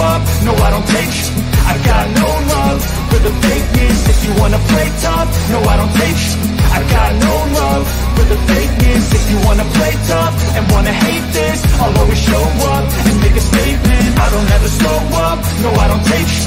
up, no I don't take sh- I got no love for the fakeness If you wanna play tough, no I don't take sh- I got no love for the fakeness If you wanna play tough and wanna hate this. I'll always show up and make a statement. I don't ever slow up, no I don't take sh-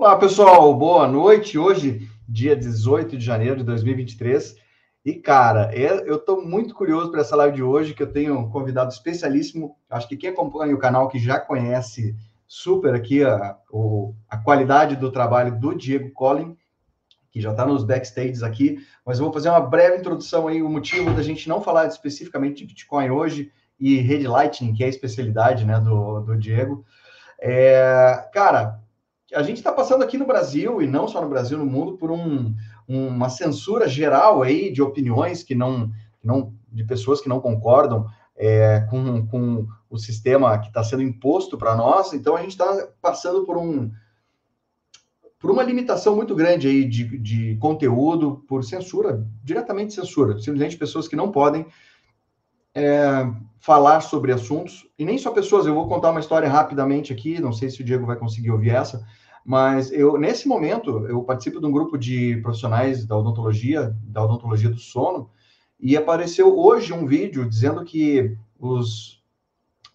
Olá, pessoal, boa noite. Hoje, dia 18 de janeiro de 2023. E, cara, é- eu estou muito curioso para essa live de hoje, que eu tenho um convidado especialíssimo. Acho que quem acompanha o canal que já conhece super aqui a, o- a qualidade do trabalho do Diego Collin, que já está nos backstages aqui. Mas eu vou fazer uma breve introdução aí, o motivo da gente não falar especificamente de Bitcoin hoje e Rede Lightning, que é a especialidade né, do, do Diego. É, cara, a gente está passando aqui no Brasil, e não só no Brasil, no mundo, por um, uma censura geral aí de opiniões que não, não de pessoas que não concordam é, com, com o sistema que está sendo imposto para nós. Então a gente está passando por um por uma limitação muito grande aí de, de conteúdo, por censura, diretamente censura, simplesmente pessoas que não podem é, falar sobre assuntos, e nem só pessoas, eu vou contar uma história rapidamente aqui, não sei se o Diego vai conseguir ouvir essa, mas eu, nesse momento, eu participo de um grupo de profissionais da odontologia, da odontologia do sono, e apareceu hoje um vídeo dizendo que os,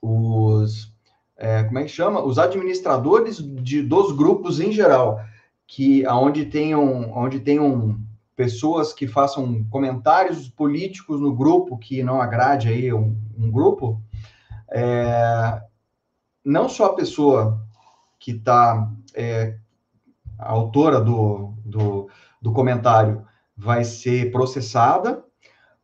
os é, como é que chama? Os administradores de, dos grupos em geral, que aonde tenham, onde tenham pessoas que façam comentários políticos no grupo que não agrade aí um, um grupo, é, não só a pessoa que está é, a autora do, do, do comentário vai ser processada,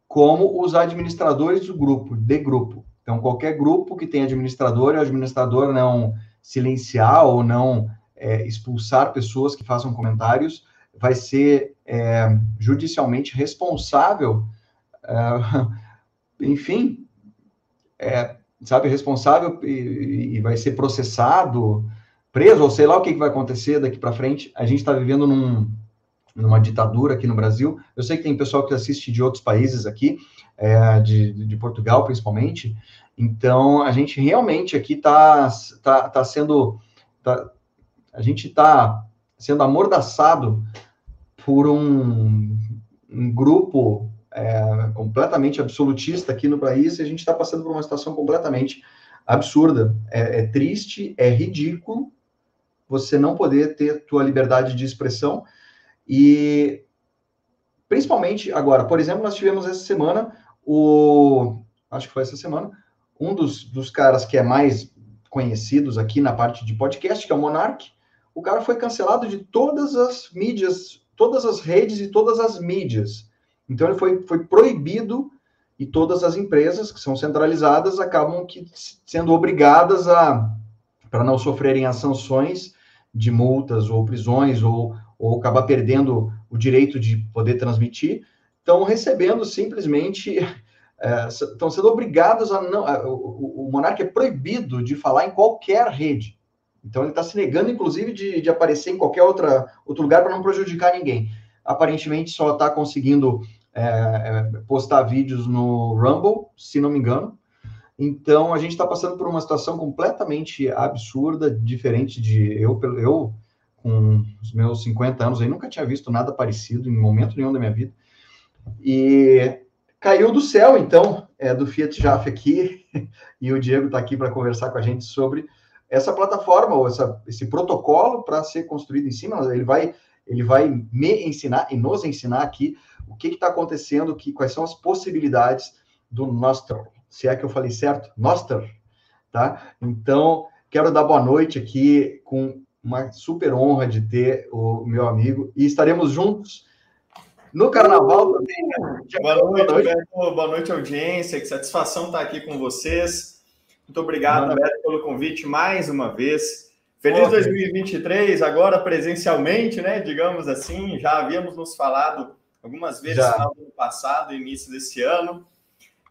como os administradores do grupo, de grupo. Então, qualquer grupo que tem administrador, e o administrador não silenciar ou não é, expulsar pessoas que façam comentários, vai ser é, judicialmente responsável, é, enfim, é, sabe, responsável e, e, vai ser processado, preso, ou sei lá o que, que vai acontecer daqui para frente. A gente está vivendo num, numa ditadura aqui no Brasil. Eu sei que tem pessoal que assiste de outros países aqui, é, de, de Portugal principalmente. Então, a gente realmente aqui está tá, tá sendo. Tá, a gente está sendo amordaçado por um, um grupo é, completamente absolutista aqui no país e a gente está passando por uma situação completamente absurda. É, é, triste, é ridículo você não poder ter tua liberdade de expressão e principalmente agora, por exemplo, nós tivemos essa semana o acho que foi essa semana um dos, dos caras que é mais conhecidos aqui na parte de podcast, que é o Monark, o cara foi cancelado de todas as mídias, todas as redes e todas as mídias. Então ele foi, foi proibido e todas as empresas que são centralizadas acabam que sendo obrigadas a para não sofrerem as sanções de multas ou prisões ou, ou acabar perdendo o direito de poder transmitir, estão recebendo simplesmente é, estão sendo obrigados a não. A, o, o monarca é proibido de falar em qualquer rede. Então ele está se negando, inclusive, de, de aparecer em qualquer outra, outro lugar para não prejudicar ninguém. Aparentemente só está conseguindo é, postar vídeos no Rumble, se não me engano. Então a gente está passando por uma situação completamente absurda, diferente de eu, eu com os meus 50 anos aí nunca tinha visto nada parecido em momento nenhum da minha vida. E caiu do céu, então, é, do Fiat Jaf aqui, e o Diego está aqui para conversar com a gente sobre essa plataforma, ou essa, esse protocolo para ser construído em cima. Ele vai, ele vai me ensinar e nos ensinar aqui o que está acontecendo, que, quais são as possibilidades do Nostr. Se é que eu falei certo, Nostr, tá? Então, quero dar boa noite aqui com uma super honra de ter o meu amigo e estaremos juntos no carnaval também. Né? Boa noite, boa noite. Beto. Boa noite, audiência. Que satisfação estar aqui com vocês. Muito obrigado, Beto, pelo convite mais uma vez. Feliz 2023, agora presencialmente, né? Digamos assim, já havíamos nos falado algumas vezes já. no ano passado, início desse ano.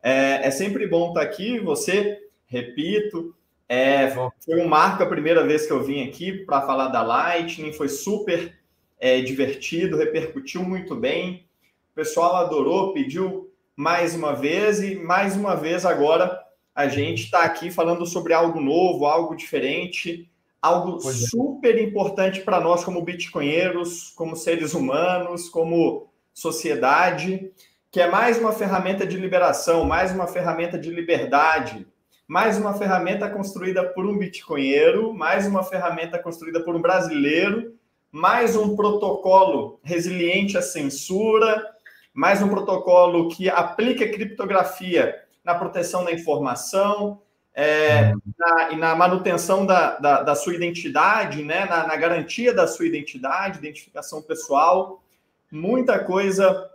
É, é, sempre bom estar aqui. Você, repito, é, foi um marco a primeira vez que eu vim aqui para falar da Lightning, foi super é, divertido, repercutiu muito bem. O pessoal adorou, pediu mais uma vez e mais uma vez agora a gente está aqui falando sobre algo novo, algo diferente, algo é. super importante para nós como bitcoinheiros, como seres humanos, como sociedade, que é mais uma ferramenta de liberação, mais uma ferramenta de liberdade, mais uma ferramenta construída por um bitcoinheiro, mais uma ferramenta construída por um brasileiro mais um protocolo resiliente à censura, mais um protocolo que aplica criptografia na proteção da informação é, na, na manutenção da, da, da, sua identidade, né? Na, na, garantia da sua identidade, identificação pessoal. Muita coisa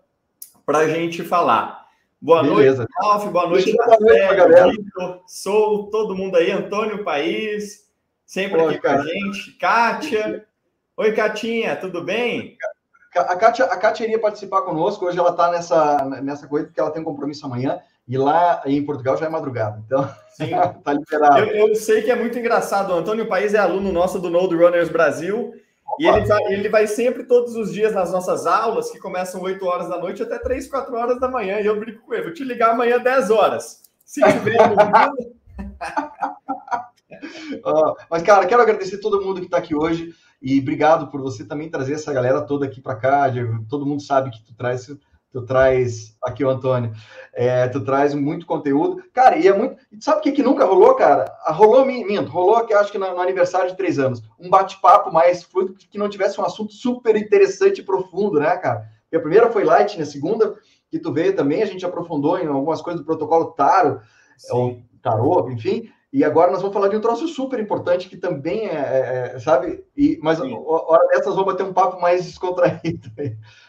para a gente falar. Boa Beleza. noite, Ralf. Boa noite, Marcelo, Sou todo mundo aí, Antônio País, sempre Pô, aqui cara. com a gente. Kátia. Oi, Catinha, tudo bem? A Kátia, a Kátia iria participar conosco, hoje ela está nessa, nessa coisa porque ela tem um compromisso amanhã, e lá em Portugal já é madrugada, então está liberado. Eu, eu, sei que é muito engraçado, o Antônio País é aluno nosso do Node Runners Brasil. E ele vai, ele vai sempre todos os dias nas nossas aulas, que começam 8 horas da noite até 3, 4 horas da manhã, e eu brinco com ele, vou te ligar amanhã 10 horas. Se tiver uh, Mas, cara, quero agradecer todo mundo que está aqui hoje. E obrigado por você também trazer essa galera toda aqui para cá. Todo mundo sabe que tu traz, tu traz aqui o Antônio, é, tu traz muito conteúdo, cara. E é muito. Sabe o que, que nunca rolou, cara? Ah, rolou, minto, rolou que acho que no, no aniversário de três anos, um bate-papo mais fluido que não tivesse um assunto super interessante e profundo, né, cara? Porque a primeira foi Light, a segunda que tu veio também, a gente aprofundou em algumas coisas do protocolo Taro, ou Tarô, enfim. E agora nós vamos falar de um troço super importante que também é, é, é sabe? E, mas a hora dessas vamos bater um papo mais descontraído.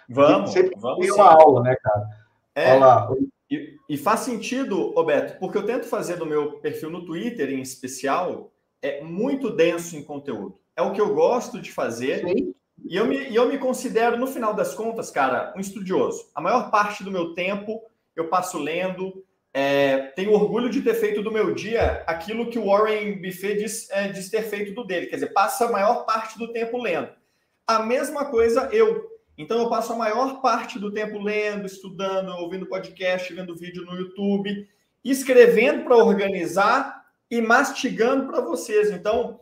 Vamos, sempre vamos tem uma aula, né, cara? É, Olha lá. E, e, faz sentido, Roberto, porque eu tento fazer do meu perfil no Twitter, em especial, é muito denso em conteúdo. É o que eu gosto de fazer. Sim. E eu, me, e eu me considero, no final das contas, cara, um estudioso. A maior parte do meu tempo eu passo lendo, é, tenho orgulho de ter feito do meu dia aquilo que o Warren Buffett diz, é, diz ter feito do dele, quer dizer, passa a maior parte do tempo lendo. A mesma coisa eu. Então eu passo a maior parte do tempo lendo, estudando, ouvindo podcast, vendo vídeo no YouTube, escrevendo para organizar e mastigando para vocês. Então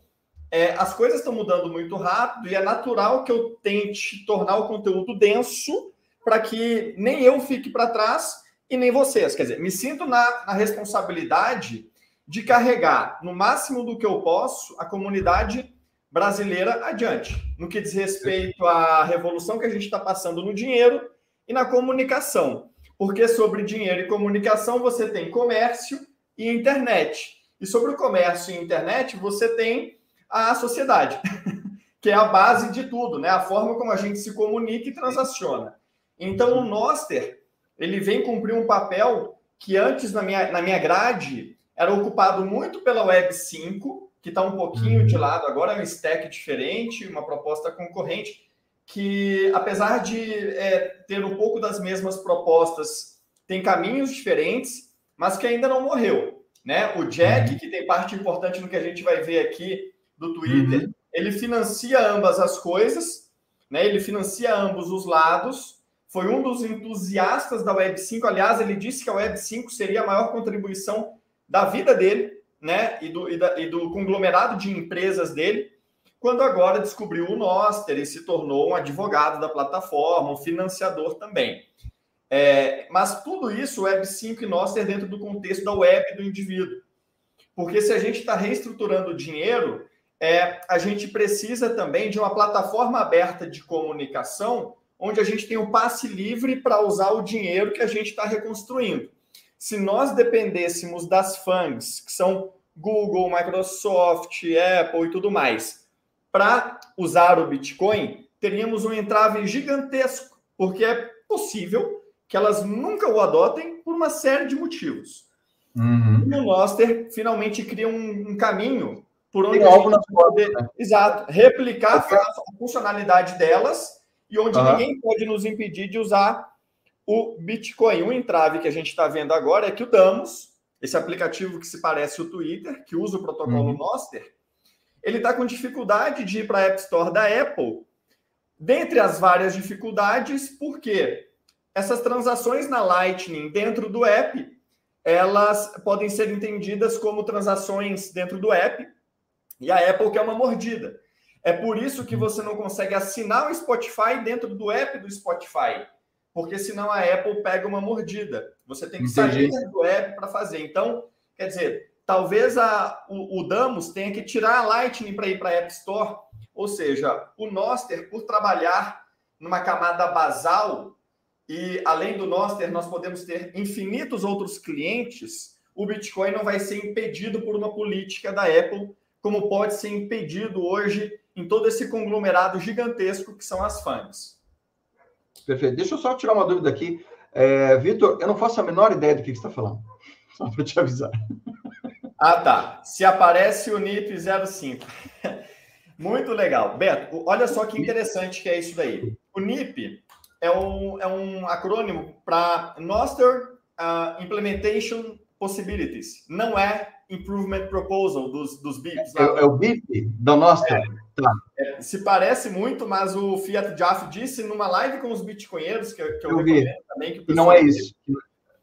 é, as coisas estão mudando muito rápido e é natural que eu tente tornar o conteúdo denso para que nem eu fique para trás e nem vocês. Quer dizer, me sinto na, na responsabilidade de carregar, no máximo do que eu posso, a comunidade brasileira adiante, no que diz respeito à revolução que a gente está passando no dinheiro e na comunicação. Porque sobre dinheiro e comunicação você tem comércio e internet. E sobre o comércio e internet você tem a sociedade, que é a base de tudo, né? A forma como a gente se comunica e transaciona. Então, o Noster ele vem cumprir um papel que antes na minha, na minha grade era ocupado muito pela Web 5, que está um pouquinho de uhum. lado agora, é um stack diferente, uma proposta concorrente, que apesar de é, ter um pouco das mesmas propostas, tem caminhos diferentes, mas que ainda não morreu. Né? O Jack, uhum. que tem parte importante no que a gente vai ver aqui do Twitter, uhum. ele financia ambas as coisas, né? ele financia ambos os lados, foi um dos entusiastas da Web 5. Aliás, ele disse que a Web 5 seria a maior contribuição da vida dele, né? E do, e, da, e do conglomerado de empresas dele, quando agora descobriu o Noster e se tornou um advogado da plataforma, um financiador também. É, mas tudo isso, Web 5 e Noster, dentro do contexto da web do indivíduo. Porque se a gente está reestruturando o dinheiro, é, a gente precisa também de uma plataforma aberta de comunicação onde a gente tem o passe livre para usar o dinheiro que a gente está reconstruindo. Se nós dependêssemos das FANGs, que são Google, Microsoft, Apple e tudo mais, para usar o Bitcoin, teríamos um entrave gigantesco, porque é possível que elas nunca o adotem por uma série de motivos. Uhum. E o Noster finalmente cria um, um caminho por onde Tem a gente poder, né? exato, replicar a funcionalidade delas e onde uhum. ninguém pode nos impedir de usar o Bitcoin. Um entrave que a gente está vendo agora é que o Damos, esse aplicativo que se parece o Twitter, que usa o protocolo uhum. Noster, ele está com dificuldade de ir para a App Store da Apple. Dentre as várias dificuldades, porque essas transações na Lightning dentro do app, elas podem ser entendidas como transações dentro do app, e a Apple quer uma mordida. É por isso que você não consegue assinar o Spotify dentro do app do Spotify, porque senão a Apple pega uma mordida. Você tem que Entendi. sair do app para fazer. Então, quer dizer, talvez a, o, o Damos tenha que tirar a Lightning para ir para a App Store, ou seja, o Noster, por trabalhar numa camada basal, e além do Noster, nós podemos ter infinitos outros clientes, o Bitcoin não vai ser impedido por uma política da Apple, como pode ser impedido hoje em todo esse conglomerado gigantesco que são as FANGs. Perfeito. Deixa eu só tirar uma dúvida aqui. É, Vitor, eu não faço a menor ideia do que, você está falando. Só para te avisar. Ah, tá. Se aparece o NIP 05. Muito legal. Beto, olha só que interessante que é isso daí. O NIP é um, é um acrônimo para Noster uh, Implementation Possibilities. Não é Improvement Proposal dos, dos BIPs. É, é, o BIP da Noster? É, tá. é, se parece muito, mas o Fiat Jaff disse numa live com os bitcoinheiros, que, que eu, eu recomendo também. Que não é isso.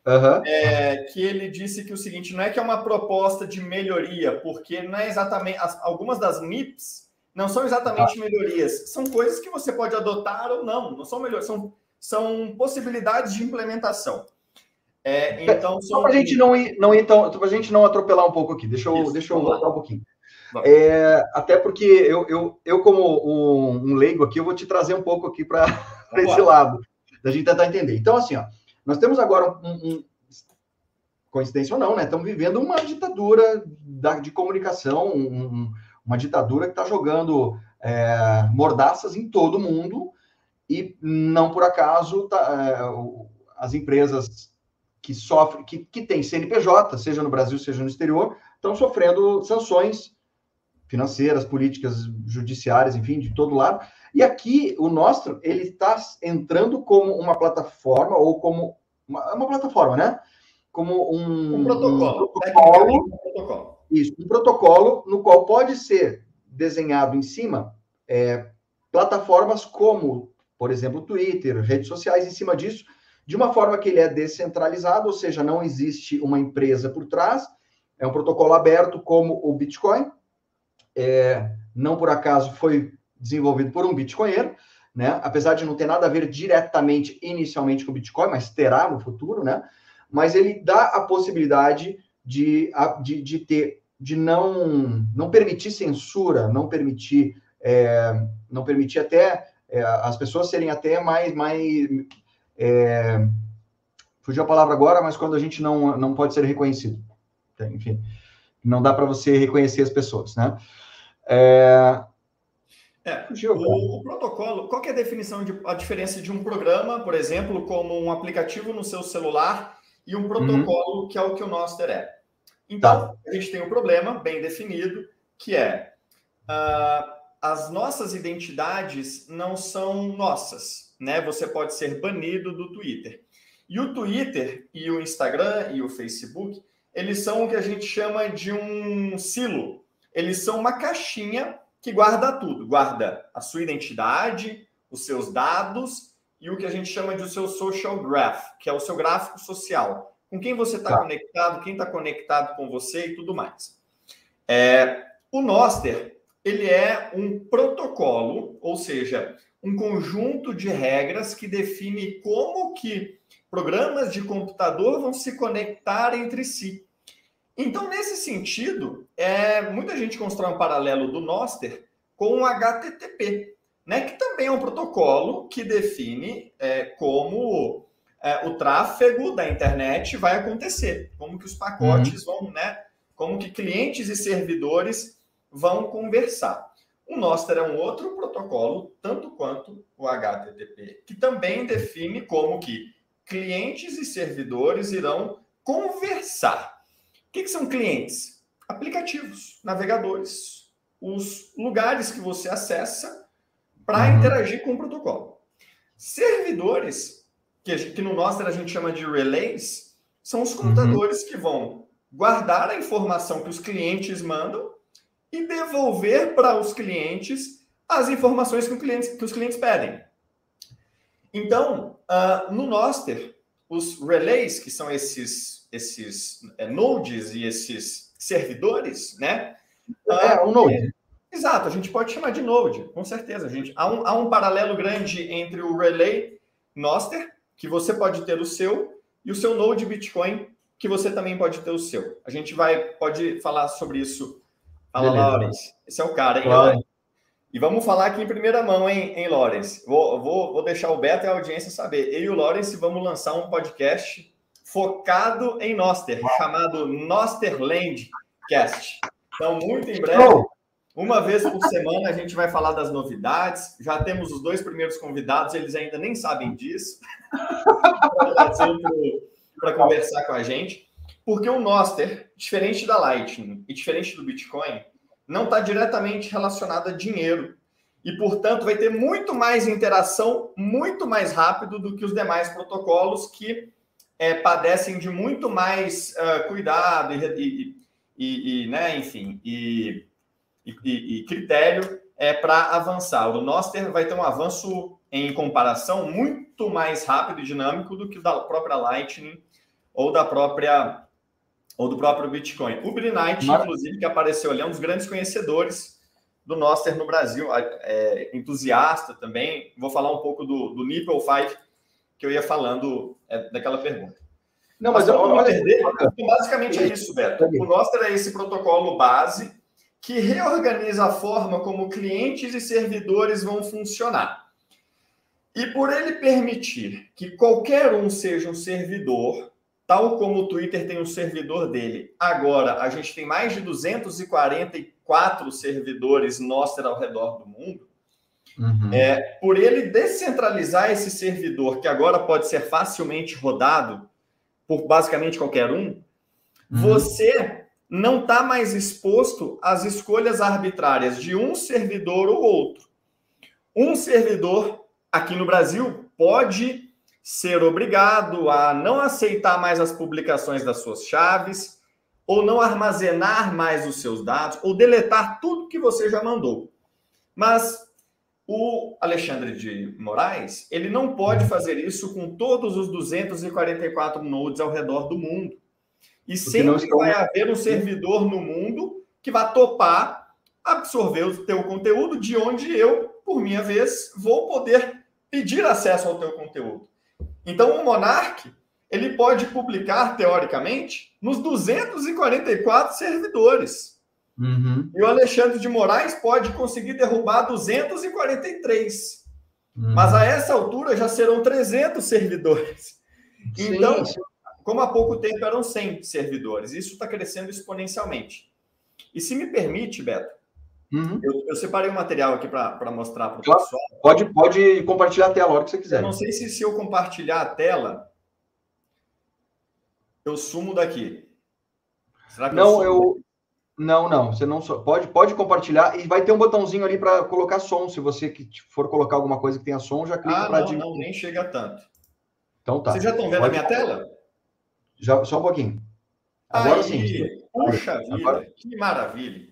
Uhum. É, que ele disse que o seguinte, não é que é uma proposta de melhoria, porque não é exatamente. As, algumas das MIPs não são exatamente ah. melhorias, são coisas que você pode adotar ou não, não são melhorias, são, são possibilidades de implementação. É, então. Só para a gente não ir, não ir tão, a gente não atropelar um pouco aqui, deixa eu, Isso, deixa eu voltar um pouquinho. É, até porque eu, eu, eu como um, um, leigo aqui, eu vou te trazer um pouco aqui para esse lado, da gente tentar entender. Então, assim, ó, nós temos agora um, um coincidência ou não, né? Estamos vivendo uma ditadura da, de comunicação, um, uma ditadura que está jogando é, mordaças em todo mundo e não por acaso tá, é, as empresas que sofrem, que, que têm CNPJ, seja no Brasil, seja no exterior, estão sofrendo sanções financeiras, políticas, judiciárias, enfim, de todo lado. E aqui o nosso ele está entrando como uma plataforma ou como uma, uma plataforma, né? Como um, um protocolo. Um protocolo, um protocolo. Isso, um protocolo no qual pode ser desenhado em cima é, plataformas como, por exemplo, Twitter, redes sociais em cima disso, de uma forma que ele é descentralizado, ou seja, não existe uma empresa por trás, é um protocolo aberto como o Bitcoin, é, não por acaso foi desenvolvido por um bitcoinheiro, né? Apesar de não ter nada a ver diretamente, inicialmente, com o Bitcoin, mas terá no futuro, né? Mas ele dá a possibilidade de, de, de ter, de não, não permitir censura, não permitir, é, não permitir até é, as pessoas serem até mais, mais é, fugiu a palavra agora, mas quando a gente não, não pode ser reconhecido. Enfim, não dá para você reconhecer as pessoas, né? É, é, o, o, protocolo, qual é a definição de a diferença de um programa, por exemplo, como um aplicativo no seu celular e um protocolo uhum. que é o que o Noster é? Então, tá. a gente tem um problema bem definido, que é uh, as nossas identidades não são nossas, né? Você pode ser banido do Twitter. E o Twitter e o Instagram e o Facebook, eles são o que a gente chama de um silo. Eles são uma caixinha que guarda tudo, guarda a sua identidade, os seus dados e o que a gente chama de o seu social graph, que é o seu gráfico social, com quem você está tá. conectado, quem está conectado com você e tudo mais. É, o Noster ele é um protocolo, ou seja, um conjunto de regras que define como que programas de computador vão se conectar entre si. Então, nesse sentido, é, muita gente constrói um paralelo do Noster com o HTTP, né, que também é um protocolo que define é, como é, o tráfego da internet vai acontecer, como que os pacotes uhum. vão, né, como que clientes e servidores vão conversar. O Noster é um outro protocolo, tanto quanto o HTTP, que também define como que clientes e servidores irão conversar. O que, que são clientes? Aplicativos, navegadores, os lugares que você acessa para uhum. interagir com o protocolo. Servidores, que, que no Noster a gente chama de relays, são os computadores uhum. que vão guardar a informação que os clientes mandam e devolver para os clientes as informações que, clientes, que os clientes pedem. Então, uh, no Noster, os relays, que são esses, esses é, nodes e esses servidores, né? É, um node. É, exato, a gente pode chamar de node, com certeza. gente, há, um, há um paralelo grande entre o relay Noster, que você pode ter o seu, e o seu node Bitcoin, que você também pode ter o seu. A gente vai pode falar sobre isso Fala, Lawrence. Esse é o cara, hein, Lawrence? E vamos falar aqui em primeira mão, hein, hein Lawrence? Vou, vou, vou deixar o Beto e a audiência saber. Eu e o Lawrence vamos lançar um podcast focado em Noster, chamado Nosterland Cast. Então, muito em breve, uma vez por semana, a gente vai falar das novidades. Já temos os dois primeiros convidados, eles ainda nem sabem disso, para conversar com a gente. Porque o Noster, diferente da Lightning e diferente do Bitcoin, não está diretamente relacionado a dinheiro. E, portanto, vai ter muito mais interação, muito mais rápido do que os demais protocolos que é, padecem de muito mais uh, cuidado e, e, e, né, enfim, e, e critério é, para avançar. O Noster vai ter um avanço em comparação muito mais rápido e dinâmico do que da própria Lightning ou da própria ou do próprio Bitcoin. O Billy Knight, inclusive, que apareceu ali, é um dos grandes conhecedores do Noster no Brasil, é, entusiasta também. Vou falar um pouco do, do Nipple 5, que eu ia falando é, daquela pergunta. Não, mas, mas eu, olha, perder, então, basicamente é isso, Beto. O Noster é esse protocolo base que reorganiza a forma como clientes e servidores vão funcionar. E por ele permitir que qualquer um seja um servidor, Tal como o Twitter tem um servidor dele, agora a gente tem mais de 244 servidores Nostr ao redor do mundo. Uhum. É, por ele descentralizar esse servidor, que agora pode ser facilmente rodado por basicamente qualquer um, uhum. você não está mais exposto às escolhas arbitrárias de um servidor ou outro. Um servidor aqui no Brasil pode ser obrigado a não aceitar mais as publicações das suas chaves, ou não armazenar mais os seus dados, ou deletar tudo que você já mandou. Mas o Alexandre de Moraes, ele não pode fazer isso com todos os 244 nodes ao redor do mundo. E Porque sempre estão... vai haver um servidor no mundo que vai topar absorver o teu conteúdo, de onde eu, por minha vez, vou poder pedir acesso ao teu conteúdo. Então, o Monarch ele pode publicar, teoricamente, nos 244 servidores. Uhum. E o Alexandre de Moraes pode conseguir derrubar 243. Uhum. Mas a essa altura já serão 300 servidores. Sim, então, como há pouco tempo eram 100 servidores, isso está crescendo exponencialmente. E se me permite, Beto, Uhum. Eu, eu, separei um material aqui para mostrar para o claro. pessoal. Pode, pode compartilhar a tela a hora que você quiser. Eu não sei se, se eu compartilhar a tela, eu sumo daqui. Será que não, eu, eu não, não. Você não pode, pode compartilhar e vai ter um botãozinho ali para colocar som. Se você for colocar alguma coisa que tenha som, já clica ah, para não, não, nem chega tanto. Então tá. Vocês já estão vendo pode... a minha tela? Já, só um pouquinho. Agora Aí, sim. Puxa vida, Agora... que maravilha.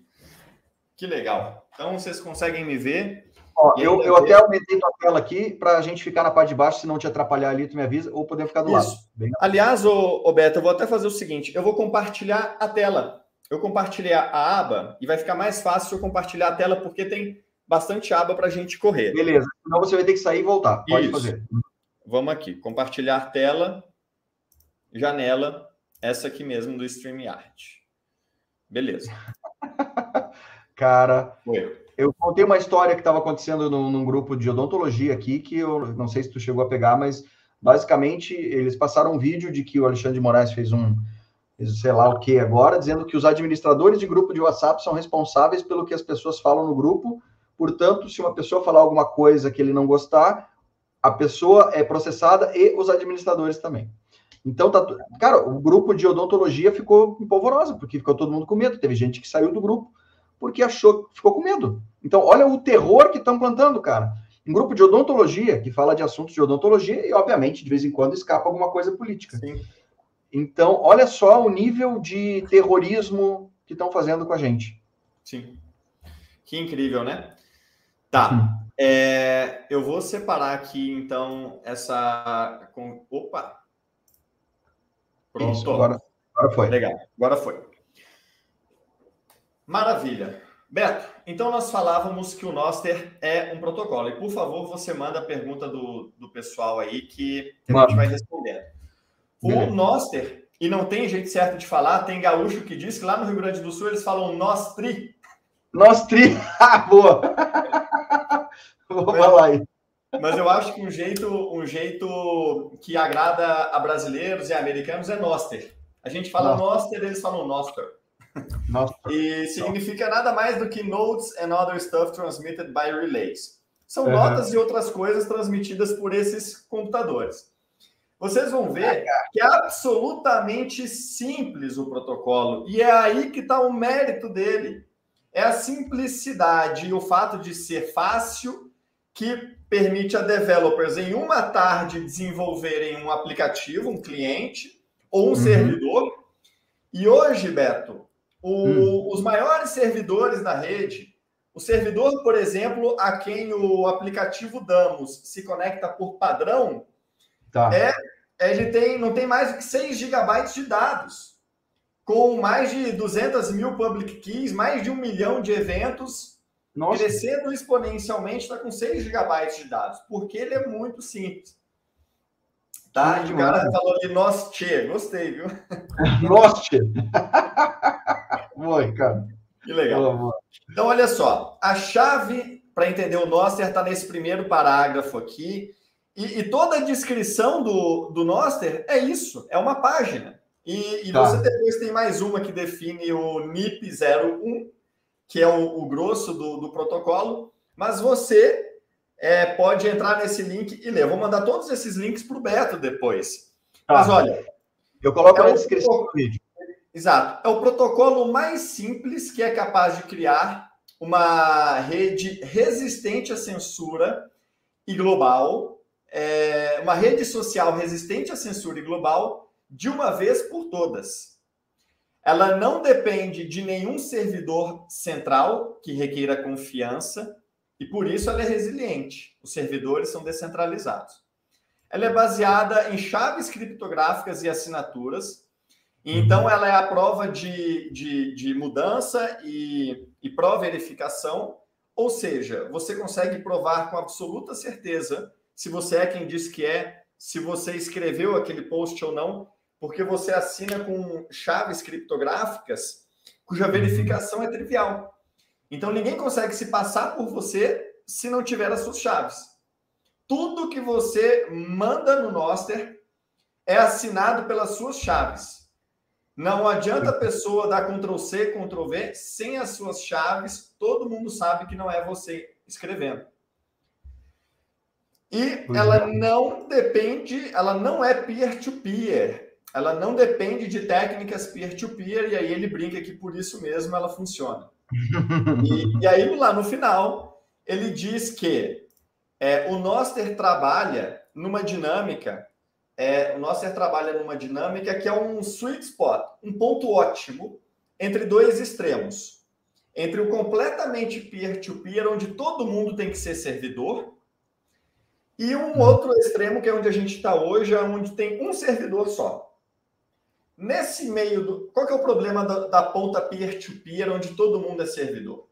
Que legal. Então vocês conseguem me ver. Ó, eu, eu até aumentei tua tela aqui para a gente ficar na parte de baixo, se não te atrapalhar ali, tu me avisa, ou poder ficar do Isso. lado. Bem... Aliás, ô, ô Beto, eu vou até fazer o seguinte: eu vou compartilhar a tela. Eu compartilhei a aba e vai ficar mais fácil eu compartilhar a tela, porque tem bastante aba para a gente correr. Beleza. Então você vai ter que sair e voltar. Pode Isso. fazer. Vamos aqui. Compartilhar tela, janela, essa aqui mesmo do StreamYard. Beleza. Cara, eu contei uma história que estava acontecendo num, num, grupo de odontologia aqui, que eu não sei se tu chegou a pegar, mas basicamente eles passaram um vídeo de que o Alexandre de Moraes fez um, sei lá o que agora, dizendo que os administradores de grupo de WhatsApp são responsáveis pelo que as pessoas falam no grupo, Portanto, se uma pessoa falar alguma coisa que ele não gostar, a pessoa é processada e os administradores também. Então, tá, cara, o grupo de odontologia ficou polvorosa, porque ficou todo mundo com medo. Teve gente que saiu do grupo porque achou, ficou com medo. Então, olha o terror que estão plantando, cara. Um grupo de odontologia que fala de assuntos de odontologia e, obviamente, de vez em quando escapa alguma coisa política. Sim. Então, olha só o nível de terrorismo que estão fazendo com a gente. Sim. Que incrível, né? Tá. É, eu vou separar aqui, então, essa. Opa! Pronto. Isso, agora, agora foi. Legal, agora foi. Maravilha. Beto, então nós falávamos que o Noster é um protocolo. E, por favor, você manda a pergunta do, do pessoal aí que a gente vai responder. O Noster, e não tem jeito certo de falar, tem gaúcho que diz que lá no Rio Grande do Sul eles falam Nostri. Nostri, ah, boa! Vou falar aí. Mas eu acho que um jeito, um jeito que agrada a brasileiros e americanos é Noster. A gente fala Noster, eles falam Noster. Noster. E significa nada mais do que notes and other stuff transmitted by relays. São uhum. notas e outras coisas transmitidas por esses computadores. Vocês vão ver que é absolutamente simples o protocolo. E é aí que está o mérito dele. É a simplicidade e o fato de ser fácil que permite a developers em uma tarde desenvolverem um aplicativo, um cliente ou um uhum. servidor. E hoje, Beto, o, hum. os maiores servidores da rede, o servidor, por exemplo, a quem o aplicativo Damos se conecta por padrão, tá. é, ele tem, não tem mais do que 6 gigabytes de dados, com mais de 200 mil public keys, mais de um milhão de eventos, nossa. Crescendo exponencialmente, está com 6 gigabytes de dados, porque ele é muito simples. Tá? E o cara falou nossa, tchê, gostei, viu? Nossa, tchê. Oi, cara. Que legal. Então, olha só, a chave para entender o Noster está nesse primeiro parágrafo aqui. E, e, toda a descrição do, do Noster é isso, é uma página. E, e tá. você depois tem mais uma que define o NIP 01, que é o, o grosso do, do, protocolo, mas você é, pode entrar nesse link e ler. Eu vou mandar todos esses links para o Beto depois. Tá. Mas olha. Eu coloco é na descrição do vídeo. Exato. É o protocolo mais simples que é capaz de criar uma rede resistente à censura e global, é, uma rede social resistente à censura e global de uma vez por todas ela não depende de nenhum servidor central que requeira confiança e por isso ela é resiliente. Os servidores são descentralizados. Ela é baseada em chaves criptográficas e assinaturas. Então, ela é a prova de, de, de mudança e, e pró-verificação. Ou seja, você consegue provar com absoluta certeza se você é quem diz que é, se você escreveu aquele post ou não, porque você assina com chaves criptográficas cuja uhum. verificação é trivial. Então ninguém consegue se passar por você se não tiver as suas chaves. Tudo que você manda no Noster é assinado pelas suas chaves. Não adianta a pessoa dar Ctrl C, Ctrl V sem as suas chaves, todo mundo sabe que não é você escrevendo. E ela é. não depende, ela não é peer-to-peer. -peer ela não depende de técnicas peer-to-peer, -peer, e aí ele brinca que por isso mesmo ela funciona. e, e, aí, lá no final, ele diz que é, o Noster trabalha numa dinâmica, é, o Noster trabalha numa dinâmica que é um sweet spot, um ponto ótimo entre dois extremos. Entre o completamente peer-to-peer, -peer, onde todo mundo tem que ser servidor, e um uhum. outro extremo, que é onde a gente está hoje, é onde tem um servidor só. Nesse meio do. Qual é o problema da, da ponta peer-to-peer, -peer, onde todo mundo é servidor?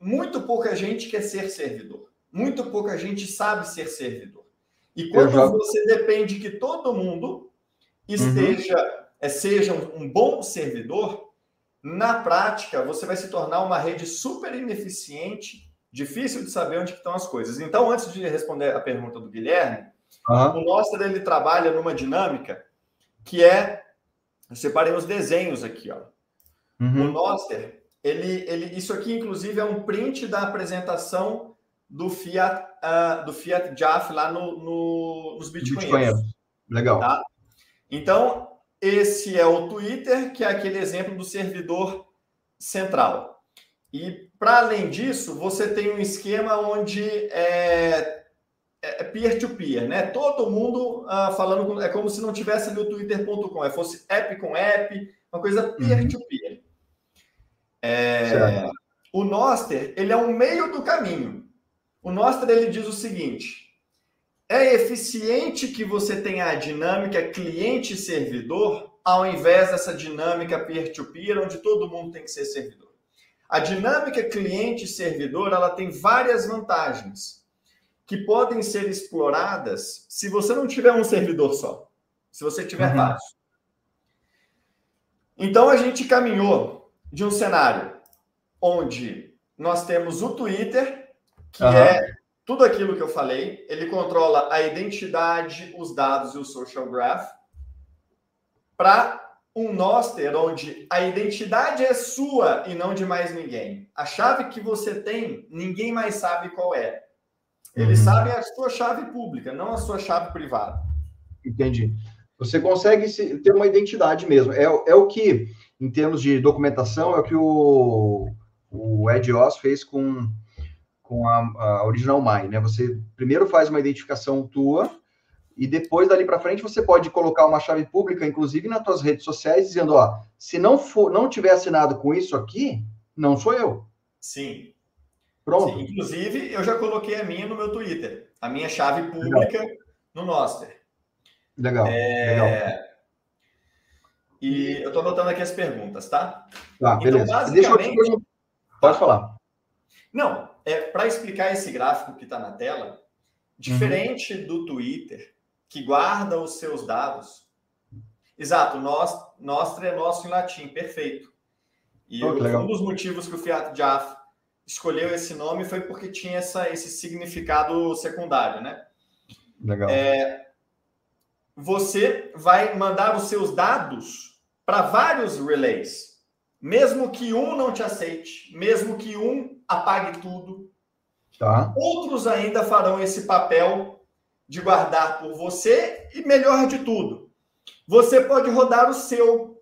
Muito pouca gente quer ser servidor. Muito pouca gente sabe ser servidor. E quando você depende que todo mundo esteja, uhum. seja um, um bom servidor, na prática você vai se tornar uma rede super ineficiente, difícil de saber onde estão as coisas. Então, antes de responder a pergunta do Guilherme, uhum. o Nostra ele trabalha numa dinâmica que é, eu separei os desenhos aqui, ó. Uhum. O Noster, ele, ele, isso aqui, inclusive, é um print da apresentação do Fiat, uh, do Fiat Jaf lá no, no, nos Bitcoinheiros. Legal. Tá? Então, esse é o Twitter, que é aquele exemplo do servidor central. E, para além disso, você tem um esquema onde é, é peer-to-peer, -peer, né? Todo mundo uh, falando, com, é como se não tivesse ali o twitter.com, é fosse app com app, uma coisa uhum. peer-to-peer. -peer. É, o Noster, ele é um meio do caminho. O Noster, ele diz o seguinte, é eficiente que você tenha a dinâmica cliente-servidor ao invés dessa dinâmica peer-to-peer, -peer, onde todo mundo tem que ser servidor. A dinâmica cliente-servidor, ela tem várias vantagens que podem ser exploradas se você não tiver um servidor só, se você tiver uhum. vários. Então a gente caminhou de um cenário onde nós temos o Twitter, que uhum. é tudo aquilo que eu falei, ele controla a identidade, os dados e o social graph, para um Noster onde a identidade é sua e não de mais ninguém. A chave que você tem, ninguém mais sabe qual é. Eles uhum. sabem a sua chave pública, não a sua chave privada. Entendi. Você consegue ter uma identidade mesmo. É, é o que, em termos de documentação, é o que o, o Ed Oz fez com, com a, a Original Mine, né? Você primeiro faz uma identificação tua e depois dali para frente você pode colocar uma chave pública, inclusive nas suas redes sociais, dizendo, ó, se não for, não tiver assinado com isso aqui, não sou eu. Sim. Pronto. Sim, inclusive, eu já coloquei a minha no meu Twitter, a minha chave pública Legal. no Noster. Legal. É... Legal. E eu estou anotando aqui as perguntas, tá? Tá, então, beleza. Basicamente... Deixa eu te Pode falar. Não, é para explicar esse gráfico que está na tela, diferente uhum. do Twitter, que guarda os seus dados. Exato, nós, Nostra é nosso em latim, perfeito. E oh, um dos motivos que o Fiat Jaf escolheu esse nome foi porque tinha essa, esse significado secundário, né? Legal. É, você vai mandar os seus dados para vários relays, mesmo que um não te aceite, mesmo que um apague tudo. Tá. Outros ainda farão esse papel de guardar por você e melhor de tudo, você pode rodar o seu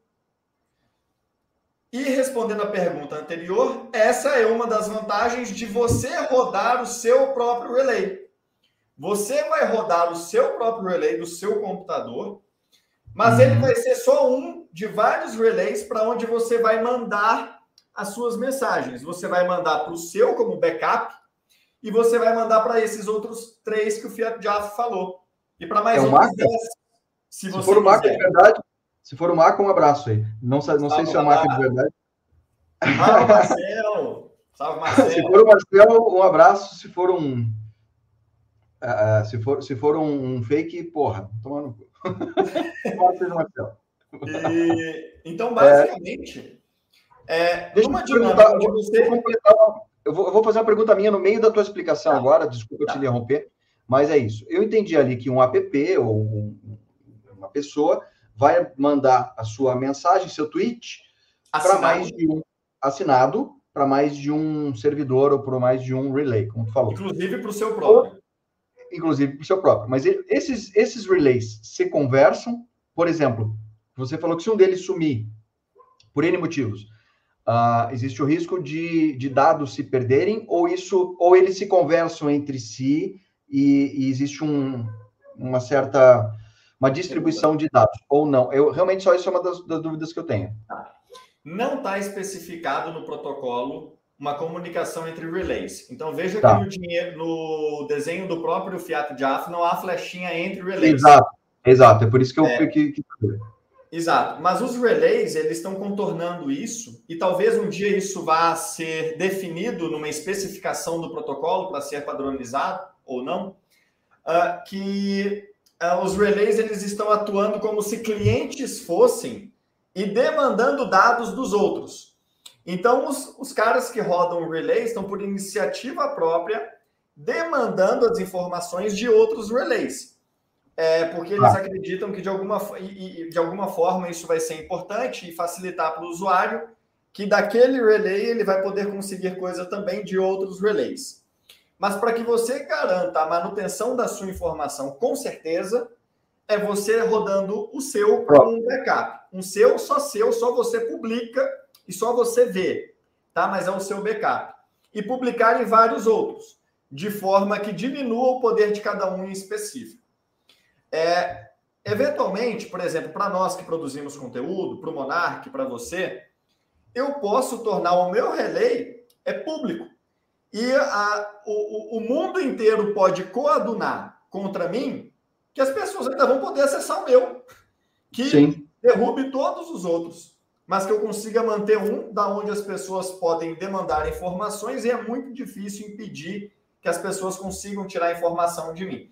e respondendo à pergunta anterior, essa é uma das vantagens de você rodar o seu próprio relay. Você vai rodar o seu próprio relay do seu computador, mas ele vai ser só um de vários relays para onde você vai mandar as suas mensagens. Você vai mandar para o seu como backup e você vai mandar para esses outros três que o Fiat já falou. E para mais é outros dez, se, se for o Marco, é verdade, se for o Marco, um abraço aí. Não, não sei se é o Marco de verdade. Salve, Marcelo! Salve, Marcelo! Se for o Marcelo, um abraço. Se for um. Uh, se, for, se for um, um fake, porra, tomando. E, então, basicamente, é, deixa eu perguntar, você... eu, vou, eu vou fazer uma pergunta minha no meio da tua explicação tá. agora, desculpa tá. te interromper, mas é isso. Eu entendi ali que um app ou um, uma pessoa vai mandar a sua mensagem, seu tweet, para mais de um assinado, para mais de um servidor ou para mais de um relay, como tu falou. Inclusive para o seu próprio. inclusive para o seu próprio. Mas esses, esses relays se conversam, por exemplo, você falou que se um deles sumir, por N motivos, uh, existe o risco de, de dados se perderem, ou isso, ou eles se conversam entre si e, e existe um, uma certa uma distribuição de dados, ou não? Eu realmente só isso é uma das, das dúvidas que eu tenho. Tá. Não está especificado no protocolo uma comunicação entre relays. Então veja tá. que no, dinheiro, no desenho do próprio Fiat Jaf não há flechinha entre relays. Exato, exato. É por isso que eu é. que, que... Exato. Mas os relays eles estão contornando isso e talvez um dia isso vá ser definido numa especificação do protocolo para ser padronizado ou não, uh, que uh, os relays eles estão atuando como se clientes fossem e demandando dados dos outros. Então, os, os caras que rodam o relay estão por iniciativa própria demandando as informações de outros relays. É, porque eles ah. acreditam que de alguma, de alguma forma isso vai ser importante e facilitar para o usuário que daquele relay ele vai poder conseguir coisa também de outros relays. Mas para que você garanta a manutenção da sua informação com certeza, é você rodando o seu com um backup. Um seu, só seu, só você publica e só você vê, tá? Mas é o seu backup. E publicar em vários outros, de forma que diminua o poder de cada um em específico. É, eventualmente, por exemplo, para nós que produzimos conteúdo, para o Monark, para você, eu posso tornar o meu relay é público. E a, o, o mundo inteiro pode coadunar contra mim que as pessoas ainda vão poder acessar o meu. Que Sim. derrube todos os outros. Mas que eu consiga manter um da onde as pessoas podem demandar informações e é muito difícil impedir que as pessoas consigam tirar informação de mim.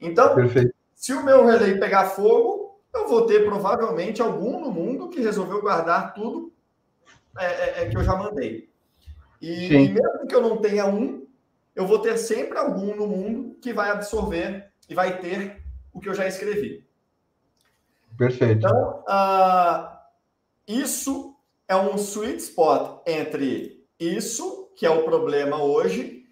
Então, Perfeito. Se o meu relay pegar fogo, eu vou ter provavelmente algum no mundo que resolveu guardar tudo é, é, é que eu já mandei. E, mesmo que eu não tenha um, eu vou ter sempre algum no mundo que vai absorver e vai ter o que eu já escrevi. Perfeito. Então, uh, isso é um sweet spot entre isso, que é o problema hoje,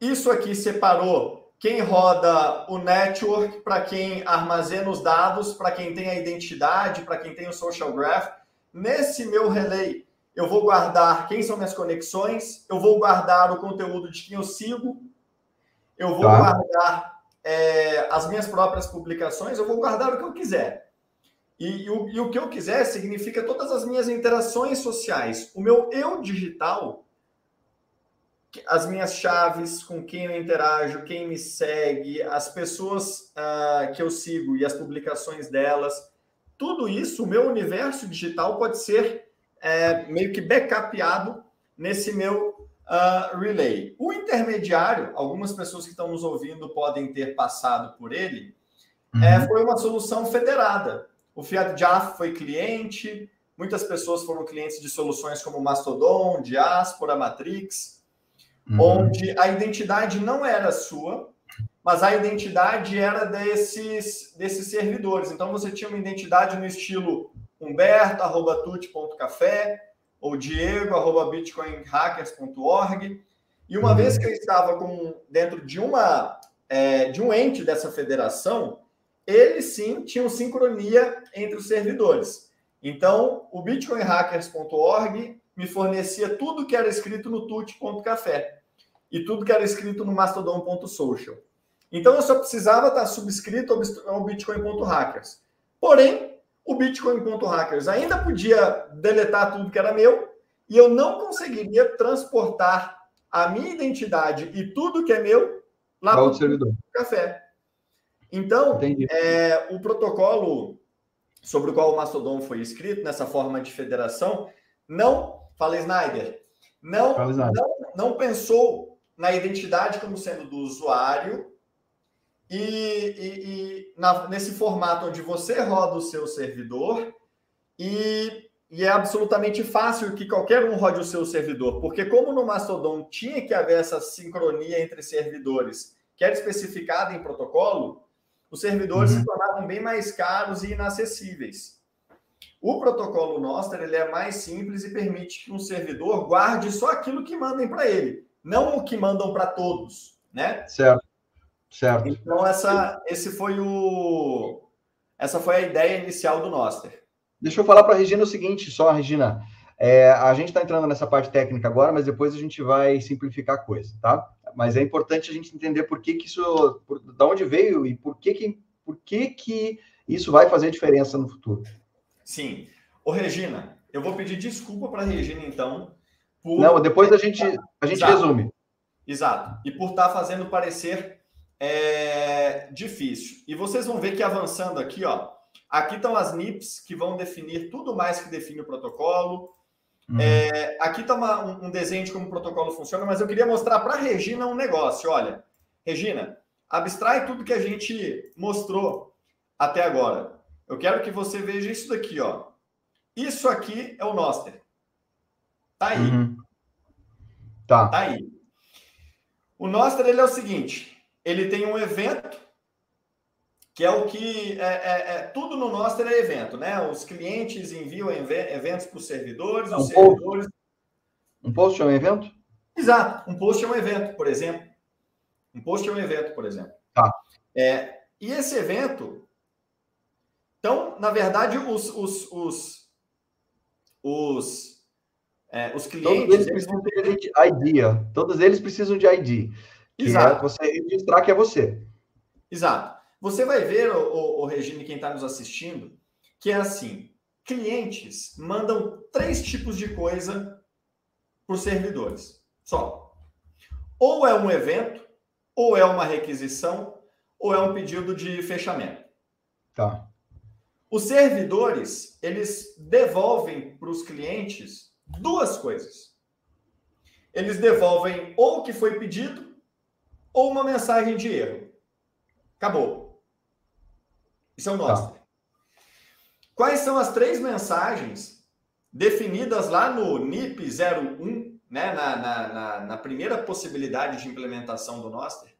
isso aqui separou quem roda o network, para quem armazena os dados, para quem tem a identidade, para quem tem o social graph. Nesse meu relay, eu vou guardar quem são minhas conexões, eu vou guardar o conteúdo de quem eu sigo, eu vou tá. guardar é, as minhas próprias publicações, eu vou guardar o que eu quiser. E, e, o, e, o, que eu quiser significa todas as minhas interações sociais. O meu eu digital, as minhas chaves, com quem eu interajo, quem me segue, as pessoas uh, que eu sigo e as publicações delas, tudo isso, o meu universo digital pode ser é, meio que backupado nesse meu uh, relay. O intermediário, algumas pessoas que estão nos ouvindo podem ter passado por ele, uhum. é, foi uma solução federada. O Fiat Jaf foi cliente, muitas pessoas foram clientes de soluções como Mastodon, Diaspora, Matrix, uhum. onde a identidade não era sua, mas a identidade era desses, desses servidores. Então você tinha uma identidade no estilo humberto.tut.café ou diego.bitcoinhackers.org. E uma vez que eu estava com, dentro de uma é, de um ente dessa federação, eles sim tinham sincronia entre os servidores. Então, o bitcoinhackers.org me fornecia tudo que era escrito no tut.café e tudo que era escrito no mastodon.social. Então, eu só precisava estar subscrito ao bitcoin.hackers. Porém, o Bitcoin.hackers ainda podia deletar tudo que era meu e eu não conseguiria transportar a minha identidade e tudo que é meu lá para o servidor café. Então, é, o protocolo sobre o qual o Mastodon foi escrito, nessa forma de federação, não, fala Snyder, não, não, não pensou na identidade como sendo do usuário e, e, e na, nesse formato onde você roda o seu servidor e, e, é absolutamente fácil que qualquer um rode o seu servidor, porque como no Mastodon tinha que haver essa sincronia entre servidores, que era especificada em protocolo, os servidores uhum. se tornavam bem mais caros e inacessíveis. O protocolo Nostr ele é mais simples e permite que um servidor guarde só aquilo que mandem para ele, não o que mandam para todos, né? Certo. Certo. Então, essa, esse foi o, essa foi a ideia inicial do Noster. Deixa eu falar para a Regina o seguinte, só, Regina. É, a gente está entrando nessa parte técnica agora, mas depois a gente vai simplificar a coisa, tá? Mas é importante a gente entender por que, que isso, por, da onde veio e por que, que, por que, que isso vai fazer diferença no futuro. Sim. Ô, Regina, eu vou pedir desculpa para a Regina, então. Por... Não, depois a gente, a gente Exato. resume. Exato. E por estar tá fazendo parecer é difícil. E vocês vão ver que avançando aqui, ó, aqui estão as NIPs que vão definir tudo mais que define o protocolo. Uhum. É, aqui está um, um, desenho de como o protocolo funciona, mas eu queria mostrar para a Regina um negócio. Olha, Regina, abstrai tudo que a gente mostrou até agora. Eu quero que você veja isso daqui, ó. Isso aqui é o Noster. Tá aí. Uhum. Tá. Tá aí. O Noster ele é o seguinte: ele tem um evento que é o que é, é, é tudo no Noster é evento, né? Os clientes enviam eventos para os servidores, os um servidores. Post. Um post é um evento? Exato, um post é um evento, por exemplo. Um post é um evento, por exemplo. Tá. É, e esse evento. Então, na verdade, os, os, os, os, é, os clientes. Todos eles precisam de ID. Todos eles precisam de ID. Que é Exato. É você registrar que é você. Exato. Você vai ver, o, o, o Regine, quem está nos assistindo, que é assim: clientes mandam três tipos de coisa para os servidores. Só. Ou é um evento, ou é uma requisição, ou é um pedido de fechamento. Tá. Os servidores, eles devolvem para os clientes duas coisas. Eles devolvem ou o que foi pedido, ou uma mensagem de erro. Acabou. Isso é o nosso. Tá. Quais são as três mensagens definidas lá no NIP 01, né, na, na, na, na primeira possibilidade de implementação do Noster?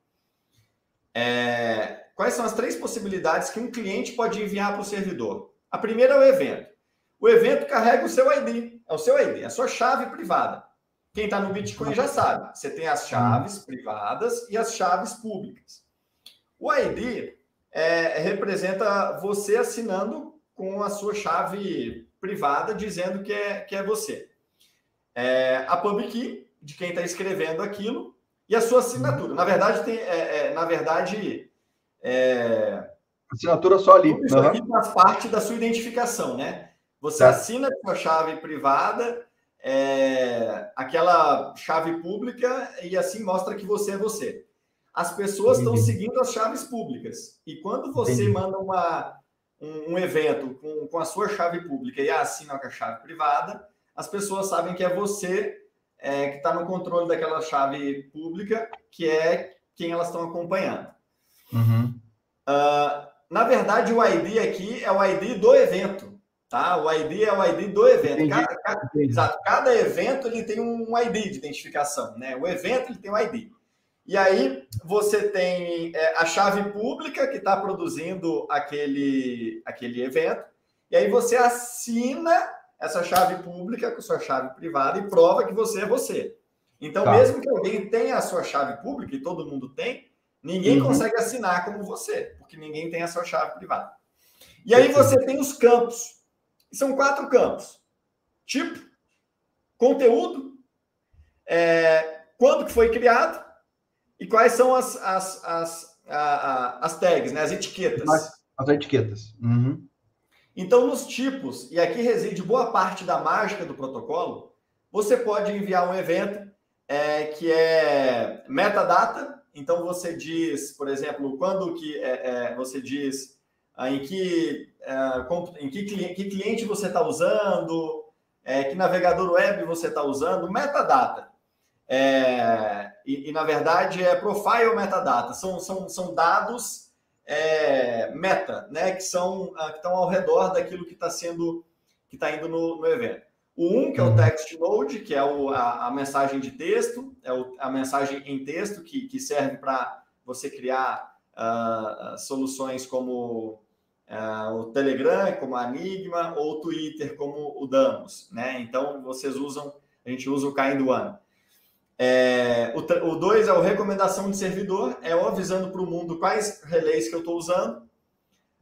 É, quais são as três possibilidades que um cliente pode enviar para o servidor? A primeira é o evento. O evento carrega o seu ID, é o seu ID, é a sua chave privada. Quem está no Bitcoin já sabe. Você tem as chaves privadas e as chaves públicas. O ID é, representa você assinando com a sua chave privada, dizendo que é, que é você. É, a public key, de quem está escrevendo aquilo, e a sua assinatura. Na verdade, tem, é, é na verdade, é, assinatura só ali. Isso uhum. aqui faz parte da sua identificação, né? Você assina com a chave privada, é, aquela chave pública, e assim mostra que você é você as pessoas estão seguindo as chaves públicas. E quando você Entendi. manda uma, um, um, evento com, com a sua chave pública e assina com a chave privada, as pessoas sabem que é você é, que está no controle daquela chave pública, que é quem elas estão acompanhando. Uhum. Uh, na verdade, o ID aqui é o ID do evento. Tá? O ID é o ID do evento. Cada, cada, exato, cada evento ele tem um ID de identificação. Né? O evento ele tem um ID. E aí você tem é, a chave pública que está produzindo aquele, aquele evento, e aí você assina essa chave pública com sua chave privada e prova que você é você. Então, tá. mesmo que alguém tenha a sua chave pública, e todo mundo tem, ninguém uhum. consegue assinar como você, porque ninguém tem a sua chave privada. E aí você tem os campos. São quatro campos. Tipo, conteúdo, é, quando que foi criado, e quais são as, as, as, a, as tags, né? as etiquetas? As, as etiquetas. Uhum. Então, nos tipos, e aqui reside boa parte da mágica do protocolo, você pode enviar um evento é, que é metadata. Então, você diz, por exemplo, quando que é, é, você diz ah, em que, é, em que, cliente, que cliente você está usando, é, que navegador web você está usando, metadata. É, e, e, na verdade, é profile metadata. São, são, são dados é, meta, né? Que são ah, que estão ao redor daquilo que está sendo que está indo no, no, evento. O 1, um, que é o uhum. text node, que é o, a, a, mensagem de texto, é o, a mensagem em texto que, que serve para você criar uh, soluções como uh, o Telegram, como a Enigma, ou o Twitter, como o Damos, né? Então, vocês usam, a gente usa o Kind One. É, o 2 é o recomendação de servidor, é eu avisando para o mundo quais relés que eu estou usando.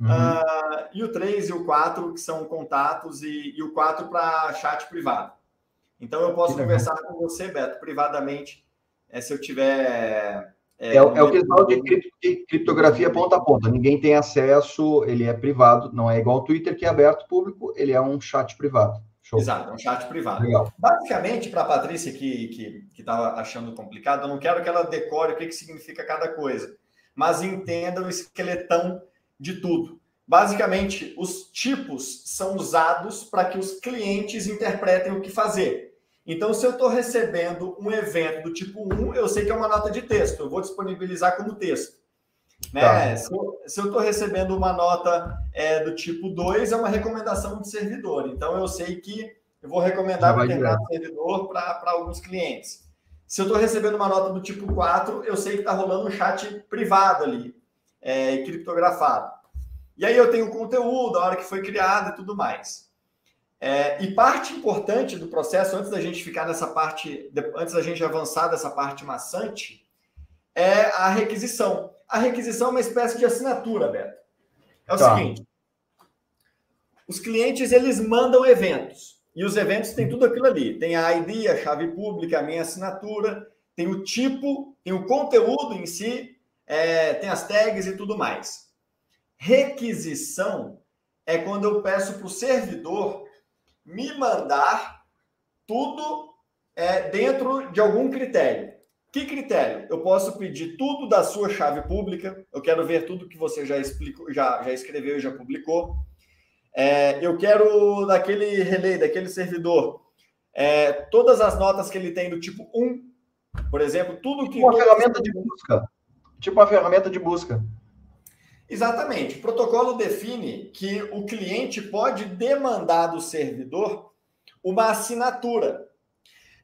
Uhum. Uh, e o 3 e o 4, que são contatos, e, e o 4 para chat privado. Então eu posso conversar com você, Beto, privadamente, é, se eu tiver. É, é, é o que eles falam de, de criptografia ponta a ponta. Ninguém tem acesso, ele é privado, não é igual o Twitter, que é aberto público, ele é um chat privado. Show. Exato, é um chat privado. Legal. Basicamente, para a Patrícia que estava achando complicado, eu não quero que ela decore o que, que significa cada coisa, mas entenda o esqueletão de tudo. Basicamente, os tipos são usados para que os clientes interpretem o que fazer. Então, se eu estou recebendo um evento do tipo 1, eu sei que é uma nota de texto, eu vou disponibilizar como texto. Né? Tá. Se eu estou recebendo uma nota é, do tipo 2, é uma recomendação de servidor. Então, eu sei que eu vou recomendar determinado servidor para alguns clientes. Se eu estou recebendo uma nota do tipo 4, eu sei que está rolando um chat privado ali, é, criptografado. E aí eu tenho o conteúdo, a hora que foi criado e tudo mais. É, e parte importante do processo, antes da gente ficar nessa parte, antes da gente avançar dessa parte maçante, é a requisição. A requisição é uma espécie de assinatura, Beto. É o tá. seguinte: os clientes eles mandam eventos. E os eventos têm tudo aquilo ali. Tem a ID, a chave pública, a minha assinatura, tem o tipo, tem o conteúdo em si, é, tem as tags e tudo mais. Requisição é quando eu peço para o servidor me mandar tudo é, dentro de algum critério. Que critério? Eu posso pedir tudo da sua chave pública. Eu quero ver tudo que você já explicou, já, já escreveu e já publicou. É, eu quero daquele relay, daquele servidor, é, todas as notas que ele tem do tipo 1, por exemplo, tudo que. Uma ferramenta de busca. Tipo uma ferramenta de busca. Exatamente. O protocolo define que o cliente pode demandar do servidor uma assinatura.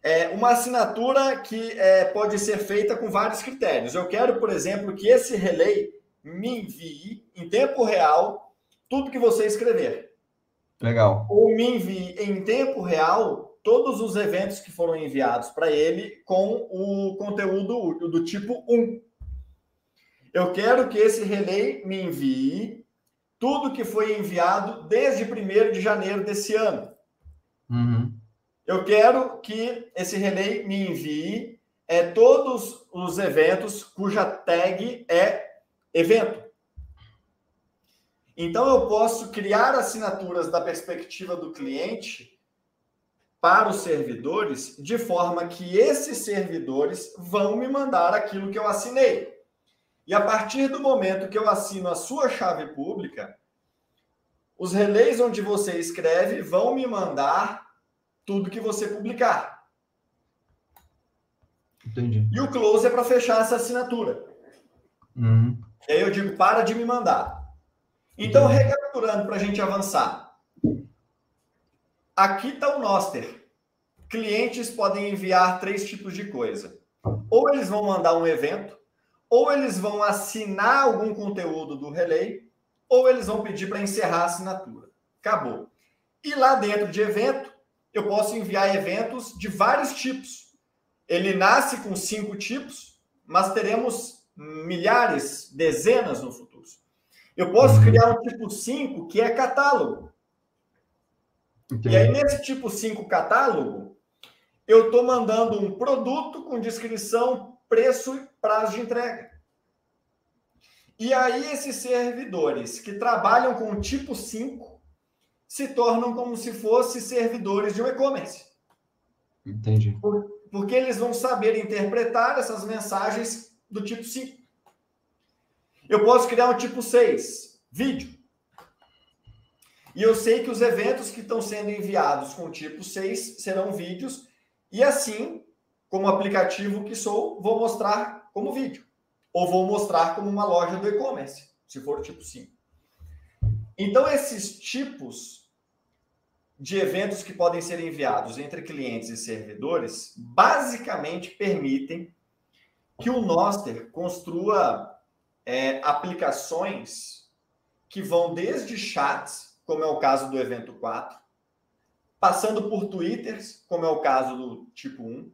É, uma assinatura que é, pode ser feita com vários critérios. Eu quero, por exemplo, que esse relay me envie em tempo real tudo que você escrever. Legal. Ou me envie em tempo real todos os eventos que foram enviados para ele com o conteúdo do tipo 1. Eu quero que esse relay me envie tudo que foi enviado desde 1 de janeiro desse ano. Uhum. Eu quero que esse relay me envie é, todos os eventos cuja tag é evento. Então, eu posso criar assinaturas da perspectiva do cliente para os servidores, de forma que esses servidores vão me mandar aquilo que eu assinei. E a partir do momento que eu assino a sua chave pública, os relays onde você escreve vão me mandar tudo que você publicar. Entendi. E o close é para fechar essa assinatura. Uhum. E aí eu digo, para de me mandar. Então, recapturando para a gente avançar. Aqui está o Noster. Clientes podem enviar três tipos de coisa. Ou eles vão mandar um evento, ou eles vão assinar algum conteúdo do relay, ou eles vão pedir para encerrar a assinatura. Acabou. E lá dentro de evento, eu posso enviar eventos de vários tipos. Ele nasce com cinco tipos, mas teremos milhares, dezenas no futuro. Eu posso criar um tipo 5 que é catálogo. Entendi. E aí, nesse tipo 5 catálogo, eu estou mandando um produto com descrição, preço prazo de entrega. E aí, esses servidores que trabalham com o tipo 5 se tornam como se fossem servidores de um e-commerce. Entendi. porque eles vão saber interpretar essas mensagens do tipo 5. Eu posso criar um tipo 6, vídeo. E eu sei que os eventos que estão sendo enviados com o tipo 6 serão vídeos, e assim, como aplicativo que sou, vou mostrar como vídeo. Ou vou mostrar como uma loja do e-commerce, se for o tipo 5. Então, esses tipos de eventos que podem ser enviados entre clientes e servidores, basicamente permitem que o Noster construa é, aplicações que vão desde chats, como é o caso do evento 4, passando por twitters, como é o caso do tipo 1,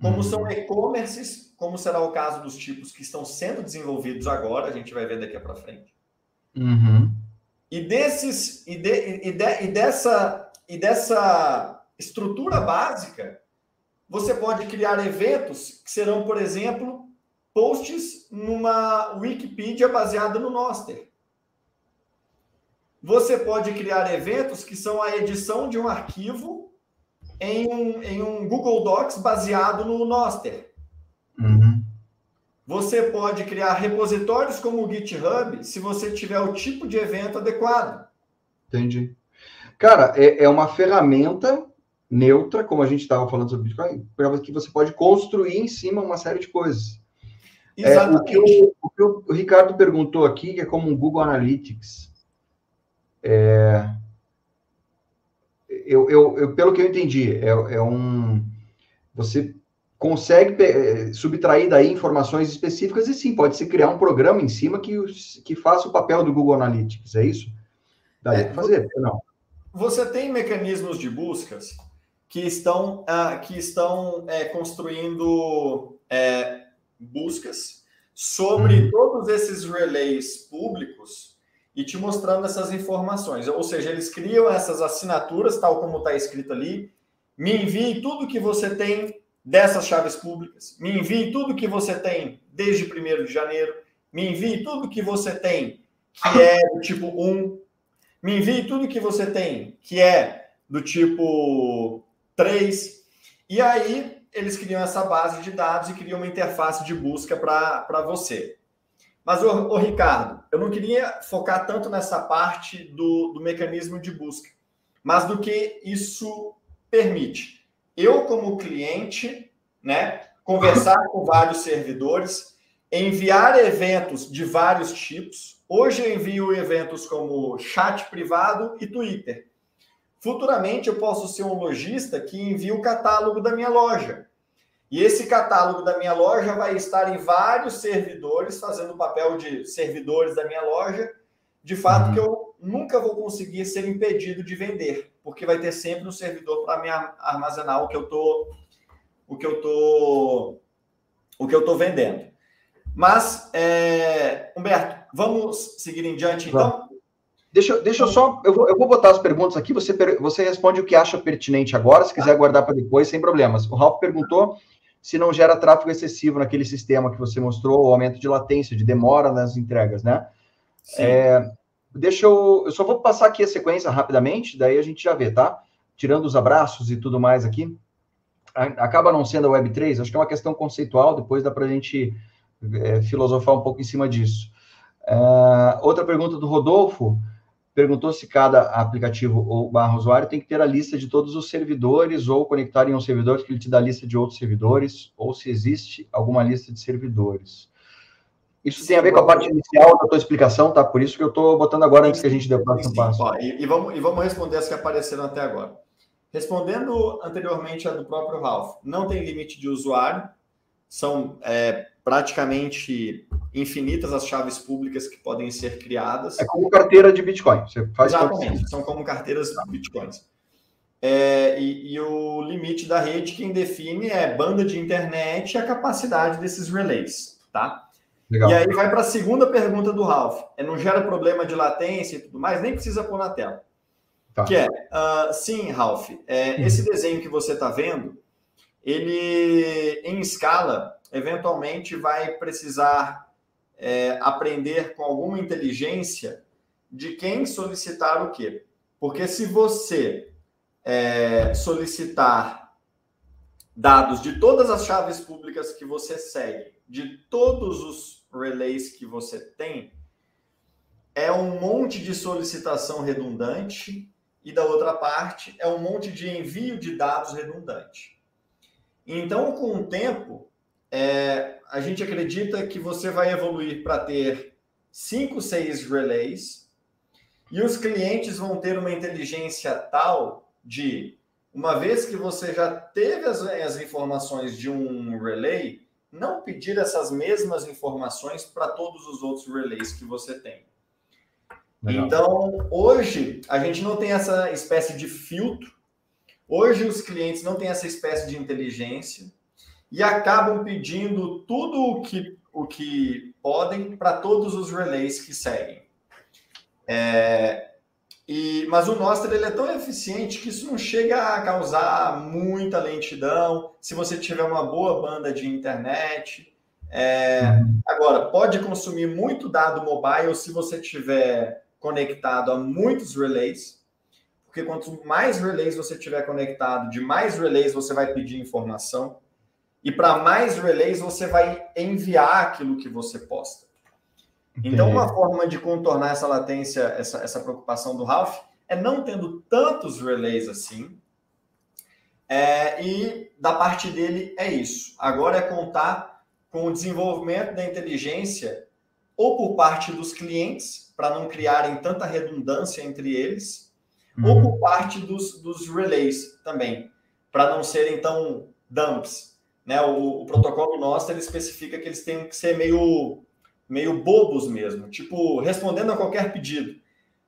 como uhum. são e-commerces, como será o caso dos tipos que estão sendo desenvolvidos agora, a gente vai ver daqui para frente. Uhum. E desses e, de, e, de, e dessa e dessa estrutura básica, você pode criar eventos que serão, por exemplo, posts numa Wikipedia baseada no Noster. Você pode criar eventos que são a edição de um arquivo em um, em um Google Docs baseado no Noster. Você pode criar repositórios como o GitHub se você tiver o tipo de evento adequado. Entendi. Cara, é, é uma ferramenta neutra, como a gente estava falando sobre Bitcoin, que você pode construir em cima uma série de coisas. É, o, que o, o, que o, Ricardo perguntou aqui, que é como um Google Analytics. É, eu, eu, eu, pelo que eu entendi, é, é um. Você consegue eh, subtrair daí informações específicas e sim, pode se criar um programa em cima que, que faça o papel do Google Analytics, é isso? Daí é, fazer, não. Você tem mecanismos de buscas que estão, uh, que estão é, construindo é, buscas sobre uhum. todos esses relays públicos e te mostrando essas informações. Ou seja, eles criam essas assinaturas, tal como está escrito ali. Me envie tudo que você tem dessas chaves públicas. Me envie tudo que você tem desde 1 de janeiro. Me envie tudo que você tem que é do tipo 1. Me envie tudo que você tem que é do tipo 3. E aí eles criam essa base de dados e criam uma interface de busca para você. Mas, ô, Ricardo, eu não queria focar tanto nessa parte do, do mecanismo de busca, mas do que isso permite eu, como cliente, né, conversar com vários servidores, enviar eventos de vários tipos. Hoje eu envio eventos como chat privado e Twitter. Futuramente eu posso ser um lojista que envia o catálogo da minha loja. E esse catálogo da minha loja vai estar em vários servidores, fazendo o papel de servidores da minha loja, de fato uhum. que eu nunca vou conseguir ser impedido de vender porque vai ter sempre um servidor para me armazenar o que eu tô o que eu tô o que eu tô vendendo. Mas é, Humberto, vamos seguir em diante então. Deixa, deixa eu só, eu vou, eu vou botar as perguntas aqui, você, você responde o que acha pertinente agora, se quiser guardar para depois, sem problemas. O Ralph perguntou se não gera tráfego excessivo naquele sistema que você mostrou, o aumento de latência, de demora nas entregas, né? É, Deixa eu. Eu só vou passar aqui a sequência rapidamente, daí a gente já vê, tá? Tirando os abraços e tudo mais aqui. Acaba não sendo a Web3, acho que é uma questão conceitual, depois dá para a gente é, filosofar um pouco em cima disso. Uh, outra pergunta do Rodolfo perguntou se cada aplicativo ou barra usuário tem que ter a lista de todos os servidores ou conectar em um servidor que ele te dá a lista de outros servidores, ou se existe alguma lista de servidores. Isso tem a ver com a parte inicial da tua explicação, tá? Por isso que eu estou botando agora antes que a gente dê o próximo passo. Ó, e, e, vamos, e vamos responder as que apareceram até agora. Respondendo anteriormente a do próprio Ralph, não tem limite de usuário, são é, praticamente infinitas as chaves públicas que podem ser criadas. É como carteira de Bitcoin. Você faz Exatamente, são como carteiras de Bitcoins. É, e, e, o limite da rede, quem define é banda de internet e a capacidade desses relays, tá? Legal. E aí vai para a segunda pergunta do Ralph. É, não gera problema de latência e tudo mais, nem precisa pôr na tela. Tá. Que é, uh, sim, Ralph, é, hum. esse desenho que você está vendo, ele em escala, eventualmente vai precisar é, aprender com alguma inteligência de quem solicitar o quê. Porque se você é, solicitar dados de todas as chaves públicas que você segue, de todos os relays que você tem é um monte de solicitação redundante e da outra parte é um monte de envio de dados redundante. Então, com o tempo, é, a gente acredita que você vai evoluir para ter cinco, seis relays e os clientes vão ter uma inteligência tal de, uma vez que você já teve as, as informações de um relay, não pedir essas mesmas informações para todos os outros relays que você tem. Legal. Então, hoje, a gente não tem essa espécie de filtro. Hoje, os clientes não têm essa espécie de inteligência e acabam pedindo tudo o que, o que podem para todos os relays que seguem. É, e, mas o Nostra ele é tão eficiente que isso não chega a causar muita lentidão. Se você tiver uma boa banda de internet, é, agora pode consumir muito dado mobile se você tiver conectado a muitos relays, porque quanto mais relays você tiver conectado, de mais relays você vai pedir informação e para mais relays você vai enviar aquilo que você posta. Então, uma forma de contornar essa latência, essa, essa preocupação do Ralph, é não tendo tantos relays assim. É, e da parte dele é isso. Agora é contar com o desenvolvimento da inteligência, ou por parte dos clientes, para não criarem tanta redundância entre eles, uhum. ou por parte dos, dos relays também, para não serem tão dumps. né? O, o protocolo nosso ele especifica que eles têm que ser meio, meio bobos mesmo, tipo respondendo a qualquer pedido.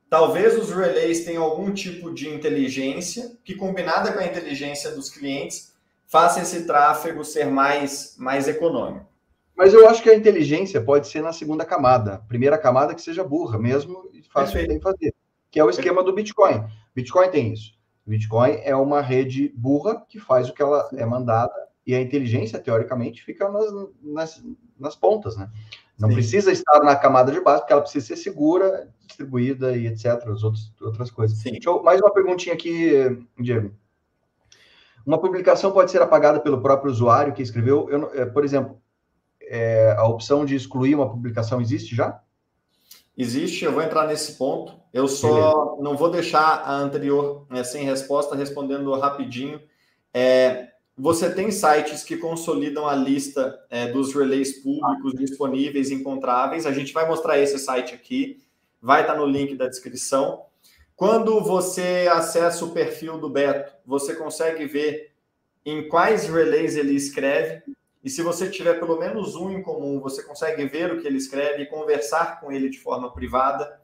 Talvez os relays tenham algum tipo de inteligência que, combinada com a inteligência dos clientes, faça esse tráfego ser mais, mais econômico. Mas eu acho que a inteligência pode ser na segunda camada. Primeira camada que seja burra mesmo e faça o que tem que fazer. Que é o esquema do Bitcoin. Bitcoin tem isso. Bitcoin é uma rede burra que faz o que ela é mandada e a inteligência, teoricamente, fica nas, nas, nas pontas, né? Não Sim. precisa estar na camada de base, porque ela precisa ser segura, distribuída e etc. As outras, outras coisas. Sim. Eu, mais uma perguntinha aqui, Diego. Uma publicação pode ser apagada pelo próprio usuário que escreveu. Eu, é, por exemplo, é, a opção de excluir uma publicação existe já? Existe, eu vou entrar nesse ponto. Eu só Beleza. não vou deixar a anterior né, sem resposta, respondendo rapidinho. É, você tem sites que consolidam a lista é, dos relays públicos disponíveis, encontráveis. A gente vai mostrar esse site aqui, vai estar no link da descrição. Quando você acessa o perfil do Beto, você consegue ver em quais relays ele escreve. E se você tiver pelo menos um em comum, você consegue ver o que ele escreve e conversar com ele de forma privada.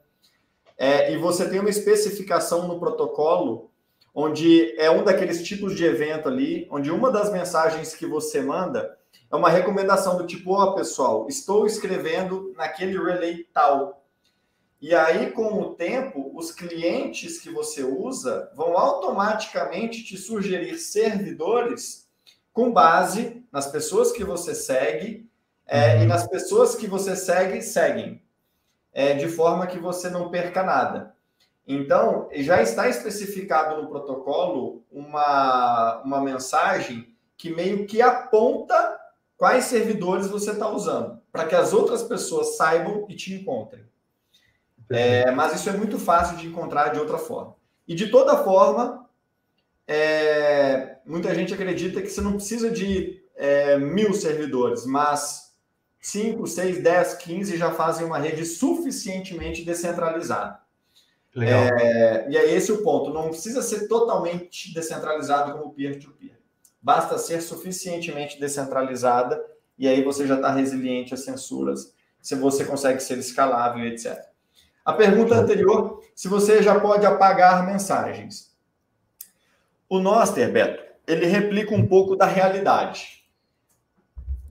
É, e você tem uma especificação no protocolo onde é um daqueles tipos de evento ali, onde uma das mensagens que você manda é uma recomendação do tipo, ó, oh, pessoal, estou escrevendo naquele relay tal. E aí, com o tempo, os clientes que você usa vão automaticamente te sugerir servidores com base nas pessoas que você segue é, e uhum. nas pessoas que você segue, seguem, é, de forma que você não perca nada. Então, já está especificado no protocolo uma, uma mensagem que meio que aponta quais servidores você está usando, para que as outras pessoas saibam e te encontrem. É, mas isso é muito fácil de encontrar de outra forma. E de toda forma, é, muita gente acredita que você não precisa de é, mil servidores, mas 5, 6, 10, 15 já fazem uma rede suficientemente descentralizada. É, e é esse o ponto. Não precisa ser totalmente descentralizado como peer-to-peer. -peer. Basta ser suficientemente descentralizada e aí você já está resiliente às censuras, se você consegue ser escalável, etc. A pergunta anterior, se você já pode apagar mensagens. O Noster, Beto, ele replica um pouco da realidade.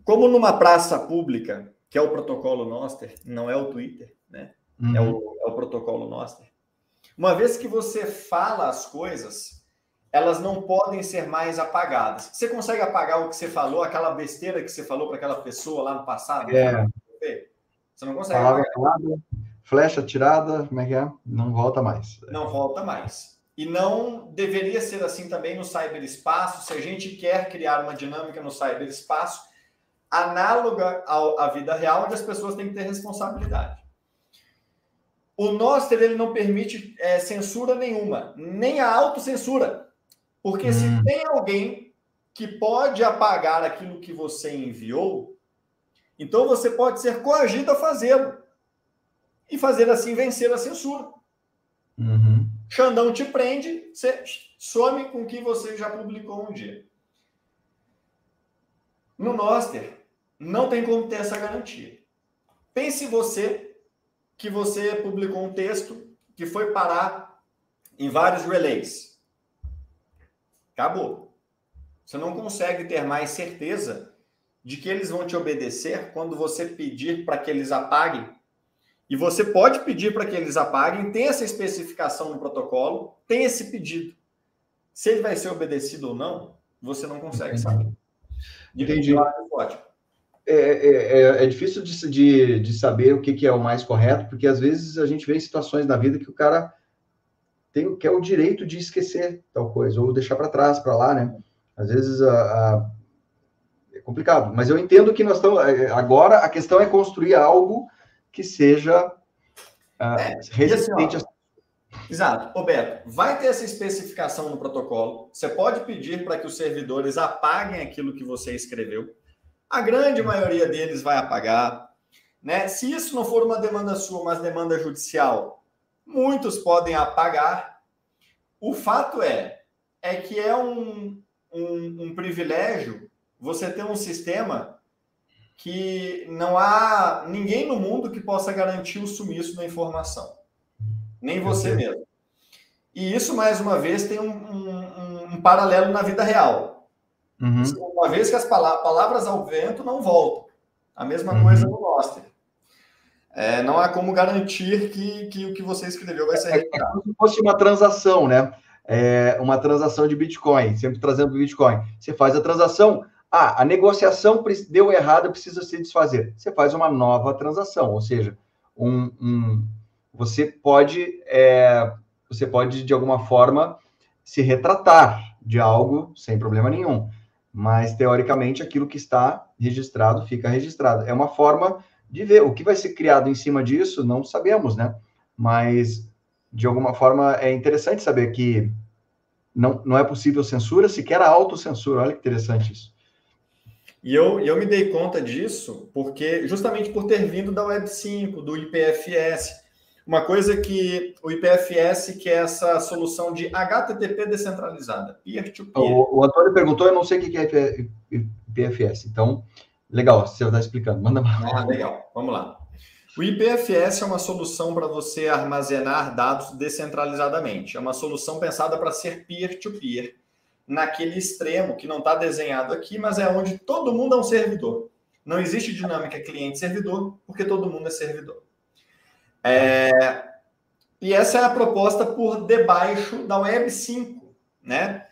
Como numa praça pública, que é o protocolo Noster, não é o Twitter, né? Uhum. É, o, é o protocolo Noster. Uma vez que você fala as coisas, elas não podem ser mais apagadas. Você consegue apagar o que você falou, aquela besteira que você falou para aquela pessoa lá no passado? É. Você não consegue Palavra apagar. flecha tirada, como é que é? Não volta mais. Não volta mais. E não deveria ser assim também no cyberespaço. Se a gente quer criar uma dinâmica no cyberespaço análoga à vida real, onde as pessoas têm que ter responsabilidade. O Noster ele não permite é, censura nenhuma, nem a autocensura. Porque hum. se tem alguém que pode apagar aquilo que você enviou, então você pode ser coagido a fazê-lo. E fazer assim vencer a censura. Uhum. Xandão te prende, você some com o que você já publicou um dia. No Noster, não tem como ter essa garantia. Pense você que você publicou um texto que foi parar em vários relays. Acabou. Você não consegue ter mais certeza de que eles vão te obedecer quando você pedir para que eles apaguem. E você pode pedir para que eles apaguem, tem essa especificação no protocolo, tem esse pedido. Se ele vai ser obedecido ou não, você não consegue saber. Entendi. Ótimo. É, é, é, é, difícil de, de, de, saber o que, que, é o mais correto, porque às vezes a gente vê situações na vida que o cara tem que é o direito de esquecer tal coisa, ou deixar para trás, para lá, né? Às vezes a, a, é complicado, mas eu entendo que nós estamos. É, agora a questão é construir algo que seja uh, resistente assim, a. Exato. Roberto, vai ter essa especificação no protocolo. Você pode pedir para que os servidores apaguem aquilo que você escreveu. A grande maioria deles vai apagar. Né? Se isso não for uma demanda sua, mas demanda judicial, muitos podem apagar. O fato é, é que é um, um, um privilégio você ter um sistema que não há ninguém no mundo que possa garantir o sumiço da informação, nem você mesmo. E isso, mais uma vez, tem um, um, um paralelo na vida real. Uhum. Uma vez que as palavras ao vento não voltam. A mesma uhum. coisa no Noster. É, não há como garantir que, que o que você escreveu vai ser é, é como se fosse uma transação, né? É uma transação de Bitcoin, sempre trazendo Bitcoin. Você faz a transação, ah, a negociação deu errado, precisa se desfazer. Você faz uma nova transação, ou seja, um, um você pode é, você pode de alguma forma se retratar de algo sem problema nenhum, mas teoricamente aquilo que está registrado fica registrado. É uma forma de ver o que vai ser criado em cima disso, não sabemos, né? Mas de alguma forma é interessante saber que não, não é possível censura, sequer a autocensura. Olha que interessante isso. E eu, eu me dei conta disso porque justamente por ter vindo da Web 5, do IPFS. Uma coisa que o IPFS que é essa solução de HTTP descentralizada, peer-to-peer. -peer. O, o Antônio perguntou, eu não sei o que é IPFS, então, legal, você está explicando, manda mais. Ah, legal, vamos lá. O IPFS é uma solução para você armazenar dados descentralizadamente. É uma solução pensada para ser peer-to-peer. -peer naquele extremo que não está desenhado aqui, mas é onde todo mundo é um servidor. Não existe dinâmica cliente-servidor, porque todo mundo é servidor. É... E essa é a proposta por debaixo da Web 5, né?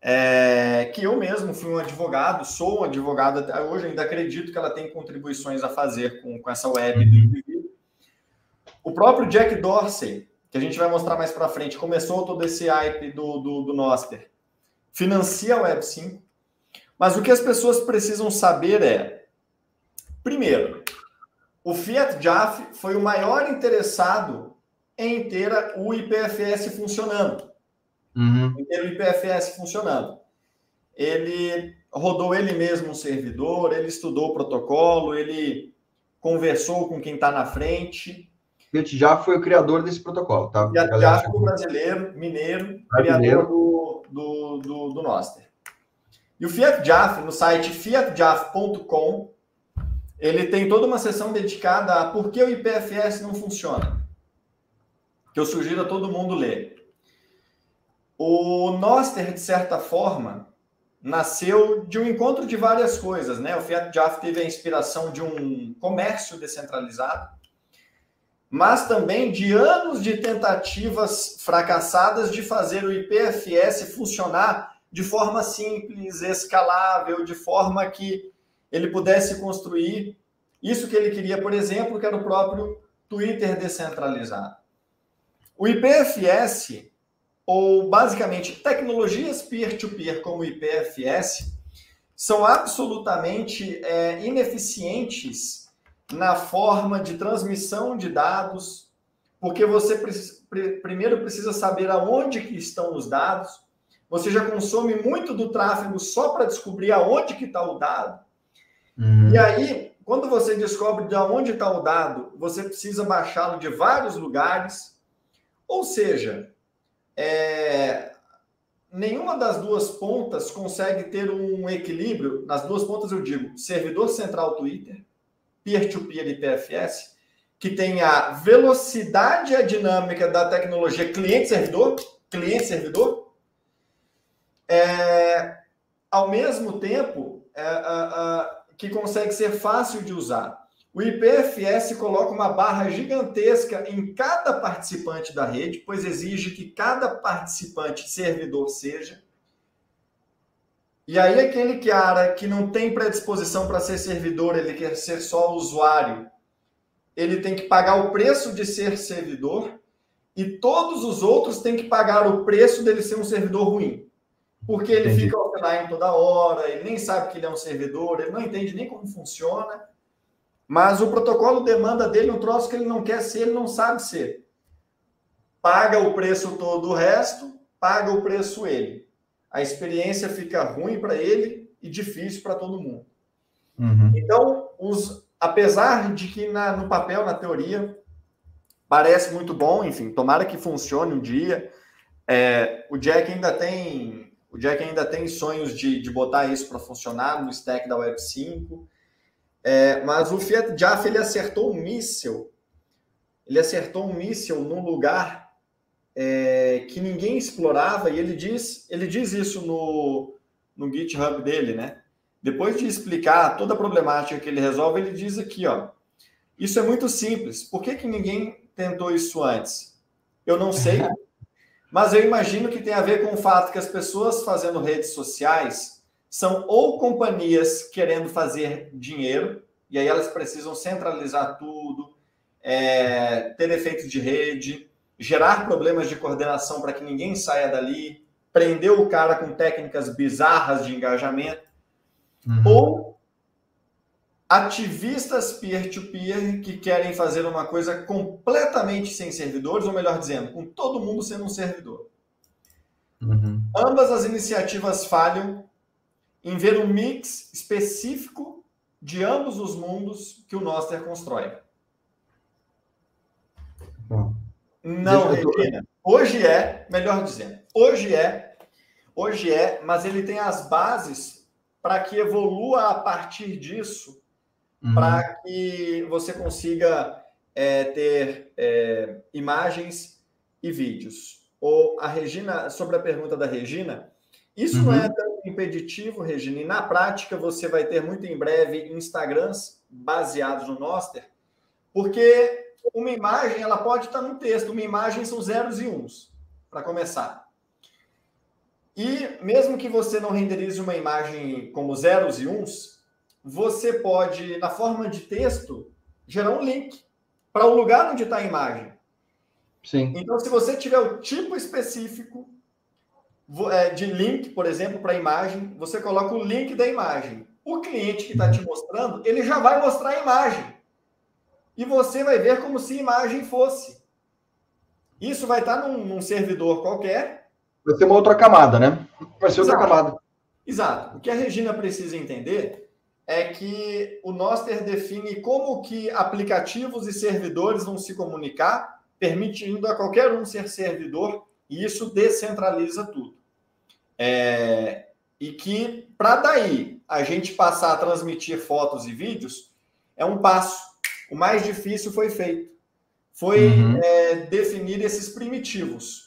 É... que eu mesmo fui um advogado, sou um advogado até hoje, ainda acredito que ela tem contribuições a fazer com, com essa web do indivíduo. O próprio Jack Dorsey, que a gente vai mostrar mais para frente, começou todo esse hype do, do, do Noster financia a Web 5. Mas o que as pessoas precisam saber é, primeiro, o Fiat Jaffe foi o maior interessado em ter o IPFS funcionando. Uhum. Em ter o IPFS funcionando. Ele rodou ele mesmo um servidor, ele estudou o protocolo, ele conversou com quem está na frente. Fiat Jaffe foi o criador desse protocolo, tá? Fiat Jaffe, brasileiro, mineiro, criador do do, do, do Noster. E o Fiat Jaffe, no site fiatjaffe.com, ele tem toda uma seção dedicada a por que o IPFS não funciona. Que eu sugiro a todo mundo ler. O Noster, de certa forma, nasceu de um encontro de várias coisas, né? O Fiat Jaffe teve a inspiração de um comércio descentralizado, mas também de anos de tentativas fracassadas de fazer o IPFS funcionar de forma simples, escalável, de forma que ele pudesse construir isso que ele queria, por exemplo, que era o próprio Twitter descentralizado. O IPFS, ou basicamente tecnologias peer-to-peer -peer como o IPFS, são absolutamente é, ineficientes na forma de transmissão de dados, porque você primeiro precisa saber aonde que estão os dados. Você já consome muito do tráfego só para descobrir aonde que está o dado. Uhum. E aí, quando você descobre de onde está o dado, você precisa baixá-lo de vários lugares. Ou seja, é, nenhuma das duas pontas consegue ter um equilíbrio. Nas duas pontas eu digo servidor central Twitter peer-to-peer -peer IPFS, que tem a velocidade e a dinâmica da tecnologia cliente-servidor, cliente-servidor, é, ao mesmo tempo é, que consegue ser fácil de usar. O IPFS coloca uma barra gigantesca em cada participante da rede, pois exige que cada participante servidor seja e aí aquele cara que não tem predisposição para ser servidor, ele quer ser só usuário, ele tem que pagar o preço de ser servidor e todos os outros têm que pagar o preço dele ser um servidor ruim. Porque ele Entendi. fica offline toda hora, ele nem sabe que ele é um servidor, ele não entende nem como funciona. Mas o protocolo demanda dele um troço que ele não quer ser, ele não sabe ser. Paga o preço todo o resto, paga o preço ele a experiência fica ruim para ele e difícil para todo mundo. Uhum. Então, os, apesar de que na, no papel, na teoria, parece muito bom, enfim, tomara que funcione um dia. É, o Jack ainda tem. O Jack ainda tem sonhos de, de botar isso para funcionar no stack da Web 5. É, mas o Fiat ele acertou um míssil. Ele acertou um míssil num lugar é, que ninguém explorava e ele diz, ele diz isso no, no GitHub dele, né? Depois de explicar toda a problemática que ele resolve, ele diz aqui, ó, isso é muito simples. Por que, que ninguém tentou isso antes? Eu não sei, mas eu imagino que tem a ver com o fato que as pessoas fazendo redes sociais são ou companhias querendo fazer dinheiro, e aí elas precisam centralizar tudo, é, ter efeito de rede, gerar problemas de coordenação para que ninguém saia dali, prender o cara com técnicas bizarras de engajamento, uhum. ou ativistas peer-to-peer -peer que querem fazer uma coisa completamente sem servidores, ou melhor dizendo, com todo mundo sendo um servidor. Uhum. Ambas as iniciativas falham em ver um mix específico de ambos os mundos que o Noster constrói. Bom. Não, Regina. Hoje é, melhor dizendo, hoje é, hoje é, mas ele tem as bases para que evolua a partir disso, uhum. para que você consiga é, ter é, imagens e vídeos. Ou a Regina, sobre a pergunta da Regina, isso uhum. não é tão impeditivo, Regina, e na prática você vai ter muito em breve Instagrams baseados no Noster, porque uma imagem ela pode estar no texto, uma imagem são zeros e uns, para começar. E mesmo que você não renderize uma imagem como zeros e uns, você pode, na forma de texto, gerar um link para o lugar onde está a imagem. Sim. Então, se você tiver o tipo específico é, de link, por exemplo, para a imagem, você coloca o link da imagem. O cliente que está te mostrando, ele já vai mostrar a imagem e você vai ver como se a imagem fosse. Isso vai estar num, num servidor qualquer. Vai ser uma outra camada, né? Vai ser Exato. outra camada. Exato. O que a Regina precisa entender é que o Noster define como que aplicativos e servidores vão se comunicar, permitindo a qualquer um ser servidor, e isso descentraliza tudo. É... E que, para daí a gente passar a transmitir fotos e vídeos, é um passo o mais difícil foi feito. Foi uhum. é, definir esses primitivos.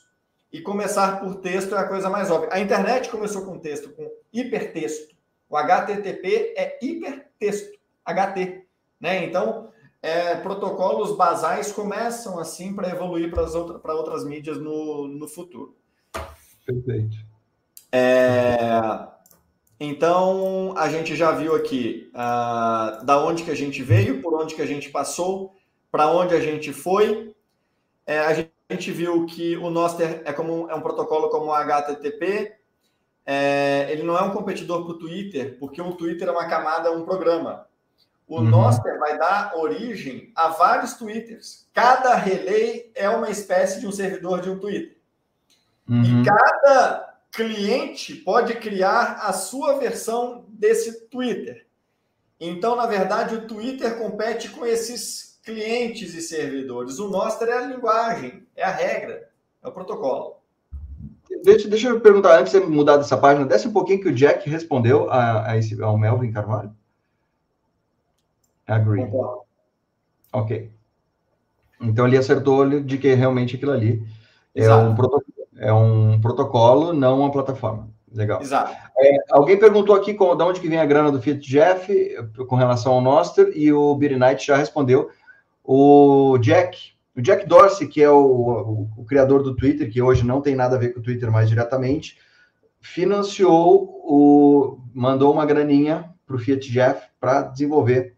E começar por texto é a coisa mais óbvia. A internet começou com texto, com hipertexto. O HTTP é hipertexto, HT. Né? Então, é, protocolos basais começam assim para evoluir para outra, outras mídias no, no futuro. Perfeito. É, então, a gente já viu aqui uh, da onde que a gente veio, por onde que a gente passou, para onde a gente foi. É, a gente viu que o Noster é, como, é um protocolo como o HTTP. É, ele não é um competidor para o Twitter, porque o Twitter é uma camada, um programa. O uhum. Noster vai dar origem a vários Twitters. Cada relay é uma espécie de um servidor de um Twitter. Uhum. E cada cliente pode criar a sua versão desse Twitter. Então, na verdade, o Twitter compete com esses clientes e servidores. O Nostr é a linguagem, é a regra, é o protocolo. Deixa, deixa eu perguntar, antes de mudar dessa página, desce um pouquinho que o Jack respondeu a, a esse, ao Melvin Carvalho. Agree. Ok. Então ele acertou de que realmente aquilo ali é um protocolo é um protocolo, não uma plataforma. Legal. Exato. É, alguém perguntou aqui com, de onde que vem a grana do Fiat Jeff com relação ao Noster e o Beer Knight já respondeu. O Jack, o Jack Dorsey, que é o, o, o, criador do Twitter, que hoje não tem nada a ver com o Twitter mais diretamente, financiou o. mandou uma graninha para o Fiat Jeff para desenvolver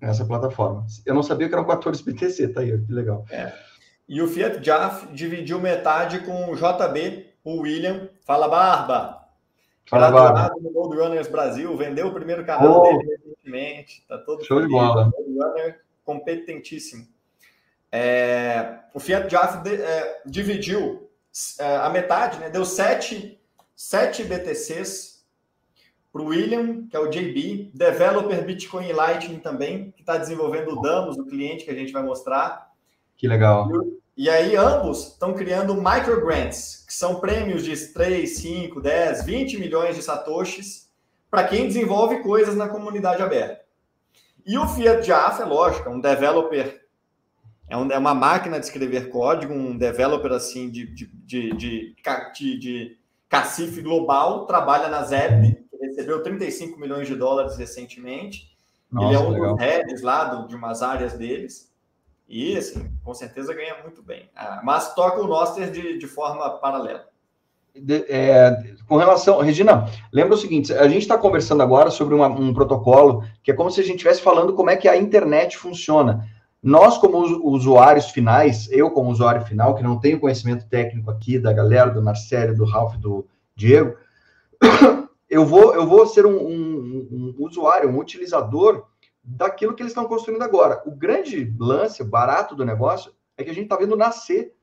essa plataforma. Eu não sabia que eram 14 BTC, tá aí, que legal. É. E o Fiat Jaff dividiu metade com o JB, o William. Fala, Barba! Fala, Barba! no Gold Runners Brasil, vendeu o primeiro canal oh. dele recentemente. Tá todo Show feliz. de bola. Runner competentíssimo. É, o Fiat Jaff de, é, dividiu é, a metade, né? Deu sete, sete BTCs para o William, que é o JB, developer Bitcoin Lightning também, que está desenvolvendo o Damos, o cliente que a gente vai mostrar. Que legal. E aí ambos estão criando microgrants, que são prêmios de 3, 5, 10, 20 milhões de satoshis para quem desenvolve coisas na comunidade aberta. E o Fiat Jaffa, é lógico, é um developer, é, um, é, uma máquina de escrever código, um developer assim de, de, de, de, de, de cacife global, trabalha na ZEP, recebeu 35 milhões de dólares recentemente. Nossa, Ele é um legal. dos heads lá do, de umas áreas deles. E, assim, com certeza ganha muito bem. Ah, mas toca o Noster de, de forma paralela. De, é, com relação. Regina, lembra o seguinte: a gente está conversando agora sobre uma, um protocolo que é como se a gente estivesse falando como é que a internet funciona. Nós, como usuários finais, eu, como usuário final, que não tenho conhecimento técnico aqui da galera, do Marcelo, do Ralph, do Diego, eu vou, eu vou ser um, um, um usuário, um utilizador daquilo que eles estão construindo agora. O grande lance, barato do negócio, é que a gente está vendo nascer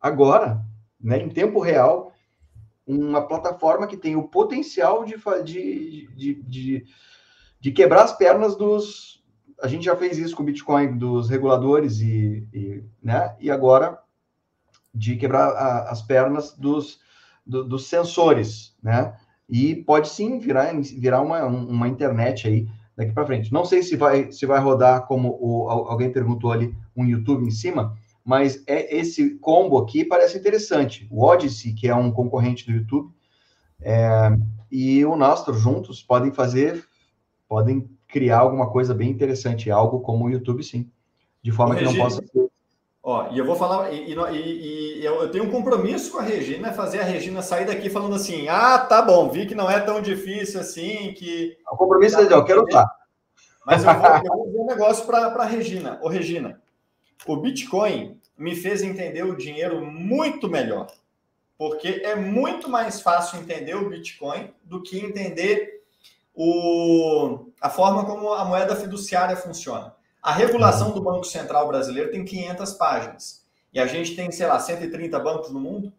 agora, né, em tempo real, uma plataforma que tem o potencial de, de, de, de, de quebrar as pernas dos. A gente já fez isso com o Bitcoin, dos reguladores, e, e, né, e agora de quebrar a, as pernas dos, do, dos sensores, né? E pode sim virar, virar uma, uma internet aí daqui para frente. Não sei se vai, se vai rodar como o, alguém perguntou ali, um YouTube em cima, mas é esse combo aqui parece interessante. O Odyssey, que é um concorrente do YouTube, é, e o Nastro juntos podem fazer, podem criar alguma coisa bem interessante, algo como o YouTube, sim, de forma que não possa ser. Ó, e eu vou falar, e, e, e, eu tenho um compromisso com a Regina, é fazer a Regina sair daqui falando assim: ah, tá bom, vi que não é tão difícil assim, que. O compromisso é, eu quero estar. Mas eu vou, eu vou dizer um negócio para a Regina. Ô, Regina, o Bitcoin me fez entender o dinheiro muito melhor. Porque é muito mais fácil entender o Bitcoin do que entender o, a forma como a moeda fiduciária funciona. A regulação do Banco Central brasileiro tem 500 páginas. E a gente tem, sei lá, 130 bancos no mundo.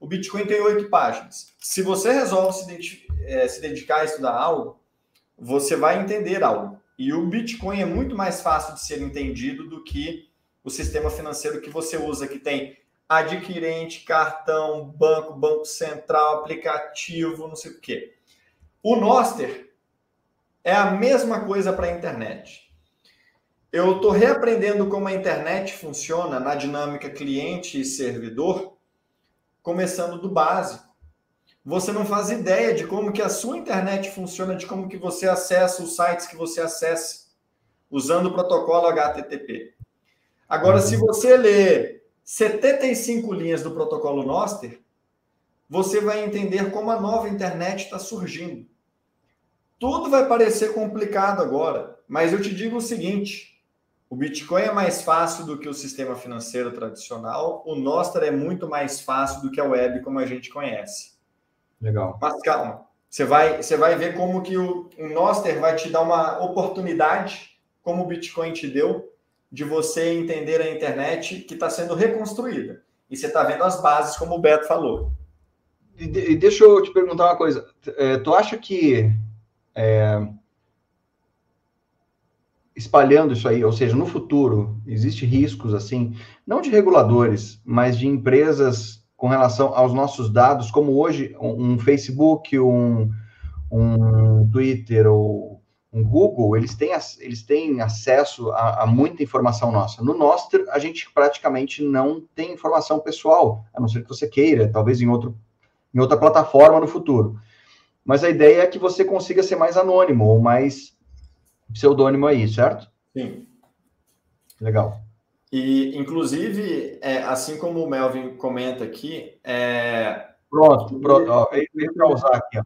O Bitcoin tem 8 páginas. Se você resolve se, é, se dedicar a estudar algo, você vai entender algo. E o Bitcoin é muito mais fácil de ser entendido do que o sistema financeiro que você usa, que tem adquirente, cartão, banco, banco central, aplicativo, não sei o quê. O Noster é a mesma coisa para a internet. Eu estou reaprendendo como a internet funciona na dinâmica cliente e servidor, começando do básico. Você não faz ideia de como que a sua internet funciona, de como que você acessa os sites que você acessa, usando o protocolo HTTP. Agora, se você ler 75 linhas do protocolo Noster, você vai entender como a nova internet está surgindo. Tudo vai parecer complicado agora, mas eu te digo o seguinte: o Bitcoin é mais fácil do que o sistema financeiro tradicional, o Noster é muito mais fácil do que a web como a gente conhece. Legal. Mas calma, você vai, você vai ver como que o, o Noster vai te dar uma oportunidade, como o Bitcoin te deu, de você entender a internet que está sendo reconstruída. E você está vendo as bases, como o Beto falou. E, deixa eu te perguntar uma coisa. É, tu acha que é, espalhando isso aí, ou seja, no futuro, existe riscos assim, não de reguladores, mas de empresas com relação aos nossos dados, como hoje um, um Facebook, um, um Twitter ou um Google, eles têm, eles têm acesso a, a, muita informação nossa. No Nostr, a gente praticamente não tem informação pessoal, a não ser que você queira, talvez em, outro, em outra plataforma no futuro. Mas a ideia é que você consiga ser mais anônimo ou mais pseudônimo aí, certo? Sim. Legal. E, inclusive, é, assim como o Melvin comenta aqui, é... Pronto, pronto. Ó, veio para usar aqui, ó.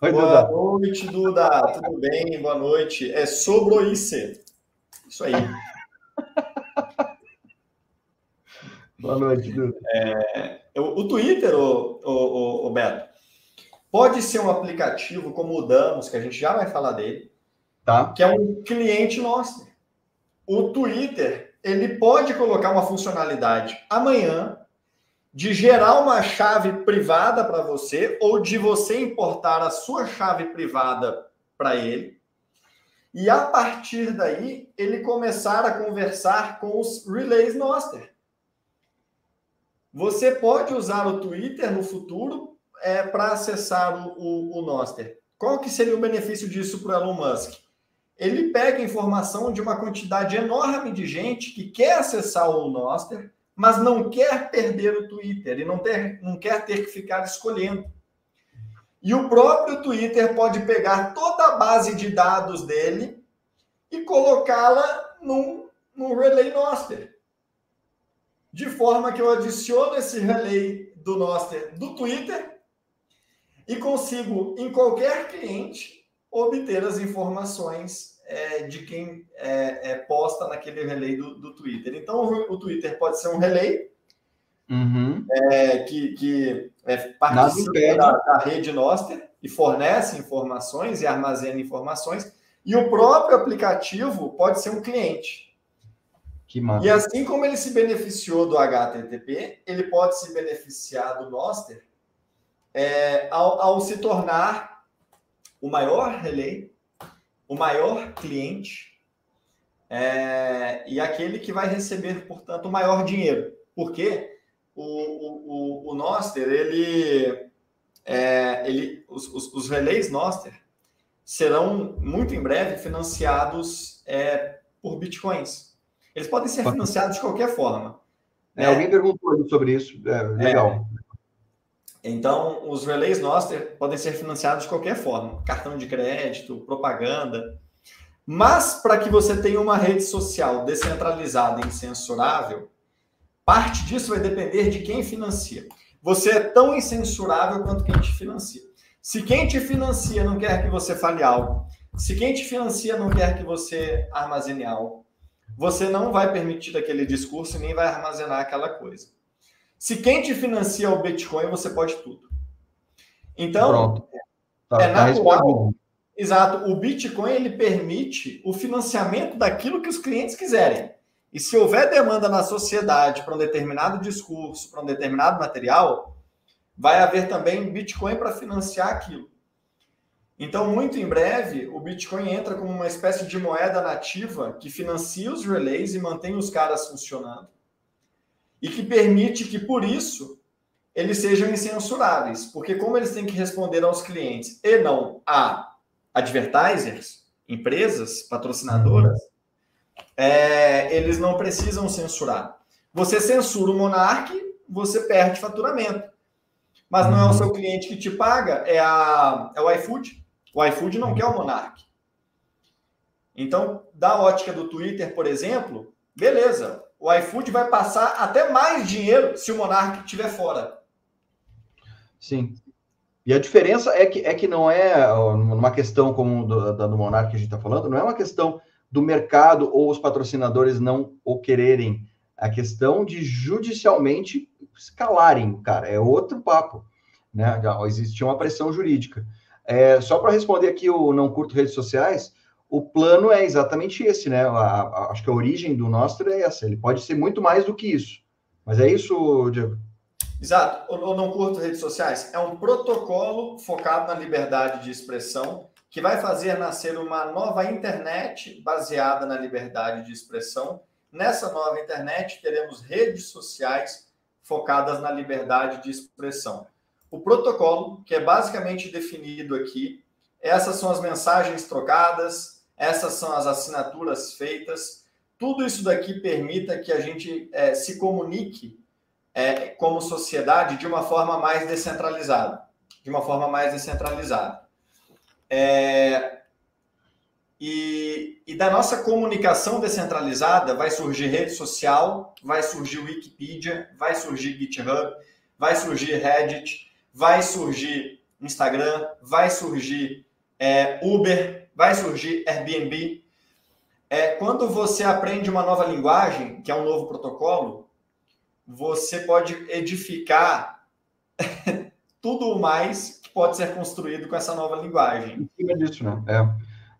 Oi, Boa Duda. noite, Duda. Tudo bem? Boa noite. É Sobroice. Isso aí. Boa noite, Duda. É, o, o Twitter, o, o, o, Beto, pode ser um aplicativo como o Damos, que a gente já vai falar dele, tá. que é um cliente nosso. O Twitter, ele pode colocar uma funcionalidade amanhã de gerar uma chave privada para você ou de você importar a sua chave privada para ele. E a partir daí, ele começar a conversar com os relays Noster. Você pode usar o Twitter no futuro é, para acessar o, o, o Noster. Qual que seria o benefício disso para Elon Musk? Ele pega informação de uma quantidade enorme de gente que quer acessar o Noster, mas não quer perder o Twitter e não, ter, não quer ter que ficar escolhendo. E o próprio Twitter pode pegar toda a base de dados dele e colocá-la num, num Relay Noster. De forma que eu adiciono esse Relay do Noster do Twitter e consigo, em qualquer cliente, obter as informações é, de quem é, é, posta naquele relay do, do Twitter. Então, o, o, Twitter pode ser um relay uhum. É, que, que é, participa da, da, rede Noster e fornece informações e armazena informações, e o próprio aplicativo pode ser um cliente. E assim como ele se beneficiou do HTTP, ele pode se beneficiar do Noster é, ao, ao se tornar o maior relay, o maior cliente é, e aquele que vai receber, portanto, o maior dinheiro. Porque o, o, o, o Noster, ele, é, ele os, os, os, relays Noster serão, muito em breve, financiados é, por bitcoins. Eles podem ser financiados de qualquer forma. É, alguém perguntou sobre isso. É, legal. É, então, os relays Noster podem ser financiados de qualquer forma, cartão de crédito, propaganda. Mas para que você tenha uma rede social descentralizada e incensurável, parte disso vai depender de quem financia. Você é tão incensurável quanto quem te financia. Se quem te financia não quer que você fale algo, se quem te financia não quer que você armazene algo, você não vai permitir aquele discurso e nem vai armazenar aquela coisa. Se quem te financia o Bitcoin, você pode tudo. Então, tá, é tá natural. exato. O Bitcoin ele permite o financiamento daquilo que os clientes quiserem. E se houver demanda na sociedade para um determinado discurso, para um determinado material, vai haver também Bitcoin para financiar aquilo. Então, muito em breve, o Bitcoin entra como uma espécie de moeda nativa que financia os relays e mantém os caras funcionando e que permite que, por isso, eles sejam incensuráveis, porque como eles têm que responder aos clientes e não a advertisers, empresas, patrocinadoras, é, eles não precisam censurar. Você censura o Monark, você perde faturamento. Mas não é o seu cliente que te paga, é, a, é o iFood. O iFood não quer o Monark. Então, da ótica do Twitter, por exemplo, beleza, o iFood vai passar até mais dinheiro se o Monark estiver fora. Sim. E a diferença é que, é que não é uma questão como do, do Monark que a gente está falando, não é uma questão do mercado ou os patrocinadores não o quererem. A questão de judicialmente escalarem, cara, é outro papo. Né? Existia uma pressão jurídica. É, só para responder aqui o Não Curto Redes Sociais, o plano é exatamente esse, né? A, a, acho que a origem do Nostra é essa. Ele pode ser muito mais do que isso. Mas é isso, Diego? Exato. Eu não curto redes sociais. É um protocolo focado na liberdade de expressão que vai fazer nascer uma nova internet baseada na liberdade de expressão. Nessa nova internet teremos redes sociais focadas na liberdade de expressão. O protocolo, que é basicamente definido aqui, essas são as mensagens trocadas, essas são as assinaturas feitas. Tudo isso daqui permita que a gente é, se comunique é, como sociedade de uma forma mais descentralizada. De uma forma mais descentralizada. É, e, e, da nossa comunicação descentralizada vai surgir rede social, vai surgir Wikipedia, vai surgir GitHub, vai surgir Reddit, vai surgir Instagram, vai surgir é, Uber, vai surgir Airbnb. É, quando você aprende uma nova linguagem, que é um novo protocolo, você pode edificar tudo mais que pode ser construído com essa nova linguagem. Em disso, né? É,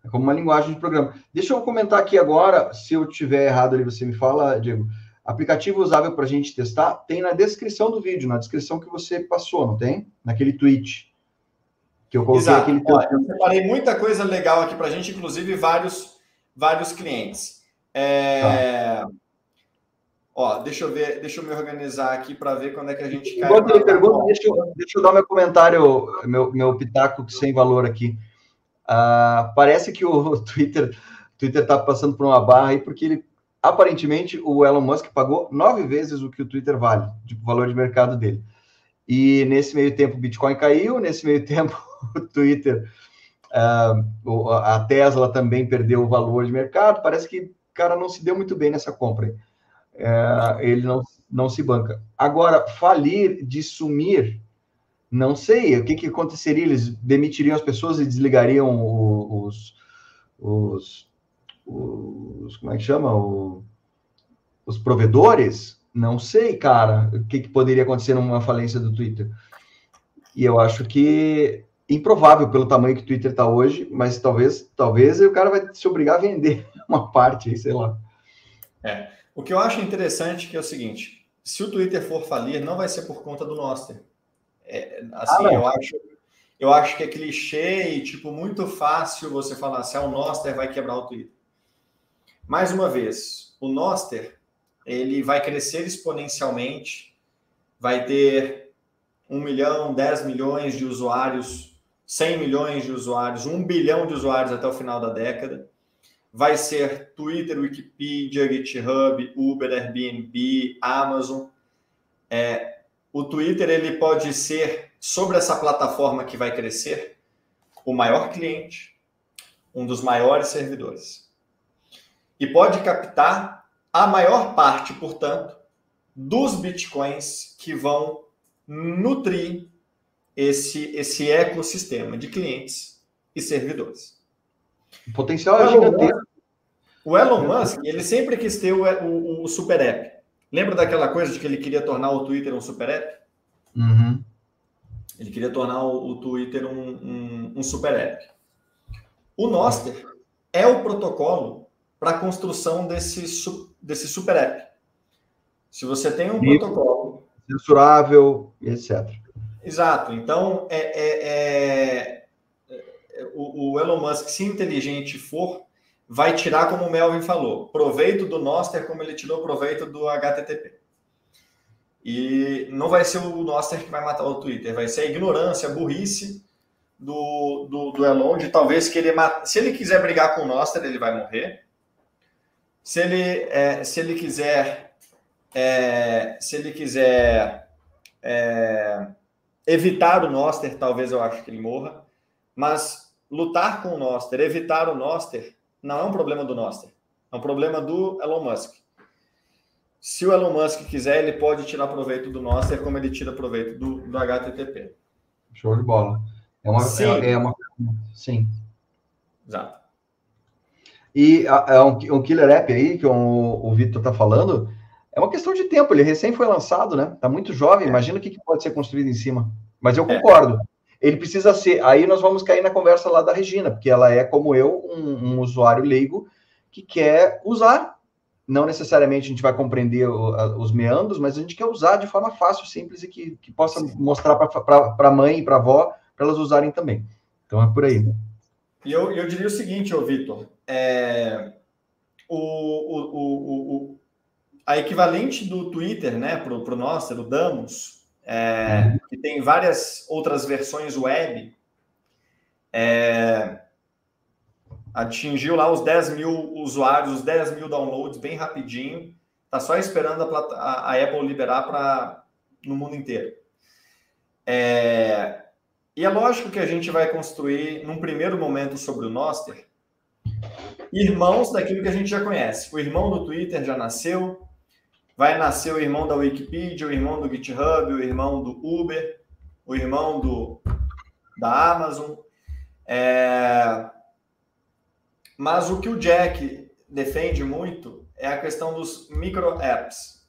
é como uma linguagem de programa. Deixa eu comentar aqui agora, se eu tiver errado ali, você me fala, Diego. Aplicativo usável para a gente testar, tem na descrição do vídeo, na descrição que você passou, não tem? Naquele tweet que eu coloquei Exato. aquele Olha, eu separei muita coisa legal aqui para a gente, inclusive vários, vários clientes. É... Tá. Ó, deixa eu ver, deixa eu me organizar aqui para ver quando é que a gente cai. Enquanto ele pergunta, deixa eu, deixa eu dar meu comentário, meu, meu pitaco sem valor aqui. Uh, parece que o Twitter Twitter está passando por uma barra aí, porque ele aparentemente o Elon Musk pagou nove vezes o que o Twitter vale, de valor de mercado dele. E nesse meio tempo o Bitcoin caiu, nesse meio tempo o Twitter, uh, a Tesla também perdeu o valor de mercado. Parece que o cara não se deu muito bem nessa compra. Uh, ele não, não se banca. Agora, falir de sumir, não sei. O que, que aconteceria? Eles demitiriam as pessoas e desligariam os, os, os como é que chama? O, os provedores? Não sei, cara, o que, que poderia acontecer numa falência do Twitter. E eu acho que improvável pelo tamanho que o Twitter está hoje, mas talvez, talvez o cara vai se obrigar a vender uma parte, sei lá. É. O que eu acho interessante é, é o seguinte: se o Twitter for falir, não vai ser por conta do Noster. É, assim, ah, eu acho, eu acho que é clichê e tipo muito fácil você falar se assim, ah, o Noster vai quebrar o Twitter. Mais uma vez, o Noster ele vai crescer exponencialmente, vai ter 1 milhão, 10 milhões de usuários, 100 milhões de usuários, 1 bilhão de usuários até o final da década. Vai ser Twitter, Wikipedia, GitHub, Uber, Airbnb, Amazon. É, o Twitter ele pode ser, sobre essa plataforma que vai crescer, o maior cliente, um dos maiores servidores. E pode captar a maior parte, portanto, dos bitcoins que vão nutrir esse, esse ecossistema de clientes e servidores. O potencial é gigantesco. O Elon Musk, ele sempre quis ter o, o, o, super app. Lembra daquela coisa de que ele queria tornar o Twitter um super app? Uhum. Ele queria tornar o, o Twitter um, um, um super app. O Noster é o protocolo para a construção desse, desse super app. Se você tem um e protocolo. Censurável, etc. Exato. Então, é, é, é, é o, o, Elon Musk, se inteligente for, vai tirar, como o Melvin falou, proveito do Noster como ele tirou proveito do HTTP. E não vai ser o Noster que vai matar o Twitter, vai ser a ignorância, a burrice do, do, do Elon de talvez querer matar. Se ele quiser brigar com o Noster, ele vai morrer. Se ele, é, se ele quiser, é, se ele quiser é, evitar o Noster, talvez eu acho que ele morra. Mas lutar com o Noster, evitar o Noster, não é um problema do Noster. É um problema do Elon Musk. Se o Elon Musk quiser, ele pode tirar proveito do Noster como ele tira proveito do, do HTTP. Show de bola. É uma, sim. É, é uma, sim. Exato. E é um, um killer app aí que o, o Vitor está falando, é uma questão de tempo. Ele recém foi lançado, né? Está muito jovem. É. Imagina o que, que, pode ser construído em cima. Mas eu é. concordo. Ele precisa ser. Aí nós vamos cair na conversa lá da Regina, porque ela é, como eu, um, um usuário leigo que quer usar. Não necessariamente a gente vai compreender o, os meandros, mas a gente quer usar de forma fácil, simples e que, que possa mostrar para a mãe e para a avó para elas usarem também. Então é por aí. E eu, eu diria o seguinte, ô Vitor, é, o, o, o, a equivalente do Twitter, né, para o nosso, o Damos, é, que tem várias outras versões web, é, atingiu lá os 10 mil usuários, os 10 mil downloads bem rapidinho. Está só esperando a, a, a Apple liberar para no mundo inteiro. É, e é lógico que a gente vai construir, num primeiro momento, sobre o Noster, irmãos daquilo que a gente já conhece. O irmão do Twitter já nasceu, vai nascer o irmão da Wikipedia, o irmão do GitHub, o irmão do Uber, o irmão do, da Amazon. É... Mas o que o Jack defende muito é a questão dos micro apps.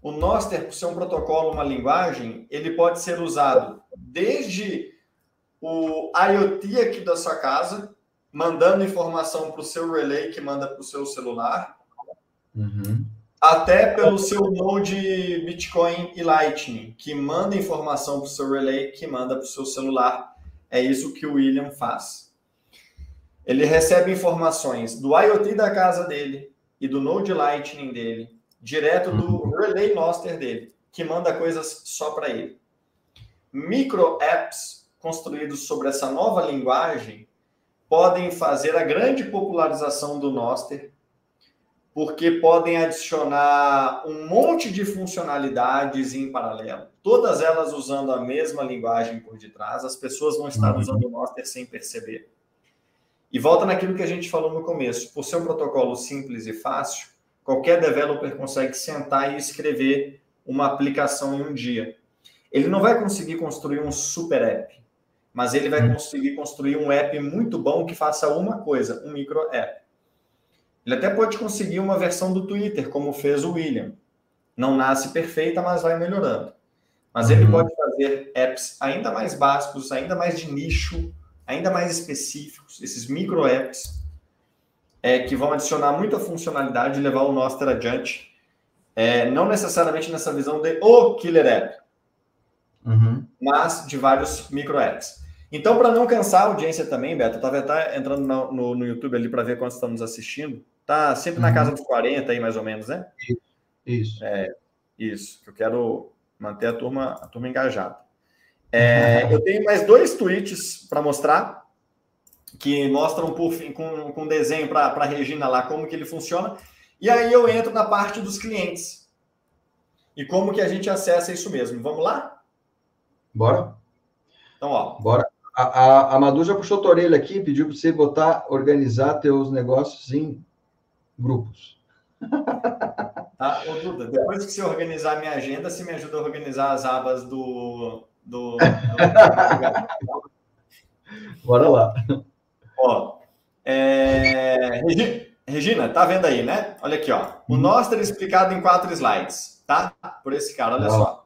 O Noster, por ser um protocolo, uma linguagem, ele pode ser usado desde o IoT aqui da sua casa, mandando informação para o seu relay que manda para o seu celular, uhum. até pelo seu node Bitcoin e Lightning, que manda informação para o seu relay que manda para o seu celular. É isso que o William faz. Ele recebe informações do IoT da casa dele e do node Lightning dele, direto do uhum. Relay Noster dele, que manda coisas só para ele. Micro apps construídos sobre essa nova linguagem podem fazer a grande popularização do Noster, porque podem adicionar um monte de funcionalidades em paralelo, todas elas usando a mesma linguagem por detrás. As pessoas vão estar uhum. usando o Noster sem perceber. E volta naquilo que a gente falou no começo: por ser um protocolo simples e fácil, qualquer developer consegue sentar e escrever uma aplicação em um dia. Ele não vai conseguir construir um super app, mas ele vai hum. conseguir construir um app muito bom que faça uma coisa, um micro app. Ele até pode conseguir uma versão do Twitter, como fez o William. Não nasce perfeita, mas vai melhorando. Mas ele uhum. pode fazer apps ainda mais básicos, ainda mais de nicho, ainda mais específicos, esses micro apps, é, que vão adicionar muita funcionalidade e levar o Noster adiante. É, não necessariamente nessa visão de o killer app, uhum. mas de vários micro apps. Então, para não cansar a audiência também, Beto, eu estava até entrando no, no, YouTube ali para ver quantos estamos assistindo. Tá sempre uhum. na casa dos 40 aí, mais ou menos, né? Isso. É, isso, eu quero manter a turma, a turma engajada. É, eu tenho mais dois tweets para mostrar, que mostram por fim, com, com desenho para a Regina lá como que ele funciona. E aí eu entro na parte dos clientes. E como que a gente acessa isso mesmo. Vamos lá? Bora. Então, ó. Bora. A, a, a Madu já puxou a orelha aqui, pediu para você botar, organizar teus negócios em grupos. Tá, ô Duda, depois que você organizar a minha agenda, você me ajuda a organizar as abas do, do, do... Bora lá. Ó, é... Regina, tá vendo aí, né? Olha aqui, ó. O uhum. Nostr explicado em quatro slides, tá? Por esse cara, olha só.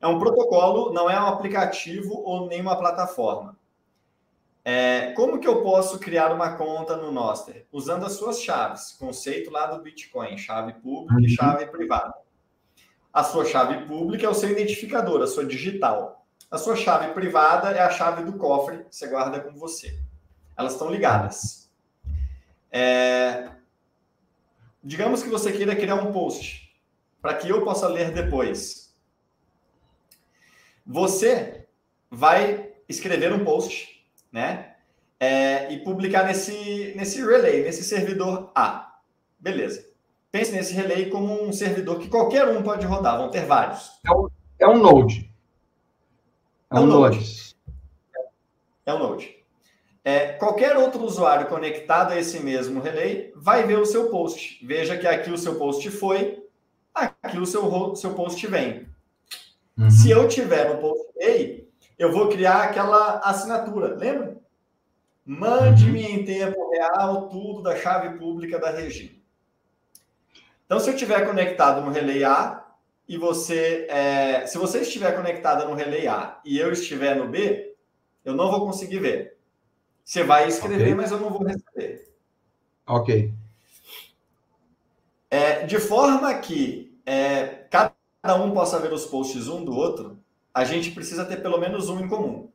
É um protocolo, não é um aplicativo ou nem uma plataforma. É, como que eu posso criar uma conta no Nostr? Usando as suas chaves, conceito lá do Bitcoin, chave pública e uhum. chave privada. A sua chave pública é o seu identificador, a sua digital. A sua chave privada é a chave do cofre que você guarda com você. Elas estão ligadas. É... Digamos que você queira criar um post para que eu possa ler depois. Você vai escrever um post, né? É, e publicar nesse, nesse relay, nesse servidor A. Beleza. Pense nesse relay como um servidor que qualquer um pode rodar, vão ter vários. É um, é um node. É, é um, node. node. É um node. É, qualquer outro usuário conectado a esse mesmo relay vai ver o seu post. Veja que aqui o seu post foi, aqui o seu, seu post vem. Uhum. Se eu tiver no A, eu vou criar aquela assinatura, lembra? Mande-me uhum. em tempo real tudo da chave pública da Regina. Então, se eu estiver conectado no relay A e você, é, se você estiver conectada no relay A e eu estiver no B, eu não vou conseguir ver. Você vai escrever, okay. mas eu não vou receber. Ok. É, de forma que é, cada um possa ver os posts um do outro, a gente precisa ter pelo menos um em comum.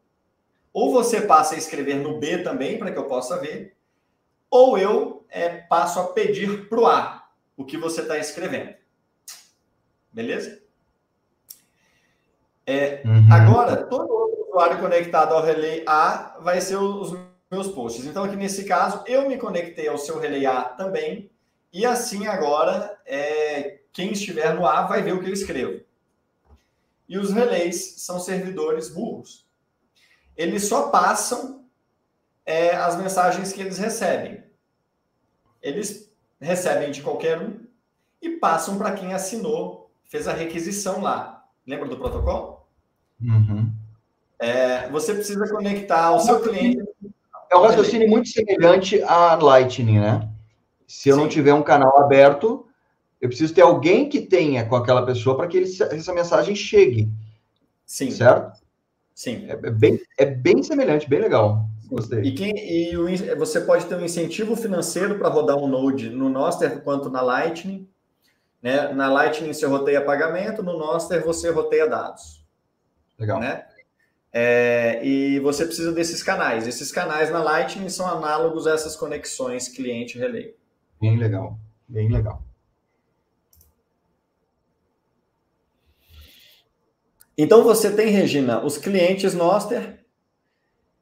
Ou você passa a escrever no B também, para que eu possa ver, ou eu é, passo a pedir para o A o que você está escrevendo. Beleza? É, uhum. Agora, todo outro usuário conectado ao Relay A vai ser os meus posts. Então, aqui nesse caso, eu me conectei ao seu Relay A também, e assim agora, é, quem estiver no A vai ver o que eu escrevo. E os relays são servidores burros. Eles só passam é, as mensagens que eles recebem. Eles recebem de qualquer um e passam para quem assinou, fez a requisição lá. Lembra do protocolo? Uhum. É, você precisa conectar ao seu cliente. É um raciocínio muito semelhante a Lightning, né? Se eu Sim. não tiver um canal aberto, eu preciso ter alguém que tenha com aquela pessoa para que ele, essa mensagem chegue. Sim. Certo? Sim. É, é, bem, é bem semelhante, bem legal. Gostei. E, quem, e o, você pode ter um incentivo financeiro para rodar um Node no Noster quanto na Lightning. Né? Na Lightning você roteia pagamento, no Noster você roteia dados. Legal. Né? É, e você precisa desses canais. Esses canais na Lightning são análogos a essas conexões cliente-relay. Bem legal, bem legal. Então você tem, Regina, os clientes Noster.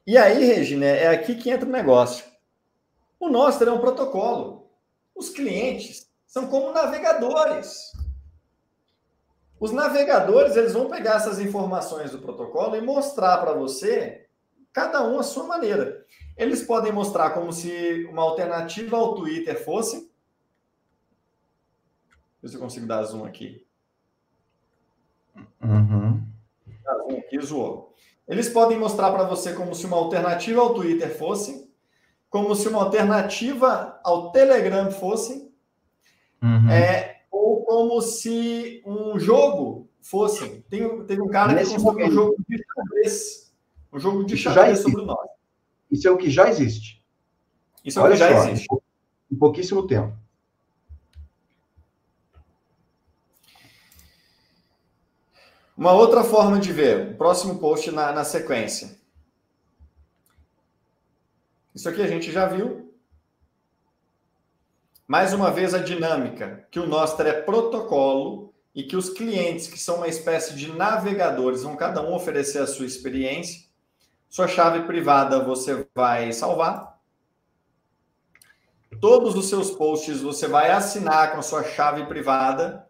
E aí, Regina, é aqui que entra o negócio. O Noster é um protocolo. Os clientes são como navegadores. Os navegadores eles vão pegar essas informações do protocolo e mostrar para você, cada um a sua maneira. Eles podem mostrar como se uma alternativa ao Twitter fosse. Ver se eu consigo dar zoom aqui. Uhum. Aqui, zoou. Eles podem mostrar para você como se uma alternativa ao Twitter fosse, como se uma alternativa ao Telegram fosse, uhum. é, ou como se um jogo fosse. Tem, teve um cara Nesse que construiu um jogo de xadrez. Um jogo de xadrez sobre nós. Isso é o que já existe. Isso é o que já só, existe. Em pouquíssimo tempo. Uma outra forma de ver, o próximo post na, na sequência. Isso aqui a gente já viu. Mais uma vez, a dinâmica, que o Nostra é protocolo e que os clientes, que são uma espécie de navegadores, vão cada um oferecer a sua experiência. Sua chave privada você vai salvar. Todos os seus posts você vai assinar com a sua chave privada,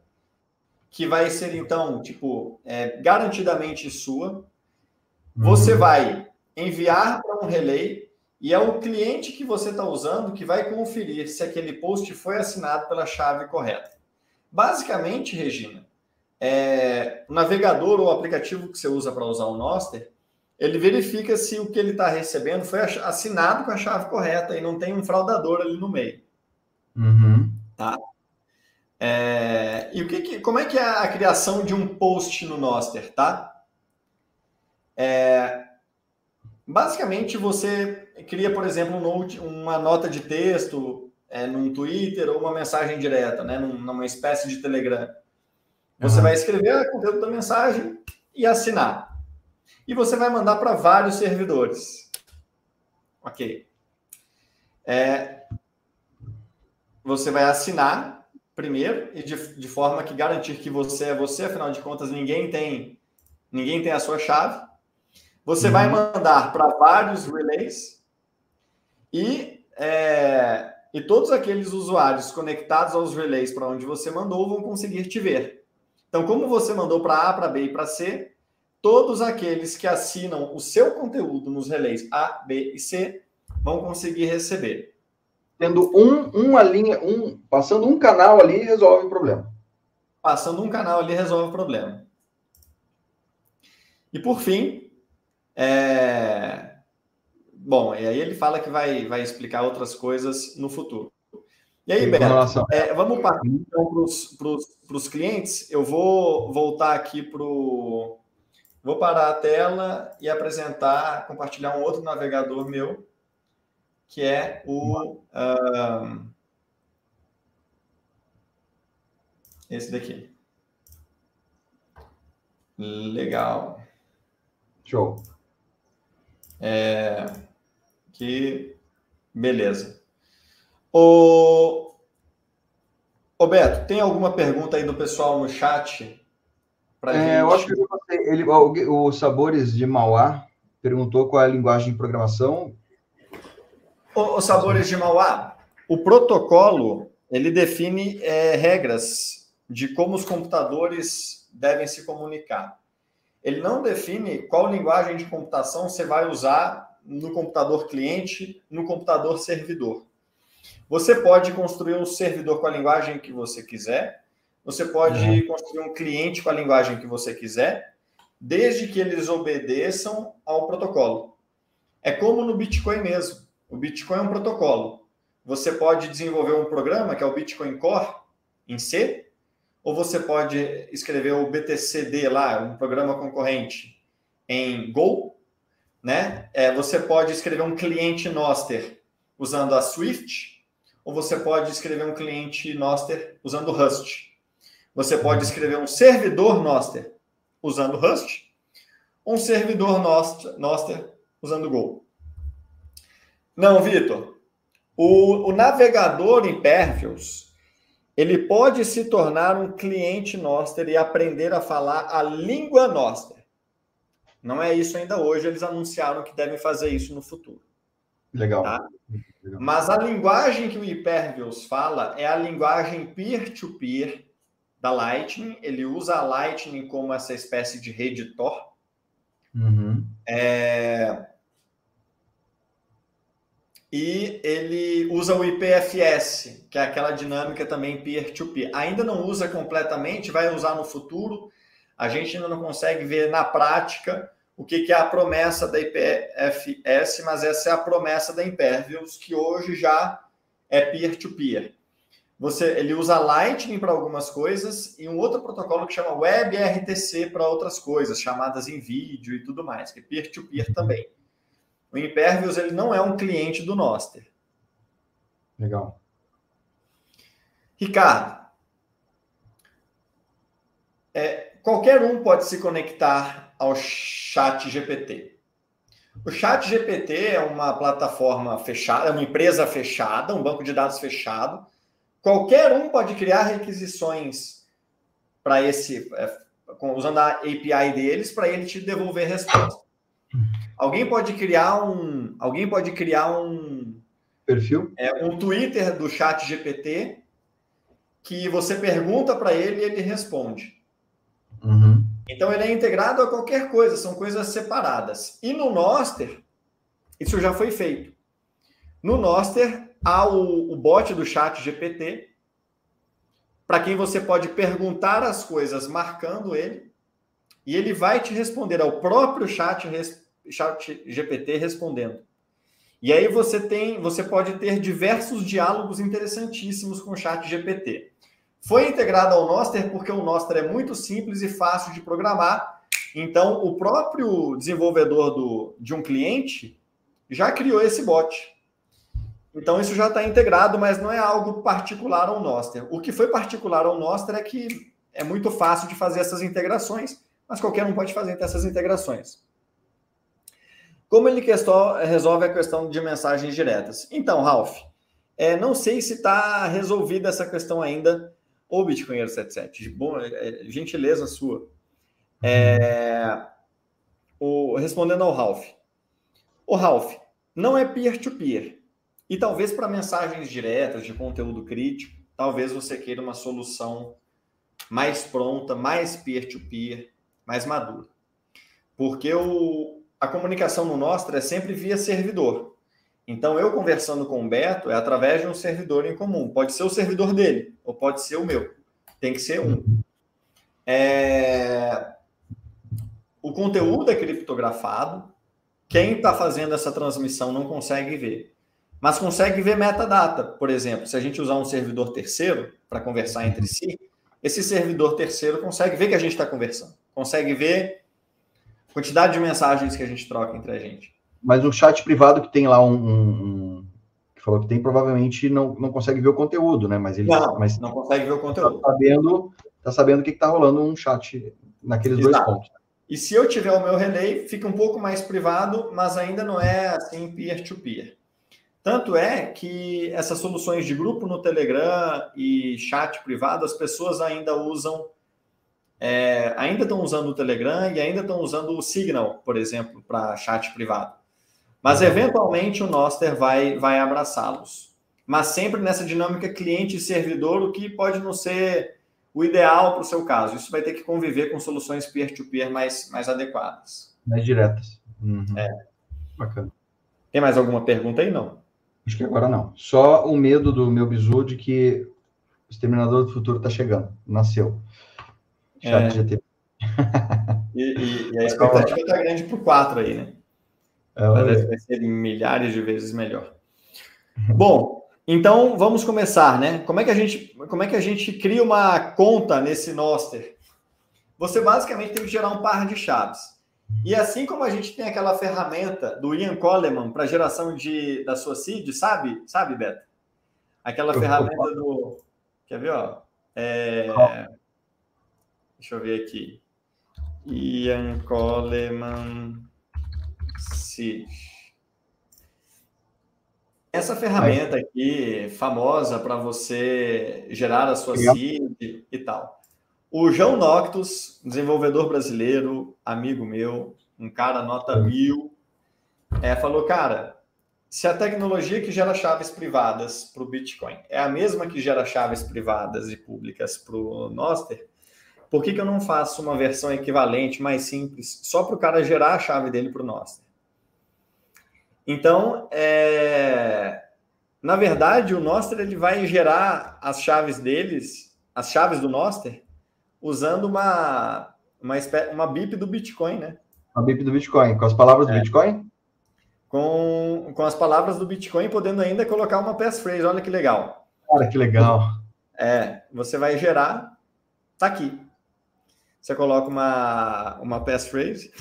que vai ser então, tipo, é, garantidamente sua. Você uhum. vai enviar para um relay e é o cliente que você está usando que vai conferir se aquele post foi assinado pela chave correta. Basicamente, Regina, é, o navegador ou o aplicativo que você usa para usar o Noster, ele verifica se o que ele está recebendo foi assinado com a chave correta e não tem um fraudador ali no meio. Uhum. Tá? É, e o que, que, como é que é a criação de um post no Noster, tá? É, basicamente, você cria, por exemplo, um note, uma nota de texto é, num Twitter ou uma mensagem direta, né, numa espécie de Telegram. Você uhum. vai escrever o conteúdo da mensagem e assinar e você vai mandar para vários servidores. Ok. É, você vai assinar primeiro e de, de forma que garantir que você é você, afinal de contas ninguém tem ninguém tem a sua chave. Você uhum. vai mandar para vários relays e é, e todos aqueles usuários conectados aos relays para onde você mandou vão conseguir te ver. Então, como você mandou para A, para B e para C, todos aqueles que assinam o seu conteúdo nos relés A, B e C vão conseguir receber. Tendo um, uma linha, um, passando um canal ali, resolve o problema. Passando um canal ali, resolve o problema. E por fim, é... bom, e aí ele fala que vai, vai explicar outras coisas no futuro. E aí, Beto, é, vamos partir então para os clientes. Eu vou voltar aqui para o Vou parar a tela e apresentar, compartilhar um outro navegador meu, que é o. Uh, esse daqui. Legal. Show. É, que beleza. O, o Beto, tem alguma pergunta aí do pessoal no chat é, eu acho que ele, o, o Sabores de Mauá perguntou qual é a linguagem de programação. O, o Sabores de Mauá, o protocolo ele define é, regras de como os computadores devem se comunicar. Ele não define qual linguagem de computação você vai usar no computador cliente, no computador servidor. Você pode construir um servidor com a linguagem que você quiser, você pode uhum. construir um cliente com a linguagem que você quiser, desde que eles obedeçam ao protocolo. É como no Bitcoin mesmo. O Bitcoin é um protocolo. Você pode desenvolver um programa que é o Bitcoin Core em C, ou você pode escrever o BTCD lá, um programa concorrente, em Go, né? É, você pode escrever um cliente Noster usando a Swift, ou você pode escrever um cliente Noster usando Rust. Você pode escrever um servidor Noster usando Rust, um servidor Noster usando Go. Não, Vitor. O, o navegador Impervious, ele pode se tornar um cliente Noster e aprender a falar a língua Noster. Não é isso ainda hoje, eles anunciaram que devem fazer isso no futuro. Legal. Tá? Legal. Mas a linguagem que o Hyperviews fala é a linguagem peer-to-peer -peer da Lightning. Ele usa a Lightning como essa espécie de rede Tor. Uhum. É... E ele usa o IPFS, que é aquela dinâmica também peer-to-peer. -peer. Ainda não usa completamente, vai usar no futuro. A gente ainda não consegue ver na prática o que, é a promessa da IPFS, mas essa é a promessa da Impervious, que hoje já é peer-to-peer. -peer. Você, ele usa Lightning para algumas coisas e um outro protocolo que chama WebRTC para outras coisas, chamadas em vídeo e tudo mais, que é peer-to-peer -peer também. O Impervious ele não é um cliente do Noster. Legal. Ricardo, é, qualquer um pode se conectar ao Chat GPT. O Chat GPT é uma plataforma fechada, é uma empresa fechada, um banco de dados fechado. Qualquer um pode criar requisições para esse, é, usando a API deles, para ele te devolver resposta. Alguém pode criar um, alguém pode criar um perfil, é um Twitter do Chat GPT que você pergunta para ele e ele responde. Uhum. Então ele é integrado a qualquer coisa, são coisas separadas. E no Noster, isso já foi feito. No Noster há o, o bot do Chat GPT, para quem você pode perguntar as coisas marcando ele, e ele vai te responder ao próprio chat, chat GPT respondendo. E aí você tem, você pode ter diversos diálogos interessantíssimos com o chat GPT. Foi integrado ao Noster porque o Noster é muito simples e fácil de programar. Então, o próprio desenvolvedor do, de um cliente já criou esse bot. Então, isso já está integrado, mas não é algo particular ao Noster. O que foi particular ao Noster é que é muito fácil de fazer essas integrações, mas qualquer um pode fazer essas integrações. Como ele resolve a questão de mensagens diretas? Então, Ralph, é, não sei se está resolvida essa questão ainda Ô, Bitcoinheiro 77, bom, é, é, gentileza sua. É, o, respondendo ao Ralph. O Ralph, não é peer-to-peer. -peer, e talvez para mensagens diretas de conteúdo crítico, talvez você queira uma solução mais pronta, mais peer-to-peer, -peer, mais madura. Porque o, a comunicação no Nostra é sempre via servidor. Então, eu conversando com o Beto é através de um servidor em comum. Pode ser o servidor dele, ou pode ser o meu. Tem que ser um. É... O conteúdo é criptografado. Quem está fazendo essa transmissão não consegue ver. Mas consegue ver metadata. Por exemplo, se a gente usar um servidor terceiro para conversar entre si, esse servidor terceiro consegue ver que a gente está conversando. Consegue ver quantidade de mensagens que a gente troca entre a gente. Mas o chat privado que tem lá um, um, que falou que tem, provavelmente não, não consegue ver o conteúdo, né? Mas ele não, mas não consegue ver o conteúdo. Tá sabendo, tá sabendo o que está rolando um chat naqueles Exato. dois pontos. E se eu tiver o meu relay, fica um pouco mais privado, mas ainda não é assim peer-to-peer. -peer. Tanto é que essas soluções de grupo no Telegram e chat privado, as pessoas ainda usam, é, ainda estão usando o Telegram e ainda estão usando o Signal, por exemplo, para chat privado. Mas eventualmente o Noster vai, vai abraçá-los. Mas sempre nessa dinâmica cliente e servidor, o que pode não ser o ideal para o seu caso. Isso vai ter que conviver com soluções peer-to-peer -peer mais, mais adequadas. Mais diretas. Uhum. É. Bacana. Tem mais alguma pergunta aí? Não. Acho que agora não. Só o medo do meu bisu de que o Exterminador do Futuro está chegando. Nasceu. Chat é. GTP. E, e, e a expectativa está grande para o 4 aí, né? Parece vai ser milhares de vezes melhor. Bom, então vamos começar, né? Como é que a gente, como é que a gente cria uma conta nesse Noster? Você basicamente tem que gerar um par de chaves. E assim como a gente tem aquela ferramenta do Ian Coleman para geração de, da sua seed, sabe? Sabe, Beto? Aquela ferramenta do. Quer ver, ó? É... Deixa eu ver aqui. Ian Coleman. Essa ferramenta aqui, famosa para você gerar a sua seed e tal. O João Noctus, desenvolvedor brasileiro, amigo meu, um cara nota mil, é, falou, cara, se a tecnologia que gera chaves privadas para o Bitcoin é a mesma que gera chaves privadas e públicas para o Noster, por que, que eu não faço uma versão equivalente, mais simples, só para o cara gerar a chave dele para o Noster? Então, é... na verdade, o Noster ele vai gerar as chaves deles, as chaves do Noster, usando uma, uma, uma BIP do Bitcoin, né? Uma BIP do Bitcoin, com as palavras do é. Bitcoin? Com, com as palavras do Bitcoin, podendo ainda colocar uma passphrase. Olha que legal. Cara, que legal. É, você vai gerar, tá aqui. Você coloca uma, uma passphrase.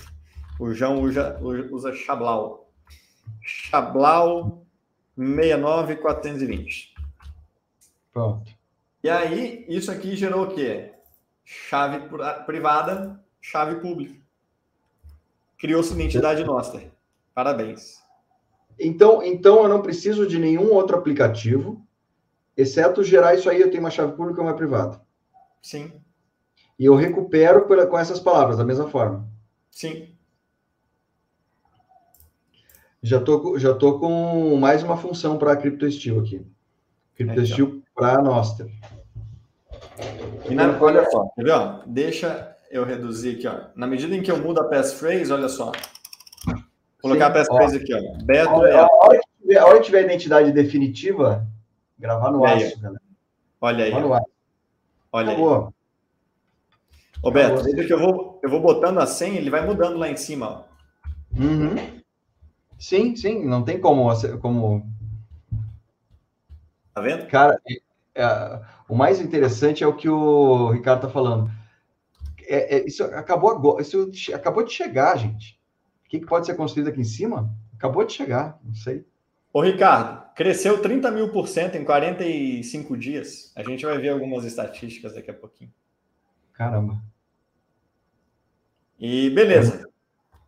O João usa, usa Chablau. Chablau 69420. Pronto. E aí, isso aqui gerou o quê? Chave privada, chave pública. Criou-se identidade Noster. Parabéns. Então, então eu não preciso de nenhum outro aplicativo, exceto gerar isso aí, eu tenho uma chave pública e uma privada. Sim. E eu recupero com essas palavras, da mesma forma. Sim. Já tô, já tô com mais uma função para CryptoSteel aqui. CryptoSteel então. para Noster. E na, olha só, quer ver? Deixa eu reduzir aqui, ó. Na medida em que eu mudo a passphrase, olha só. Vou colocar Sim, a passphrase aqui, ó. Beto a, é... a, hora que tiver, a hora que tiver a identidade definitiva, gravar no aço, galera. Olha aí. Olha Acabou. aí. Ô, Beto, veja que eu vou, eu vou botando a senha, ele vai mudando lá em cima. Uhum. Sim, sim, não tem como. como... Tá vendo? Cara, é, é, o mais interessante é o que o Ricardo tá falando. É, é, isso acabou agora, isso acabou de chegar, gente. O que, que pode ser construído aqui em cima? Acabou de chegar, não sei. Ô, Ricardo, cresceu 30 mil por cento em 45 dias. A gente vai ver algumas estatísticas daqui a pouquinho. Caramba. E beleza.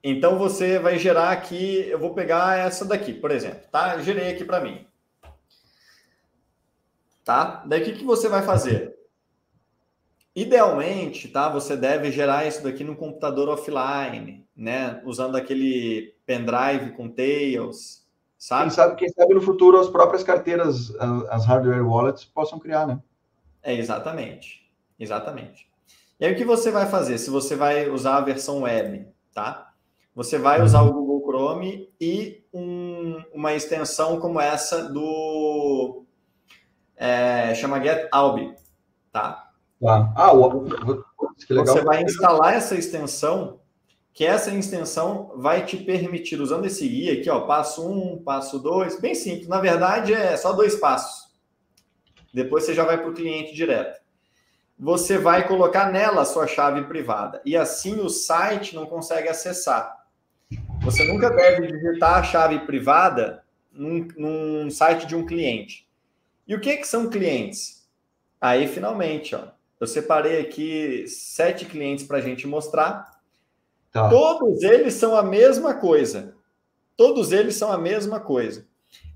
Então você vai gerar aqui, eu vou pegar essa daqui, por exemplo, tá? Gerei aqui para mim. Tá? Daí o que, que você vai fazer? Idealmente, tá? Você deve gerar isso daqui no computador offline, né? Usando aquele pendrive com Tails, sabe? Quem sabe, quem sabe no futuro as próprias carteiras, as hardware wallets possam criar, né? É, exatamente. Exatamente. E aí o que você vai fazer? Se você vai usar a versão web, tá? Você vai usar o Google Chrome e um, uma extensão como essa do é, chama Get Albi, tá? Ah, ah o, que legal. Você vai instalar essa extensão, que essa extensão vai te permitir, usando esse guia aqui, ó, passo um, passo dois, bem simples. Na verdade, é só dois passos. Depois você já vai para o cliente direto. Você vai colocar nela a sua chave privada. E assim o site não consegue acessar. Você nunca deve digitar a chave privada num, num site de um cliente. E o que, que são clientes? Aí, finalmente, ó, eu separei aqui sete clientes para a gente mostrar. Tá. Todos eles são a mesma coisa. Todos eles são a mesma coisa.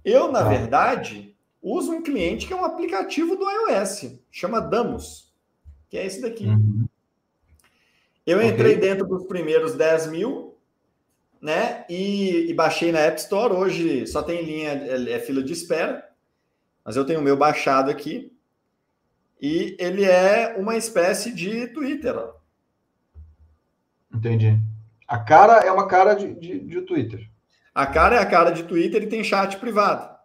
Eu, na tá. verdade, uso um cliente que é um aplicativo do iOS, chama Damos, que é esse daqui. Uhum. Eu entrei okay. dentro dos primeiros 10 mil, né? E, e, baixei na App Store. Hoje só tem linha, é, é, fila de espera, mas eu tenho o meu baixado aqui. E ele é uma espécie de Twitter. Ó. Entendi. A cara é uma cara de, de, de Twitter. A cara é a cara de Twitter e tem chat privado.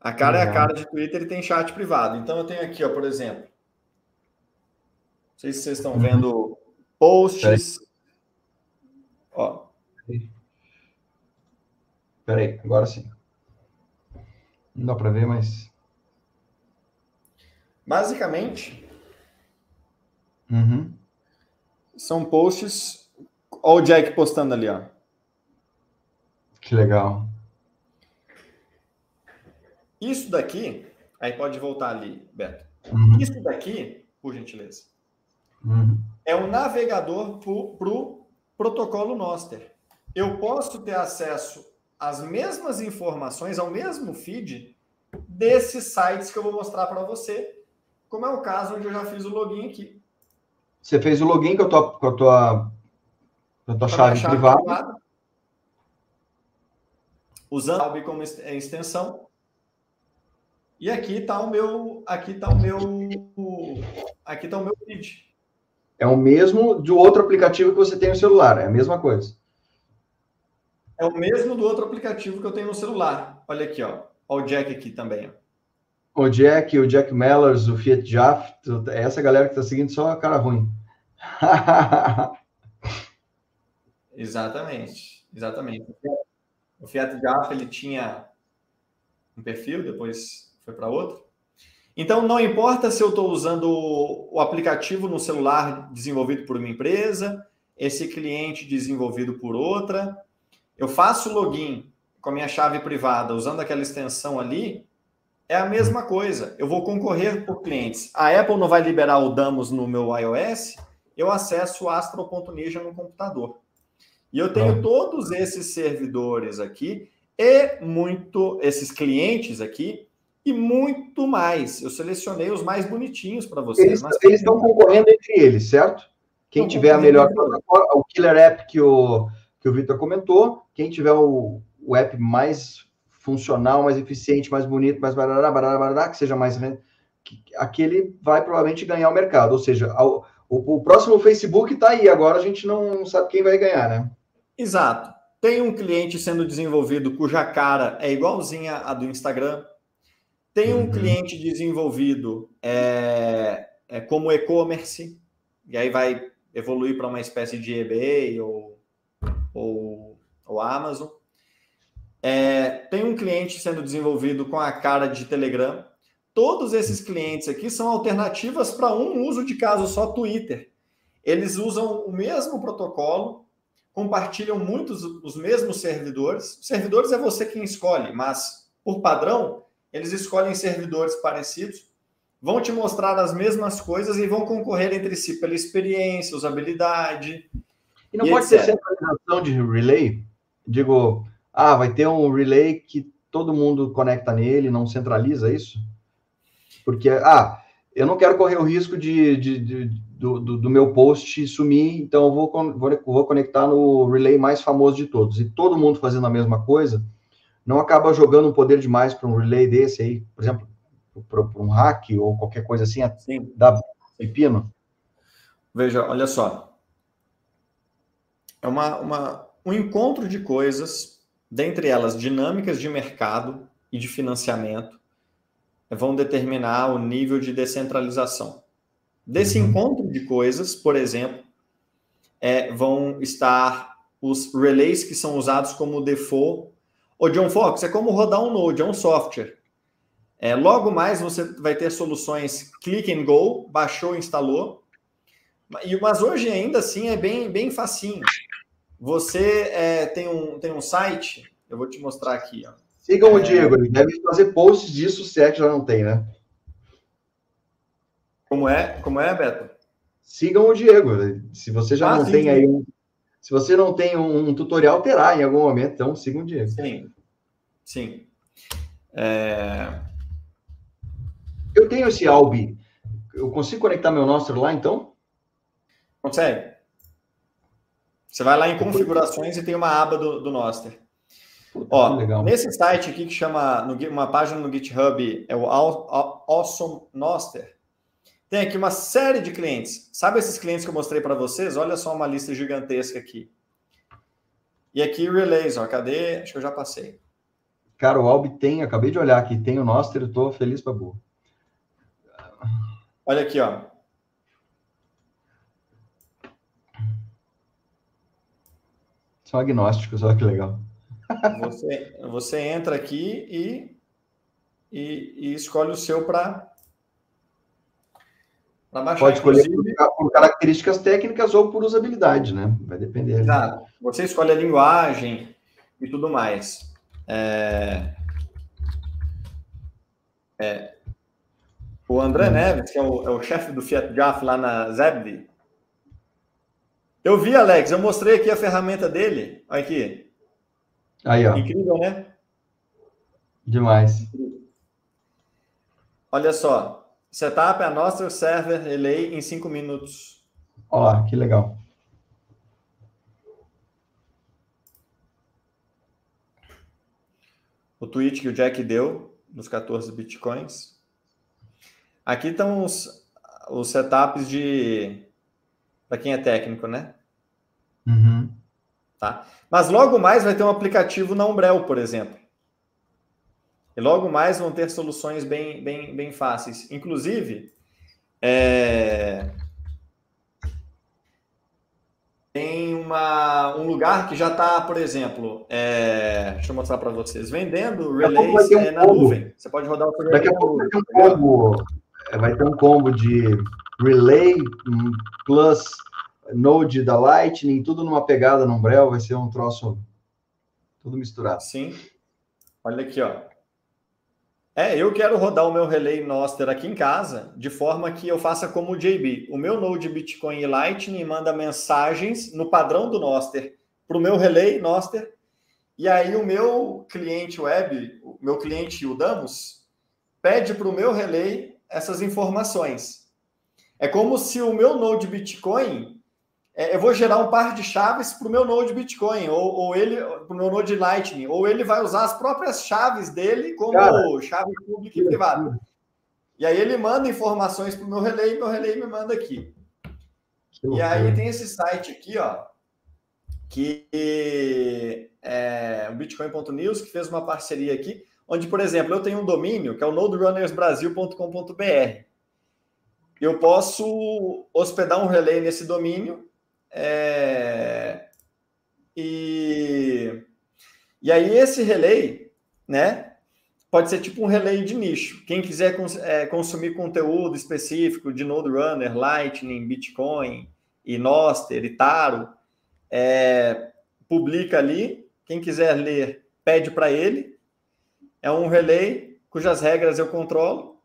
A cara uhum. é a cara de Twitter e tem chat privado. Então eu tenho aqui, ó, por exemplo. Não sei se vocês estão vendo posts. Ó. Peraí, agora sim. Não dá para ver, mas. Basicamente. Uhum. São posts. Olha o Jack postando ali, ó. Que legal. Isso daqui. Aí pode voltar ali, Beto. Uhum. Isso daqui, por gentileza, uhum. é o um navegador para o protocolo Noster. Eu posso ter acesso as mesmas informações ao mesmo feed desses sites que eu vou mostrar para você, como é o caso onde eu já fiz o login aqui. Você fez o login com a tua, com a tua, com a tua chave, chave privada. privada. Usando a como extensão. E aqui está o meu, aqui tá o meu, aqui está o meu feed. É o mesmo do outro aplicativo que você tem no celular, é a mesma coisa. É o mesmo do outro aplicativo que eu tenho no celular. Olha aqui, ó. Olha o Jack aqui também. Ó. O Jack, o Jack Mellers, o Fiat Jaff, essa galera que está seguindo só a cara ruim. exatamente, exatamente. O Fiat Jaff ele tinha um perfil, depois foi para outro. Então, não importa se eu estou usando o aplicativo no celular desenvolvido por uma empresa, esse cliente desenvolvido por outra, eu faço login com a minha chave privada usando aquela extensão ali, é a mesma coisa. Eu vou concorrer por clientes. A Apple não vai liberar o Damos no meu iOS, eu acesso o Astro.ninja no computador. E eu tenho todos esses servidores aqui e muito esses clientes aqui e muito mais. Eu selecionei os mais bonitinhos para vocês. Eles, mas... eles estão concorrendo entre eles, certo? Quem tiver a melhor o killer app que o, que o Victor comentou, quem tiver o, o app mais funcional, mais eficiente, mais bonito, mais barará, barará, barará, que seja mais aquele vai provavelmente ganhar o mercado. Ou seja, o, o, o próximo Facebook está aí, agora a gente não sabe quem vai ganhar, né? Exato. Tem um cliente sendo desenvolvido cuja cara é igualzinha a do Instagram, tem um uhum. cliente desenvolvido é, é como e-commerce, e aí vai evoluir para uma espécie de eBay ou, ou, ou Amazon. É, tem um cliente sendo desenvolvido com a cara de Telegram. Todos esses clientes aqui são alternativas para um uso de caso só Twitter. Eles usam o mesmo protocolo, compartilham muitos os mesmos servidores. Servidores é você quem escolhe, mas por padrão eles escolhem servidores parecidos, vão te mostrar as mesmas coisas e vão concorrer entre si pela experiência, usabilidade. E não e pode etc. ser centralização de relay? Digo, ah, vai ter um relay que todo mundo conecta nele, não centraliza isso? Porque, ah, eu não quero correr o risco de, de, de do, do, do, meu post sumir, então eu vou, vou, vou conectar no relay mais famoso de todos. E todo mundo fazendo a mesma coisa, não acaba jogando um poder demais para um relay desse aí, por exemplo, para um hack ou qualquer coisa assim, Sim. dá pepino? Veja, olha só. É uma, uma, um encontro de coisas, dentre elas dinâmicas de mercado e de financiamento, vão determinar o nível de descentralização. Desse uhum. encontro de coisas, por exemplo, é, vão estar os relays que são usados como default Ô, John Fox, é como rodar um Node, é um software. É, logo mais você vai ter soluções click and go, baixou, instalou. Mas hoje ainda assim é bem, bem facinho. Você é, tem, um, tem um site, eu vou te mostrar aqui. Ó. Sigam é... o Diego, ele deve fazer posts disso se é que já não tem, né? Como é, como é, Beto? Sigam o Diego. Se você já ah, não sim, tem sim. aí um se você não tem um, tutorial, terá em algum momento, então siga um dia. Sim, sim. É... Eu tenho esse Albi. Eu consigo conectar meu Nostr lá, então? Consegue. Você vai lá em configurações e tem uma aba do, do Nostr. Ó, legal. nesse site aqui que chama, uma página no GitHub, é o Awesome Noster. Tem aqui uma série de clientes. Sabe esses clientes que eu mostrei para vocês? Olha só uma lista gigantesca aqui. E aqui relays, ó, cadê? Acho que eu já passei. Cara, o Albi tem, acabei de olhar aqui, tem o nosso, eu tô feliz para boa. Olha aqui, ó. São agnósticos, olha que legal. Você, você entra aqui e, e, e escolhe o seu para Pode escolher inclusive... por, características técnicas ou por usabilidade, né? Vai depender. Exato. Você escolhe a linguagem e tudo mais. É... É... O André hum. Neves, que é o, é o chefe do Fiat Jaff lá na Zebdi. Eu vi, Alex, eu mostrei aqui a ferramenta dele. Olha aqui. Aí, ó. Incrível, né? Demais. Olha só. Setup a nossa server relay em cinco minutos. Olha lá, que legal. O tweet que o Jack deu dos 14 bitcoins. Aqui estão os, os setups de. Para quem é técnico, né? Uhum. Tá? Mas logo mais vai ter um aplicativo na Umbrel, por exemplo. E logo mais vão ter soluções bem, bem, bem fáceis. Inclusive, é... tem uma, um lugar que já está, por exemplo, é... deixa eu mostrar para vocês, vendendo relays um é, na combo. nuvem. Você pode rodar o seu Daqui a pouco vai ter um combo, é, vai ter um combo de relay plus Node da Lightning, tudo numa pegada no Umbrel, vai ser um troço tudo misturado. Sim. Olha aqui, ó. É, eu quero rodar o meu relay Noster aqui em casa, de forma que eu faça como o JB. O meu Node Bitcoin e Lightning manda mensagens no padrão do Noster para o meu relay Noster, e aí o meu cliente web, o meu cliente Udamos, pede para o meu relay essas informações. É como se o meu Node Bitcoin é, eu vou gerar um par de chaves para o meu Node Bitcoin, ou, ou ele, para o meu Node Lightning, ou ele vai usar as próprias chaves dele como Cara, chave pública e privada. E aí ele manda informações para o meu relay e meu relay me manda aqui. E aí tem esse site aqui, ó, que é o Bitcoin.news, que fez uma parceria aqui, onde, por exemplo, eu tenho um domínio que é o noderunnersbrasil.com.br. Eu posso hospedar um relay nesse domínio é... E... e aí esse relay, né? Pode ser tipo um relay de nicho. Quem quiser cons é, consumir conteúdo específico de Node Runner, Lightning, Bitcoin, e Noster, e Taro, é, publica ali. Quem quiser ler, pede para ele. É um relay cujas regras eu controlo,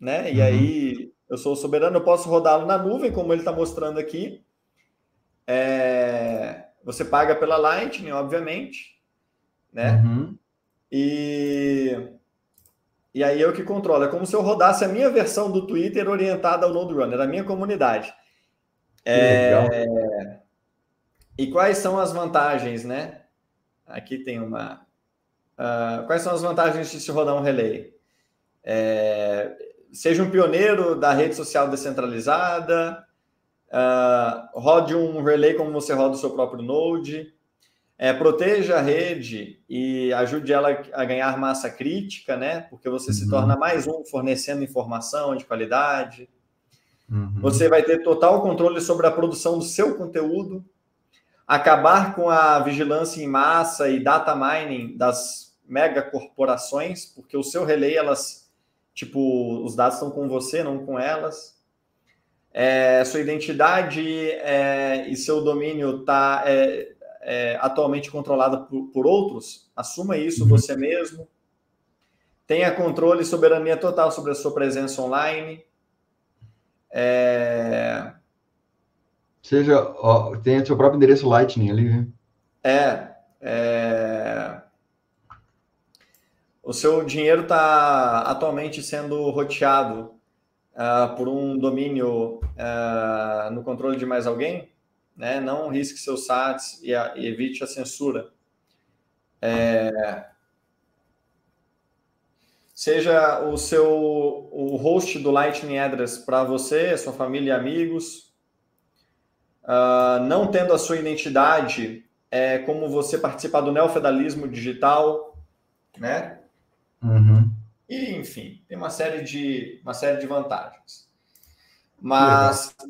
né? E uhum. aí eu sou soberano, eu posso rodá-lo na nuvem, como ele está mostrando aqui. É, você paga pela Lightning, obviamente, né? Uhum. E, e aí eu que controlo. É como se eu rodasse a minha versão do Twitter orientada ao Node Runner, a minha comunidade. É, e quais são as vantagens, né? Aqui tem uma. Uh, quais são as vantagens de se rodar um relay? É, seja um pioneiro da rede social descentralizada, Uh, rode um relay como você roda o seu próprio Node. É, proteja a rede e ajude ela a ganhar massa crítica, né? Porque você uhum. se torna mais um fornecendo informação de qualidade. Uhum. Você vai ter total controle sobre a produção do seu conteúdo, acabar com a vigilância em massa e data mining das mega corporações, porque o seu relay, elas, tipo, os dados estão com você, não com elas é, sua identidade é, e seu domínio está é, é, atualmente controlada por, por, outros, assuma isso uhum. você mesmo. Tenha controle e soberania total sobre a sua presença online. É... Seja, ó, tenha seu próprio endereço Lightning ali, né? É, é. O seu dinheiro está atualmente sendo roteado uh, por um domínio uh, no controle de mais alguém, né? não risque seus SATs e, a, e evite a censura. É, seja o seu o host do Lightning Address para você, sua família e amigos. Uh, não tendo a sua identidade, é como você participar do neofeudalismo digital, né? Uhum. E, enfim, tem uma série de, uma série de vantagens. Mas é,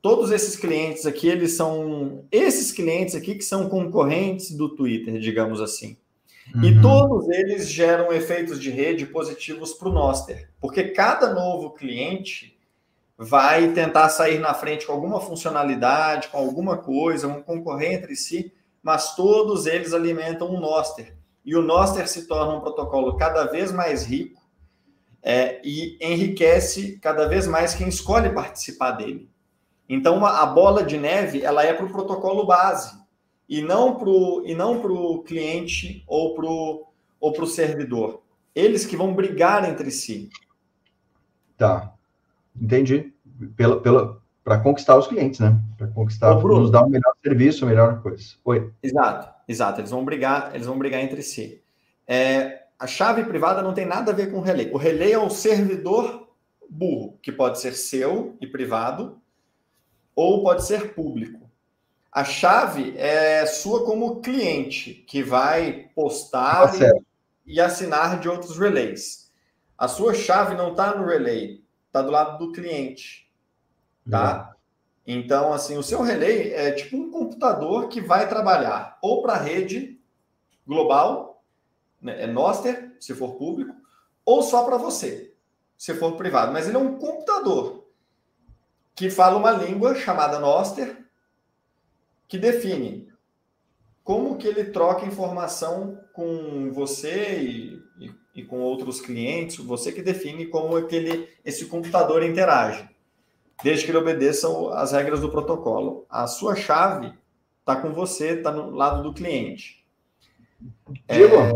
todos esses clientes aqui, eles são esses clientes aqui que são concorrentes do Twitter, digamos assim. Uhum. E todos eles geram efeitos de rede positivos para o Noster, porque cada novo cliente vai tentar sair na frente com alguma funcionalidade, com alguma coisa, um concorrer entre si, mas todos eles alimentam o Noster e o Noster se torna um protocolo cada vez mais rico é, e enriquece cada vez mais quem escolhe participar dele. Então, a bola de neve ela é para o protocolo base. e não para o e cliente ou para o ou pro servidor. Eles que vão brigar entre si. Tá. Entendi. Pela, pela, para conquistar os clientes, né? Para conquistar, Ô, Bruno, nos dar o um melhor serviço, a melhor coisa. Oi. Exato, exato. Eles vão brigar, eles vão brigar entre si. É, a chave privada não tem nada a ver com o relay. O relay é um servidor burro, que pode ser seu e privado, ou pode ser público. A chave é sua como cliente, que vai postar Tá e, e assinar de outros relays. A sua chave não está no relay, está do lado do cliente. Tá? Então, assim, o seu relay é tipo um computador que vai trabalhar ou para a rede global, né, é Noster, se for público, ou só para você, se for privado. Mas ele é um computador que fala uma língua chamada Noster, que define como que ele troca informação com você e, e, e com outros clientes, você que define como aquele, esse computador interage desde que ele obedeça as regras do protocolo. A sua chave está com você, está no lado do cliente. Diego, é...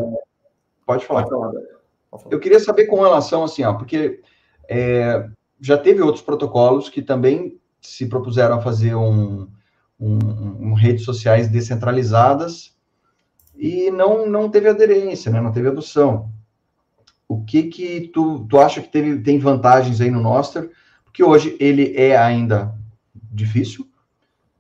pode falar. Pode falar, pode falar. Eu queria saber com relação assim, ó, porque é, já teve outros protocolos que também se propuseram a fazer um, um, um, redes sociais descentralizadas e não, não teve aderência, né? não teve adoção. O que que tu, tu acha que teve, tem vantagens aí no Noster que hoje ele é ainda difícil,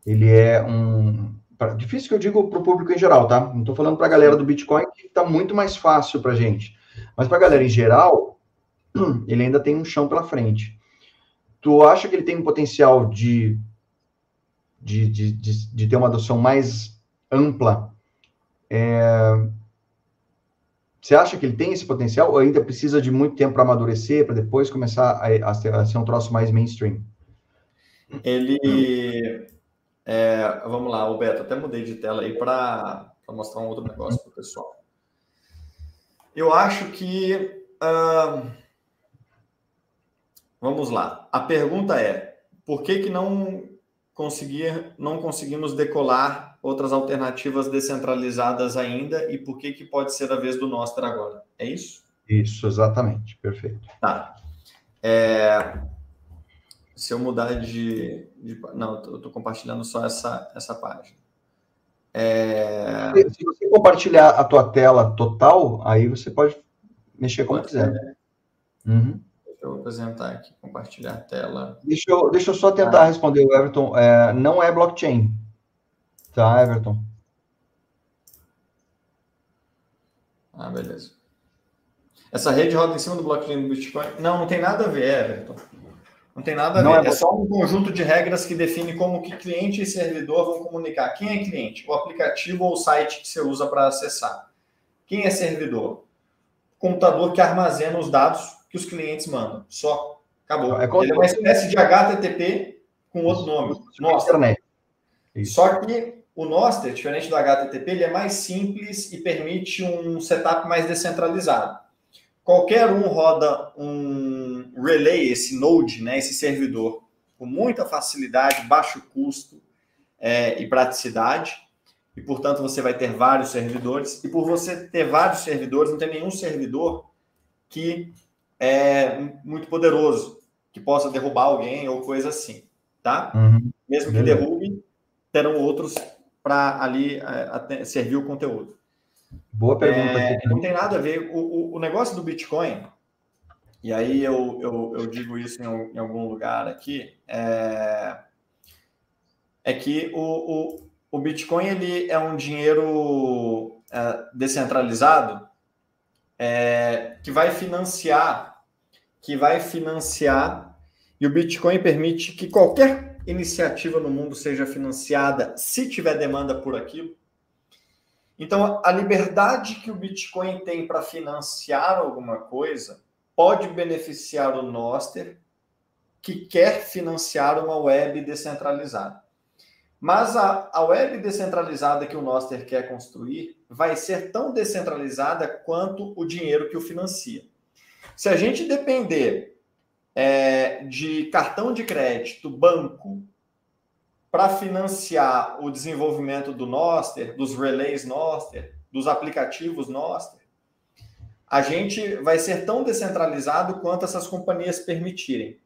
ele é um. Difícil que eu digo para o público em geral, tá? Não estou falando para a galera do Bitcoin, que está muito mais fácil para gente. Mas para a galera em geral, ele ainda tem um chão pela frente. Tu acha que ele tem um potencial de, de, de, de, de ter uma adoção mais ampla? É, você acha que ele tem esse potencial ou ainda precisa de muito tempo para amadurecer, para depois começar a, a, ser, um troço mais mainstream? Ele. É, vamos lá, Beto, até mudei de tela aí para mostrar um outro negócio para o pessoal. Eu acho que. Uh, vamos lá. A pergunta é: por que, que não conseguir, não conseguimos decolar outras alternativas descentralizadas ainda e por que que pode ser a vez do Nostra agora? É isso? Isso, exatamente. Perfeito. Tá. É, se eu mudar de, de não, eu estou compartilhando só essa essa página. É... Se você compartilhar a tua tela total, aí você pode mexer como pode quiser. Uhum. Deixa eu apresentar aqui, compartilhar a tela. Deixa eu, deixa eu só tentar ah. responder o Everton. É, não é blockchain. Tá, Everton? Ah, beleza. Essa rede roda em cima do blockchain do Bitcoin? Não, não tem nada a ver, Everton. Não tem nada a não ver. É, é, só um conjunto de regras que define como que cliente e servidor vão comunicar. Quem é cliente? O aplicativo ou o site que você usa para acessar. Quem é servidor? O computador que armazena os dados que os clientes mandam. Só. Acabou. É Ele é uma espécie de HTTP com outro nome. Nossa. Internet. Só que o Nostr, diferente do HTTP, ele é mais simples e permite um setup mais descentralizado. Qualquer um roda um relay, esse node, né, esse servidor, com muita facilidade, baixo custo é, e praticidade. E, portanto, você vai ter vários servidores. E por você ter vários servidores, não tem nenhum servidor que é muito poderoso, que possa derrubar alguém ou coisa assim, tá? Uhum. Mesmo que derrube, terão outros para ali é, servir o conteúdo. Boa pergunta. É, não tem nada a ver. O, o, o, negócio do Bitcoin, e aí eu, eu, eu digo isso em, em, algum lugar aqui, é, é que o, o, o Bitcoin ele é um dinheiro é, descentralizado é, que vai financiar que vai financiar, e o Bitcoin permite que qualquer iniciativa no mundo seja financiada se tiver demanda por aquilo. Então, a liberdade que o Bitcoin tem para financiar alguma coisa pode beneficiar o Noster, que quer financiar uma web descentralizada. Mas a, a web descentralizada que o Noster quer construir vai ser tão descentralizada quanto o dinheiro que o financia. Se a gente depender é, de cartão de crédito, banco, para financiar o desenvolvimento do Noster, dos relays Noster, dos aplicativos Noster, a gente vai ser tão descentralizado quanto essas companhias permitirem.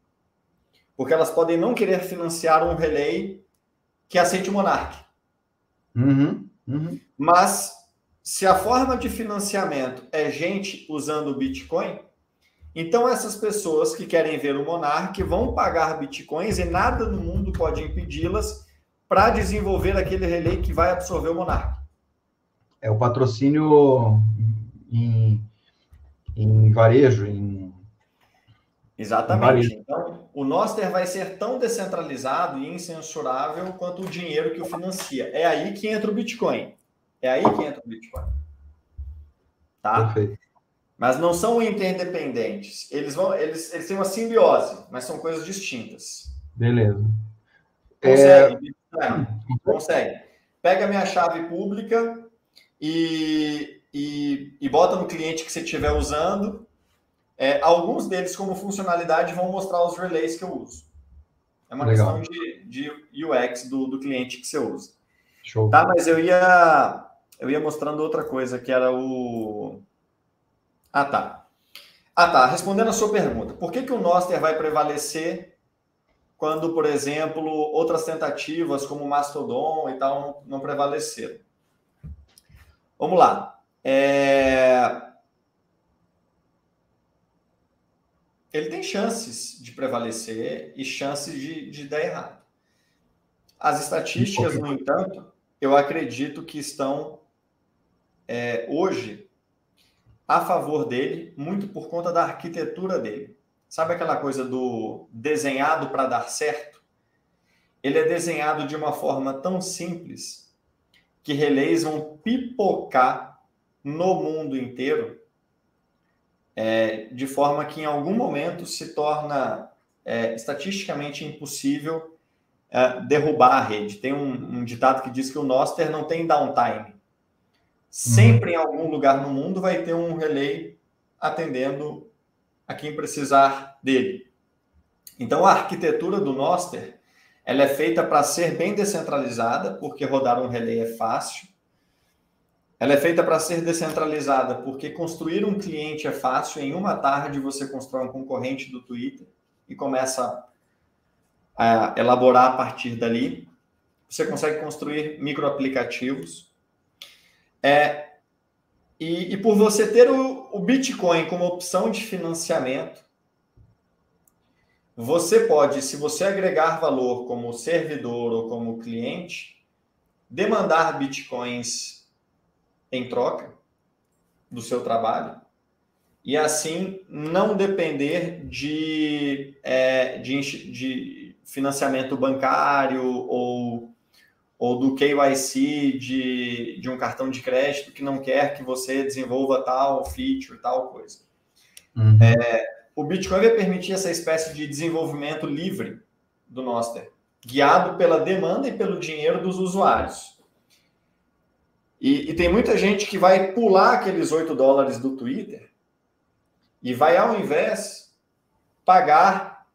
Porque elas podem não querer financiar um relay que aceite o Monarch. Uhum, uhum. Mas, se a forma de financiamento é gente usando o Bitcoin, então essas pessoas que querem ver o Monarch vão pagar Bitcoins e nada no mundo pode impedi-las para desenvolver aquele relay que vai absorver o Monarch. É o patrocínio em em varejo, em. Exatamente. Em então, o Noster vai ser tão descentralizado e incensurável quanto o dinheiro que o financia. É aí que entra o Bitcoin. É aí que entra o Bitcoin. Tá? Perfeito. Mas não são interdependentes. Eles vão, eles, eles têm uma simbiose, mas são coisas distintas. Beleza. Consegue. É... Consegue. Pega minha chave pública e e, e bota no cliente que você estiver usando. É, alguns deles, como funcionalidade, vão mostrar os relays que eu uso. É uma Legal. questão de, de UX do, do cliente que você usa. Show. Tá, mas eu ia, eu ia mostrando outra coisa, que era o... Ah, tá. Ah, tá. Respondendo a sua pergunta, por que, que o Noster vai prevalecer quando, por exemplo, outras tentativas como o Mastodon e tal não, prevaleceram? Vamos lá. É... Ele tem chances de prevalecer e chances de, de dar errado. As estatísticas, no entanto, eu acredito que estão é, hoje a favor dele, muito por conta da arquitetura dele. Sabe aquela coisa do desenhado para dar certo? Ele é desenhado de uma forma tão simples que relays vão pipocar no mundo inteiro, é, de forma que em algum momento se torna é, estatisticamente impossível é, derrubar a rede. Tem um, um, ditado que diz que o Noster não tem downtime. Sempre uhum. em algum lugar no mundo vai ter um relay atendendo a quem precisar dele. Então a arquitetura do Noster ela é feita para ser bem descentralizada, porque rodar um relay é fácil ela é feita para ser descentralizada, porque construir um cliente é fácil. Em uma tarde você constrói um concorrente do Twitter e começa a elaborar a partir dali. Você consegue construir microaplicativos. É, e, e por você ter o, o Bitcoin como opção de financiamento, você pode, se você agregar valor como servidor ou como cliente, demandar bitcoins em troca do seu trabalho e assim não depender de, é, de, de, financiamento bancário ou, ou do KYC de, de um cartão de crédito que não quer que você desenvolva tal feature, tal coisa. Uhum. É, o Bitcoin vai permitir essa espécie de desenvolvimento livre do Noster, guiado pela demanda e pelo dinheiro dos usuários. E, e, tem muita gente que vai pular aqueles 8 dólares do Twitter e vai, ao invés, pagar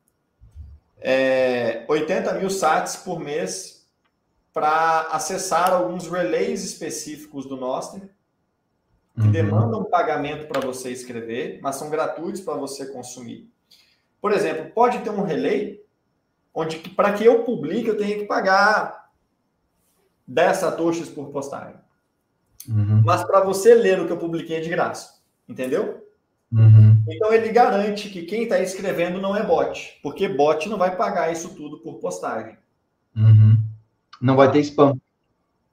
é, 80 mil sats por mês para acessar alguns relays específicos do Noster, que uhum. demandam pagamento para você escrever, mas são gratuitos para você consumir. Por exemplo, pode ter um relay onde, para que eu publique, eu tenho que pagar 10 satoshis por postagem. Uhum. Mas para você ler o que eu publiquei é de graça. Entendeu? Uhum. Então ele garante que quem está escrevendo não é bot, porque bot não vai pagar isso tudo por postagem. Uhum. Não vai ter spam.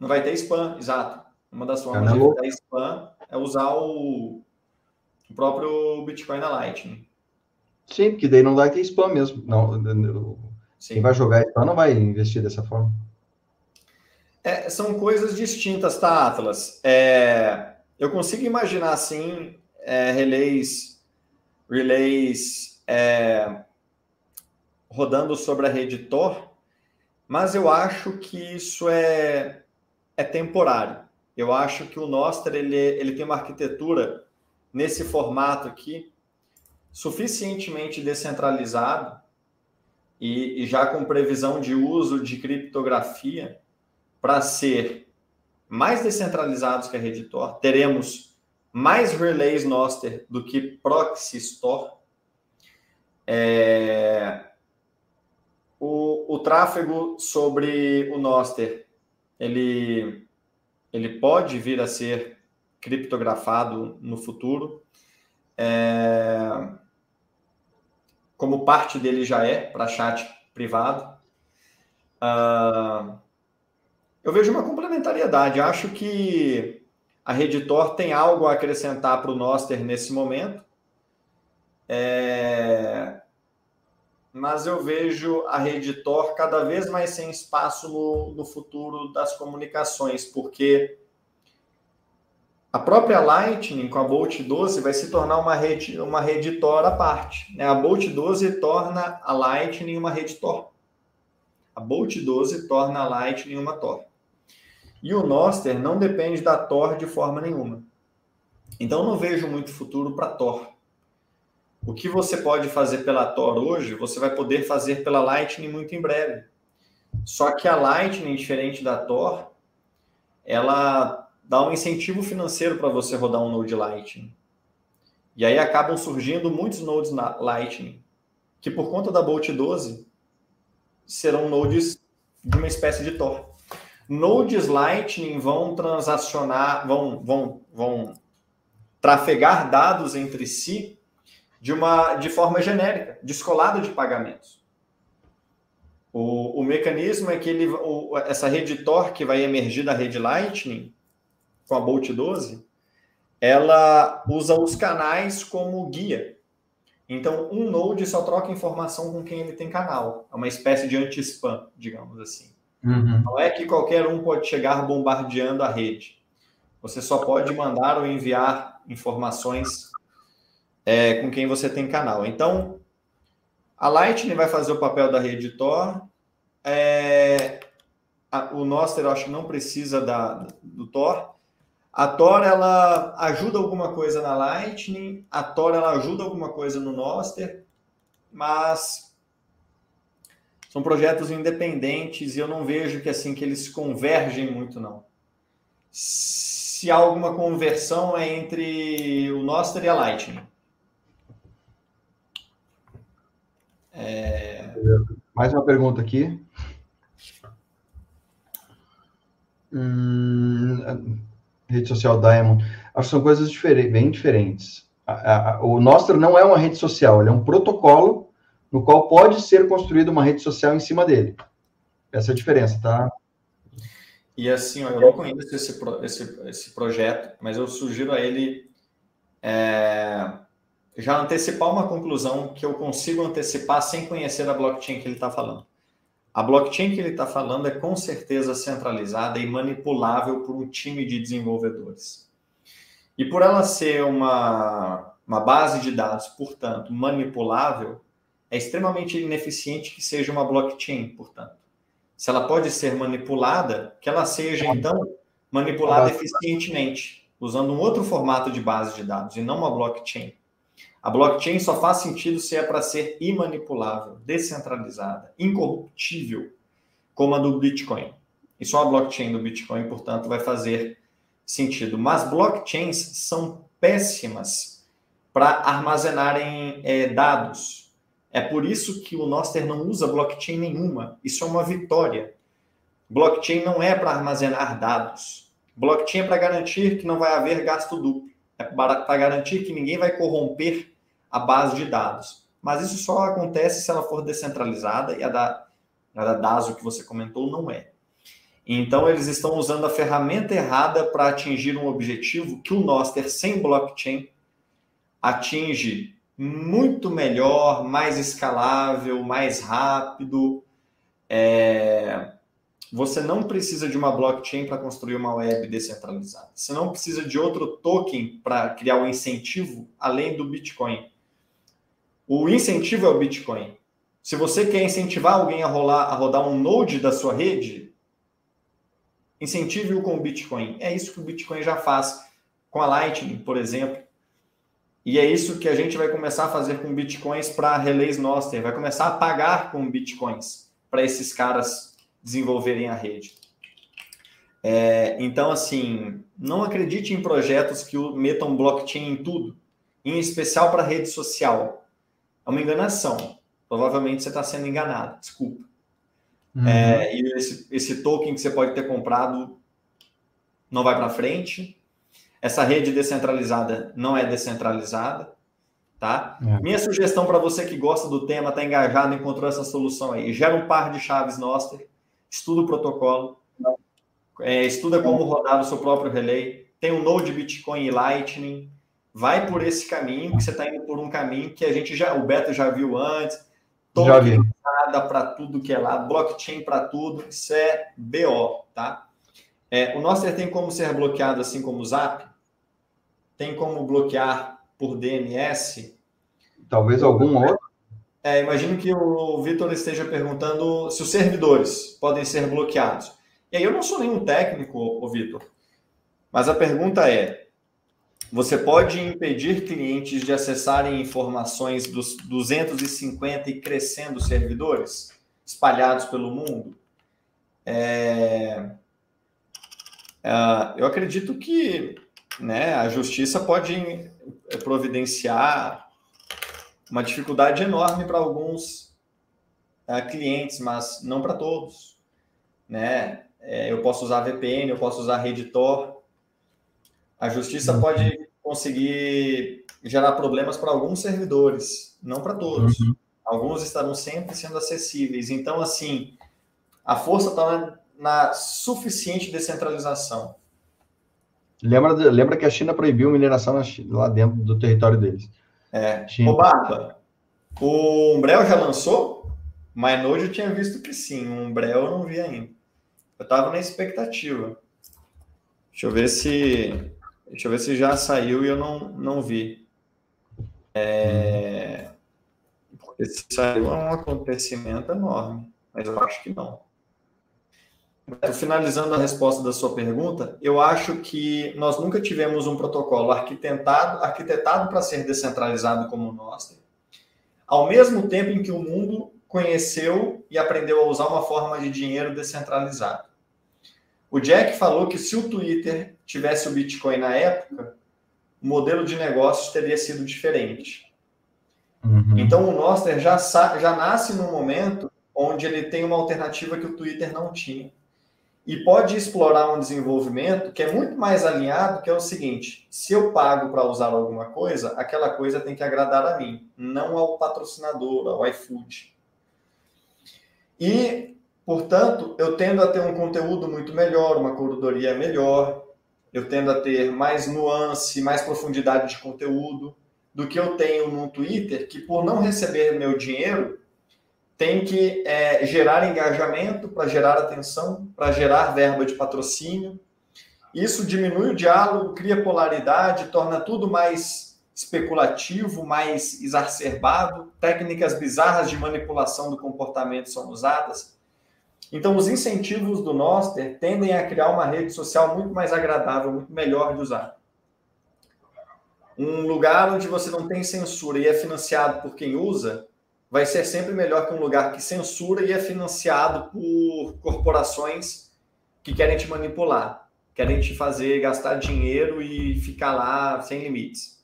Não vai ter spam, exato. Uma das formas de evitar spam é usar o, o próprio Bitcoin na Lightning. Sim, porque daí não vai ter spam mesmo. Não, Sim. Quem vai jogar spam não vai investir dessa forma. É, são coisas distintas, tá, Atlas? É, eu consigo imaginar, assim, é, relays, relays é, rodando sobre a rede Tor, mas eu acho que isso é, é temporário. Eu acho que o Nostr ele, ele tem uma arquitetura nesse formato aqui suficientemente descentralizado e, e já com previsão de uso de criptografia para ser mais descentralizados que a rede Tor, teremos mais relays Noster do que proxy Store. É... O, o tráfego sobre o Noster, ele, ele pode vir a ser criptografado no futuro. É... Como parte dele já é para chat privado. Uh... Eu vejo uma complementariedade. Acho que a Reditor tem algo a acrescentar para o Noster nesse momento. É... Mas eu vejo a Reditor cada vez mais sem espaço no, no futuro das comunicações, porque a própria Lightning com a Bolt 12 vai se tornar uma rede, uma rede Tor à parte. Né? A Bolt 12 torna a Lightning uma rede Tor. A Bolt 12 torna a Lightning uma Tor. E o Noster não depende da Tor de forma nenhuma. Então não vejo muito futuro para Tor. O que você pode fazer pela Tor hoje, você vai poder fazer pela Lightning muito em breve. Só que a Lightning, diferente da Tor, ela dá um incentivo financeiro para você rodar um Node Lightning. E aí acabam surgindo muitos nodes na Lightning, que por conta da Bolt 12 serão nodes de uma espécie de Tor. Nodes Lightning vão transacionar, vão, vão, vão trafegar dados entre si de, uma, de forma genérica, descolada de pagamentos. O, o mecanismo é que ele, o, essa rede Tor que vai emergir da rede Lightning, com a Bolt 12, ela usa os canais como guia. Então, um node só troca informação com quem ele tem canal. É uma espécie de anti-spam, digamos assim. Uhum. Não é que qualquer um pode chegar bombardeando a rede. Você só pode mandar ou enviar informações é, com quem você tem canal. Então, a Lightning vai fazer o papel da rede Tor. É, a, o Noster, eu acho que não precisa da, do Tor. A Tor, ela ajuda alguma coisa na Lightning. A Tor, ela ajuda alguma coisa no Noster. Mas são projetos independentes e eu não vejo que assim que eles convergem muito não. Se há alguma conversão é entre o Noster e a Lightning. É... Mais uma pergunta aqui. Hum, rede social Diamond. Acho que são coisas diferentes, bem diferentes. o Nostra não é uma rede social, ele é um protocolo no qual pode ser construída uma rede social em cima dele. Essa é a diferença, tá? E assim, eu não conheço esse, esse, esse projeto, mas eu sugiro a ele é, já antecipar uma conclusão que eu consigo antecipar sem conhecer a blockchain que ele está falando. A blockchain que ele está falando é com certeza centralizada e manipulável por um time de desenvolvedores. E por ela ser uma, uma base de dados, portanto, manipulável, é extremamente ineficiente que seja uma blockchain, portanto. Se ela pode ser manipulada, que ela seja, então, manipulada eficientemente, usando um outro formato de base de dados e não uma blockchain. A blockchain só faz sentido se é para ser imanipulável, descentralizada, incorruptível, como a do Bitcoin. E só a blockchain do Bitcoin, portanto, vai fazer sentido. Mas blockchains são péssimas para armazenarem é, dados, é por isso que o Noster não usa blockchain nenhuma. Isso é uma vitória. Blockchain não é para armazenar dados. Blockchain é para garantir que não vai haver gasto duplo. É para garantir que ninguém vai corromper a base de dados. Mas isso só acontece se ela for descentralizada e a da, a da DASO que você comentou não é. Então, eles estão usando a ferramenta errada para atingir um objetivo que o Noster sem blockchain atinge muito melhor, mais escalável, mais rápido. É... Você não precisa de uma blockchain para construir uma web descentralizada. Você não precisa de outro token para criar um incentivo além do Bitcoin. O incentivo é o Bitcoin. Se você quer incentivar alguém a, rolar, a rodar um node da sua rede, incentive-o com o Bitcoin. É isso que o Bitcoin já faz com a Lightning, por exemplo E é isso que a gente vai começar a fazer com bitcoins para relés Noster. Vai começar a pagar com bitcoins para esses caras desenvolverem a rede. É, então, assim, não acredite em projetos que metam blockchain em tudo, em especial para rede social. É uma enganação. Provavelmente você está sendo enganado, desculpa. Uhum. É, e esse, esse token que você pode ter comprado não vai para frente. Essa rede descentralizada não é descentralizada, tá? É. Minha sugestão para você que gosta do tema, está engajado, encontrou essa solução aí, gera um par de chaves Noster, estuda o protocolo, é, estuda como rodar o seu próprio relay, tem um Node Bitcoin e Lightning, vai por esse caminho, que você está indo por um caminho que a gente já, o Beto já viu antes, vi. para tudo que é lá, blockchain para tudo, isso é BO, tá? É, o Noster tem como ser bloqueado assim como o Zap? Tem como bloquear por DNS? Talvez algum outro. É, imagino que o Vitor esteja perguntando se os servidores podem ser bloqueados. E aí eu não sou nenhum técnico, Vitor, mas a pergunta é: você pode impedir clientes de acessarem informações dos 250 e crescendo servidores espalhados pelo mundo? É... Uh, eu acredito que né, a justiça pode providenciar uma dificuldade enorme para alguns uh, clientes, mas não para todos. Né? É, eu posso usar VPN, eu posso usar Redditor. A justiça uhum. pode conseguir gerar problemas para alguns servidores, não para todos. Uhum. Alguns estarão sempre sendo acessíveis. Então, assim, a força está na suficiente descentralização. Lembra, lembra que a China proibiu mineração China, lá dentro do território deles. É. China. Ô, Barba, o Umbrel já lançou? Mas hoje eu tinha visto que sim. O Umbrel eu não vi ainda. Eu estava na expectativa. Deixa eu ver se. Deixa eu ver se já saiu e eu não, não vi. É... Porque se saiu é um acontecimento enorme. Mas eu acho que não. Finalizando a resposta da sua pergunta, eu acho que nós nunca tivemos um protocolo arquitetado, arquitetado para ser descentralizado como o nosso, ao mesmo tempo em que o mundo conheceu e aprendeu a usar uma forma de dinheiro descentralizado. O Jack falou que se o Twitter tivesse o Bitcoin na época, o modelo de negócios teria sido diferente. Uhum. Então o Noster já, já nasce num momento onde ele tem uma alternativa que o Twitter não tinha e pode explorar um desenvolvimento que é muito mais alinhado, que é o seguinte: se eu pago para usar alguma coisa, aquela coisa tem que agradar a mim, não ao patrocinador, ao iFood. E, portanto, eu tendo a ter um conteúdo muito melhor, uma curadoria melhor, eu tendo a ter mais nuance, mais profundidade de conteúdo do que eu tenho no Twitter, que por não receber meu dinheiro, tem que é, gerar engajamento para gerar atenção, para gerar verba de patrocínio. Isso diminui o diálogo, cria polaridade, torna tudo mais especulativo, mais exacerbado. Técnicas bizarras de manipulação do comportamento são usadas. Então, os incentivos do Noster tendem a criar uma rede social muito mais agradável, muito melhor de usar. Um lugar onde você não tem censura e é financiado por quem usa, vai ser sempre melhor que um lugar que censura e é financiado por corporações que querem te manipular, querem te fazer gastar dinheiro e ficar lá sem limites.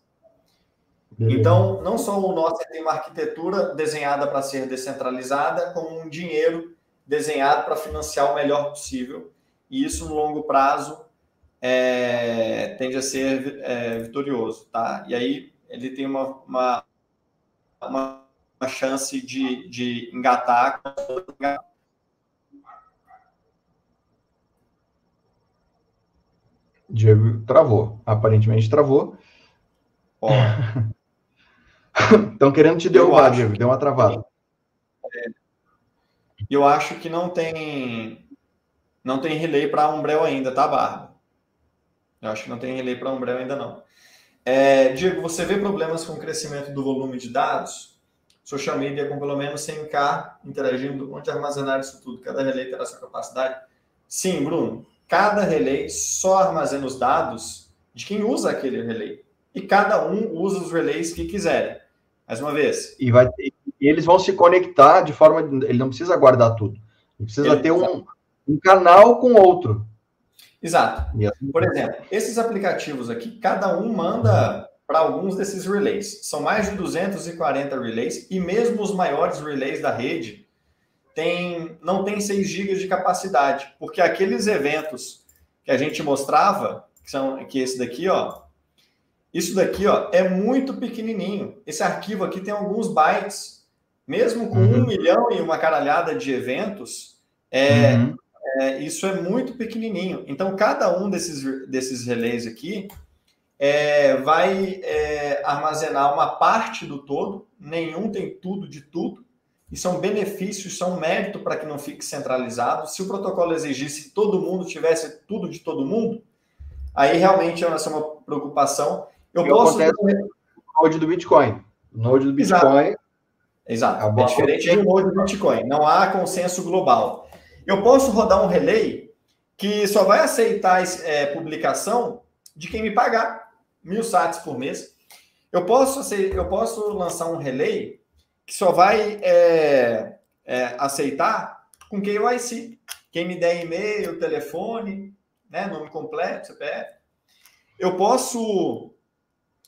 Então, não só o nosso tem uma arquitetura desenhada para ser descentralizada, como um dinheiro desenhado para financiar o melhor possível. E isso, no longo prazo, é, tende a ser é, vitorioso. Tá? E aí, ele tem uma, uma, uma uma chance de, de engatar. Diego travou, aparentemente travou. Estão querendo te derrubar, Diego, deu uma travada. É, eu acho que não tem não tem relay para Umbrel ainda, tá, Barba? Eu acho que não tem relay para Umbrel ainda não. É, Diego, você vê problemas com o crescimento do volume de dados? Social media com pelo menos 100k interagindo, onde armazenar isso tudo? Cada relay terá sua capacidade? Sim, Bruno. Cada relay só armazena os dados de quem usa aquele relay. e cada um usa os relays que quiserem. Mais uma vez. E, vai, e eles vão se conectar de forma. Ele não precisa guardar tudo. Ele precisa ele, ter um, um canal com outro. Exato. Assim Por exemplo, esses aplicativos aqui, cada um manda para alguns desses relays. São mais de 240 relays e mesmo os maiores relays da rede tem, não tem 6 GB de capacidade, porque aqueles eventos que a gente mostrava, que são que esse daqui, ó, isso daqui, ó, é muito pequenininho. Esse arquivo aqui tem alguns bytes. Mesmo com uhum. um milhão e uma caralhada de eventos, é, uhum. é, isso é muito pequenininho. Então, cada um desses, desses relays aqui é, vai é, armazenar uma parte do todo. Nenhum tem tudo de tudo. E são benefícios, são mérito para que não fique centralizado. Se o protocolo exigisse que todo mundo tivesse tudo de todo mundo, aí realmente essa é uma preocupação. Eu posso. no node do Bitcoin. O node do Bitcoin. Exato. Exato. É diferente de um node do Bitcoin. Não há consenso global. Eu posso rodar um relay que só vai aceitar é, publicação de quem me pagar mil sats por mês. Eu posso, eu posso lançar um relay que só vai é, é, aceitar com KYC. Quem me der e-mail, telefone, né, nome completo, CPF. Eu posso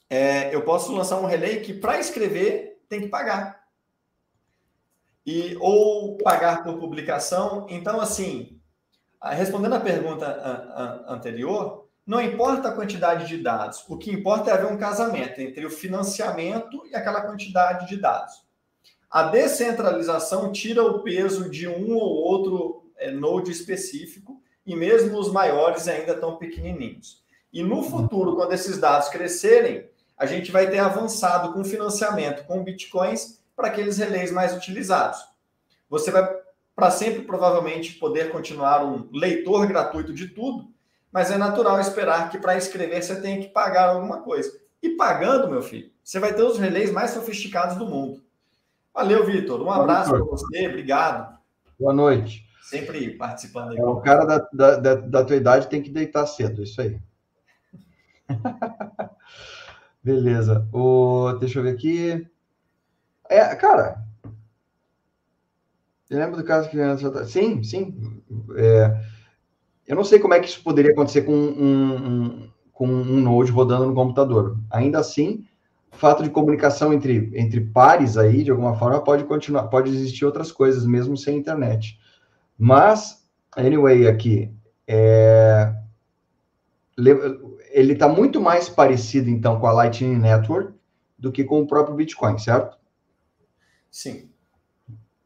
é, eu posso lançar um relay que para escrever tem que pagar. E, ou pagar por publicação. Então, assim, respondendo a pergunta anterior, não importa a quantidade de dados, o que importa é haver um casamento entre o financiamento e aquela quantidade de dados. A descentralização tira o peso de um ou outro é, node específico, e mesmo os maiores ainda estão pequenininhos. E no futuro, quando esses dados crescerem, a gente vai ter avançado com financiamento com bitcoins para aqueles relays mais utilizados. Você vai, para sempre, provavelmente, poder continuar um leitor gratuito de tudo, mas é natural esperar que para escrever você tenha que pagar alguma coisa. E pagando, meu filho, você vai ter os relays mais sofisticados do mundo. Valeu, Vitor. Um abraço para você, obrigado. Boa noite. Sempre participando aí. É, o cara da, da, da, da tua idade tem que deitar cedo, isso aí. Beleza. O, deixa eu ver aqui. É, cara. Você lembra do caso que. Sim, sim. É, eu não sei como é que isso poderia acontecer com um, um, com um Node rodando no computador. Ainda assim, fato de comunicação entre, entre pares aí, de alguma forma, pode continuar, pode existir outras coisas, mesmo sem internet. Mas, anyway, aqui, é, ele está muito mais parecido, então, com a Lightning Network do que com o próprio Bitcoin, certo? Sim.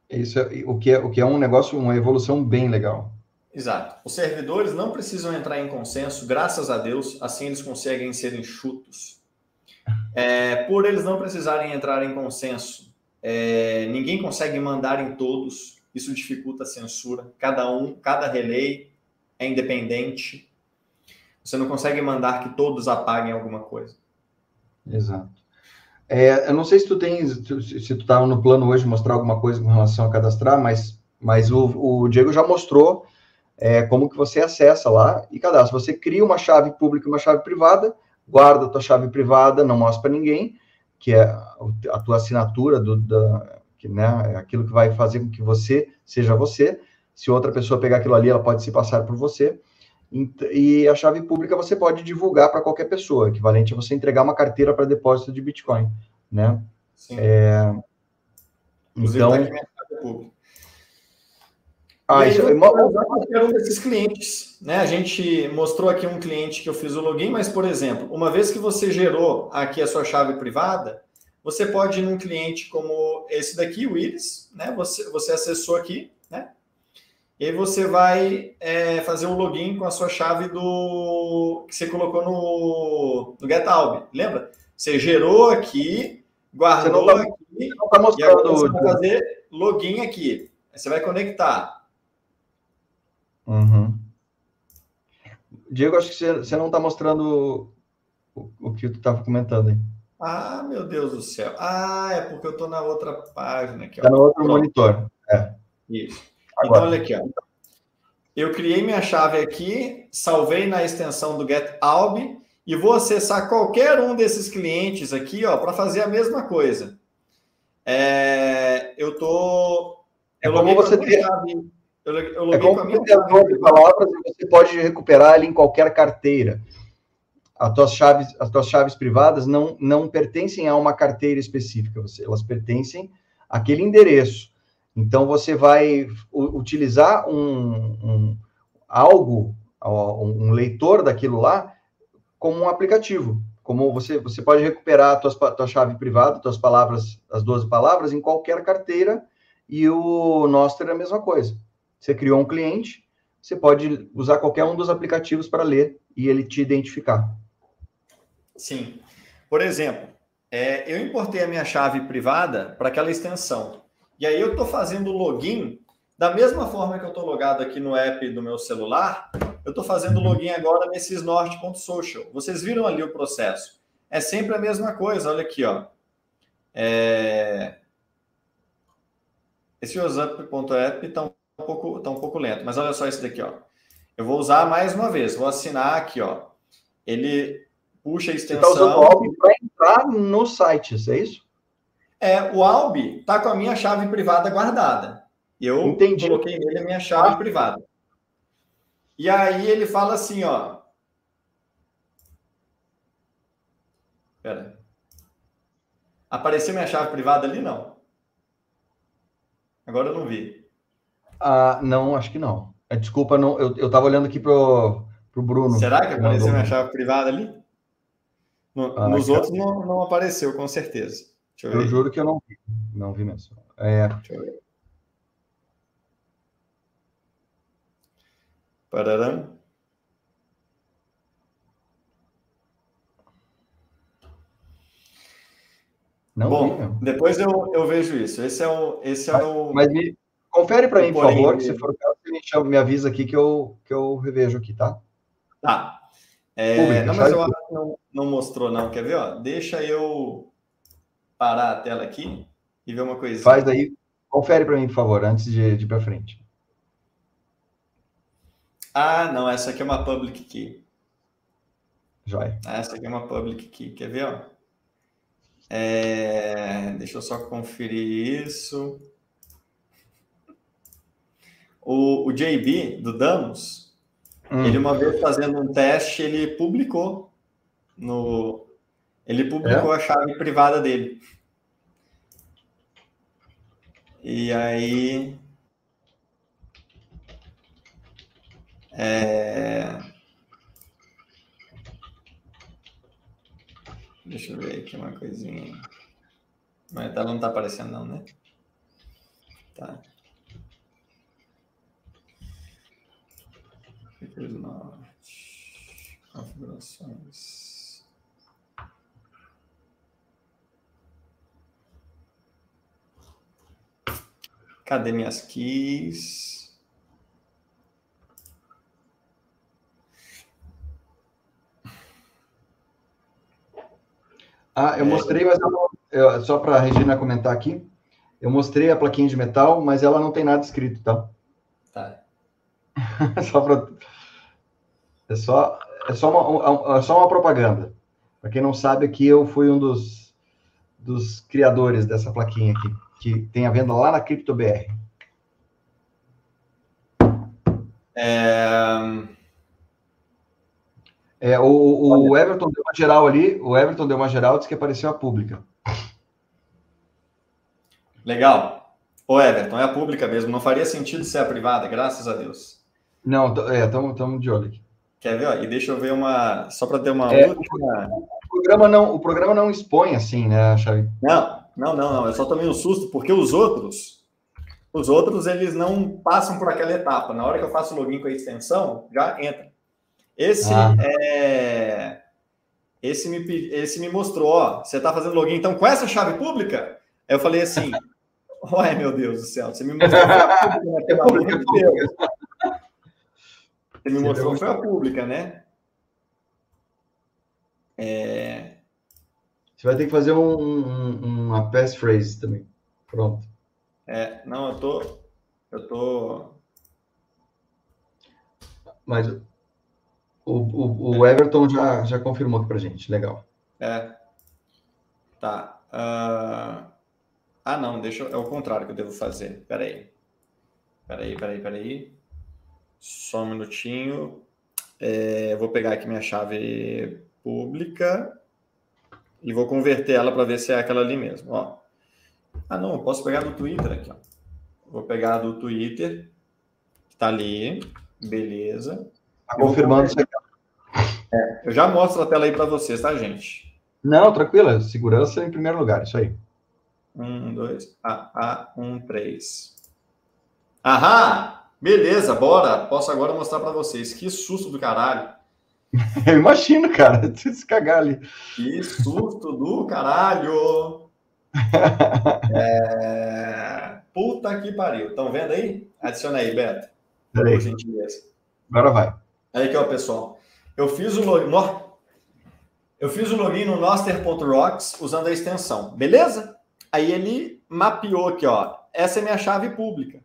Isso é, o, que é, o que é um negócio, uma evolução bem legal. Exato. Os servidores não precisam entrar em consenso, graças a Deus, assim eles conseguem ser enxutos. É, por eles não precisarem entrar em consenso, é, ninguém consegue mandar em todos, isso dificulta a censura. Cada um, cada relay é independente. Você não consegue mandar que todos apaguem alguma coisa. Exato. É, eu não sei se tu tens, se tu estava tá no plano hoje mostrar alguma coisa com relação a cadastrar, mas, mas o, o Diego já mostrou é, como que você acessa lá e cadastra. Você cria uma chave pública e uma chave privada, guarda a tua chave privada, não mostra para ninguém, que é a tua assinatura do, da, que, né, é aquilo que vai fazer com que você seja você. Se outra pessoa pegar aquilo ali, ela pode se passar por você. E a chave pública você pode divulgar para qualquer pessoa, equivalente a você entregar uma carteira para depósito de Bitcoin, né? Sim. É... Então, tá ah, isso é qualquer um desses clientes, né? A gente mostrou aqui um cliente que eu fiz o login, mas, por exemplo, uma vez que você gerou aqui a sua chave privada, você pode ir num cliente como esse daqui, o Iris, né? Você, você acessou aqui, né? E aí você vai é, fazer o login com a sua chave do que você colocou no, no GetAlb. Lembra? Você gerou aqui, guardou tá, aqui, não tá mostrando e agora você vai fazer login aqui. Aí você vai conectar. Uhum. Diego, acho que você, não está mostrando o, o, que tu estava comentando aí. Ah, meu Deus do céu. Ah, é porque eu estou na outra página aqui. Está no outro Pronto. monitor. É. Isso. Agora. Então, olha aqui. Ó. Eu criei minha chave aqui, salvei na extensão do GetAlb e vou acessar qualquer um desses clientes aqui, ó, para fazer a mesma coisa. É, eu tô. É eu como você ter. Eu, eu é como um criador de palavras e você pode recuperar ele em qualquer carteira. As tuas chaves, as tuas chaves privadas não, não pertencem a uma carteira específica, você, elas pertencem àquele endereço. Então você vai utilizar um, um algo, um leitor daquilo lá, como um aplicativo. Como você, você pode recuperar a tua, tua chave privada, tuas palavras, as 12 palavras, em qualquer carteira, e o Noster é a mesma coisa. Você criou um cliente, você pode usar qualquer um dos aplicativos para ler e ele te identificar. Sim. Por exemplo, é, eu importei a minha chave privada para aquela extensão. E aí eu estou fazendo login da mesma forma que eu estou logado aqui no app do meu celular, eu estou fazendo login agora nesse snort.social. Vocês viram ali o processo. É sempre a mesma coisa, olha aqui, ó. É... Esse usup.app está um, pouco, tá um pouco lento, mas olha só esse daqui, ó. Eu vou usar mais uma vez, vou assinar aqui, ó. Ele puxa a extensão... Você está usando o Albi para entrar no site, é isso? É, o Albi está com a minha chave privada guardada. Eu Entendi. coloquei nele a minha chave ah. privada. E aí ele fala assim, ó. Pera. Apareceu minha chave privada ali? Não. Agora eu não vi. Ah, não, acho que não. É, desculpa, não, eu, eu tava olhando aqui pro, pro Bruno. Será que apareceu minha chave privada ali? No, ah, nos outros não, não apareceu, com certeza. eu, eu juro que eu não vi. Não vi mesmo. É... Deixa eu ver. Parará. Não Bom, vi, depois eu, eu vejo isso. Esse é o. Esse é mas, o... mas me, confere para mim, por favor, que se for o caso, me, chama, me avisa aqui que eu, que eu revejo aqui, tá? Tá. É, não, mas eu acho que não, não mostrou, não. Quer ver? Ó? Deixa eu parar a tela aqui e ver uma coisinha. Faz aí. Confere para mim, por favor, antes de, de ir para frente. Ah, não, essa aqui é uma public key. Joia. Ah, essa aqui é uma public key. Quer ver, ó? É... Deixa eu só conferir isso. O, o JB, do Damos, hum. ele uma vez fazendo um teste, ele publicou no... Ele publicou é? a chave privada dele. E aí É... Deixa eu ver aqui uma coisinha. Mas ela não está aparecendo não, né? Tá. Configurações. Cadê minhas keys? Ah, eu mostrei, mas eu, eu, só para a Regina comentar aqui, eu mostrei a plaquinha de metal, mas ela não tem nada escrito, tá? Tá. só pra, é só é só uma, é só uma propaganda. Para quem não sabe, aqui eu fui um dos, dos criadores dessa plaquinha aqui, que tem a venda lá na CryptoBR. É... É, o, o Everton deu uma geral ali, o Everton deu uma geral, disse que apareceu a pública. Legal. Ô, Everton, é a pública mesmo. Não faria sentido ser a privada, graças a Deus. Não, é, estamos de olho aqui. Quer ver? Ó, e deixa eu ver uma. Só para ter uma é, última. O programa, não, o programa não expõe assim, né, Xavi? Não, não, não, não. Eu só tomei um susto, porque os outros. Os outros, eles não passam por aquela etapa. Na hora que eu faço o login com a extensão, já entra. Esse ah. é. Esse me, esse me mostrou, ó, você está fazendo login então com essa chave pública? Aí eu falei assim, ué, meu Deus do céu, você me mostrou pública, né? Deus. Você me mostrou foi a pública, né? É... Você vai ter que fazer um, um, uma passphrase também. Pronto. É, não, eu tô, eu tô. Mas O, o, o Everton já, já confirmou aqui pra gente. Legal. É. Tá. Uh... Ah, não, deixa eu... É o contrário que eu devo fazer. Peraí. Peraí, peraí, peraí. Só um minutinho. É, vou pegar aqui minha chave pública e vou converter ela para ver se é aquela ali mesmo. Ó. Ah, não, eu posso pegar do Twitter aqui. Ó. Vou pegar do Twitter, que está ali, beleza. Tá confirmando isso aqui. É, eu já mostro a tela aí para vocês, tá, gente? Não, tranquila. Segurança em primeiro lugar, isso aí. Um, dois, A, A, um, três. Aham! Beleza, bora. Posso agora mostrar para vocês. Que susto do caralho. Eu imagino, cara. Se cagar ali. Que susto do caralho. é... Puta que pariu. Estão vendo aí? Adiciona aí, Beto. Peraí. Por gentileza. Agora vai. Aí aqui, ó, pessoal. Eu fiz o login. Eu fiz o login no Noster.rocks usando a extensão, beleza? Aí ele mapeou aqui, ó. Essa é minha chave pública.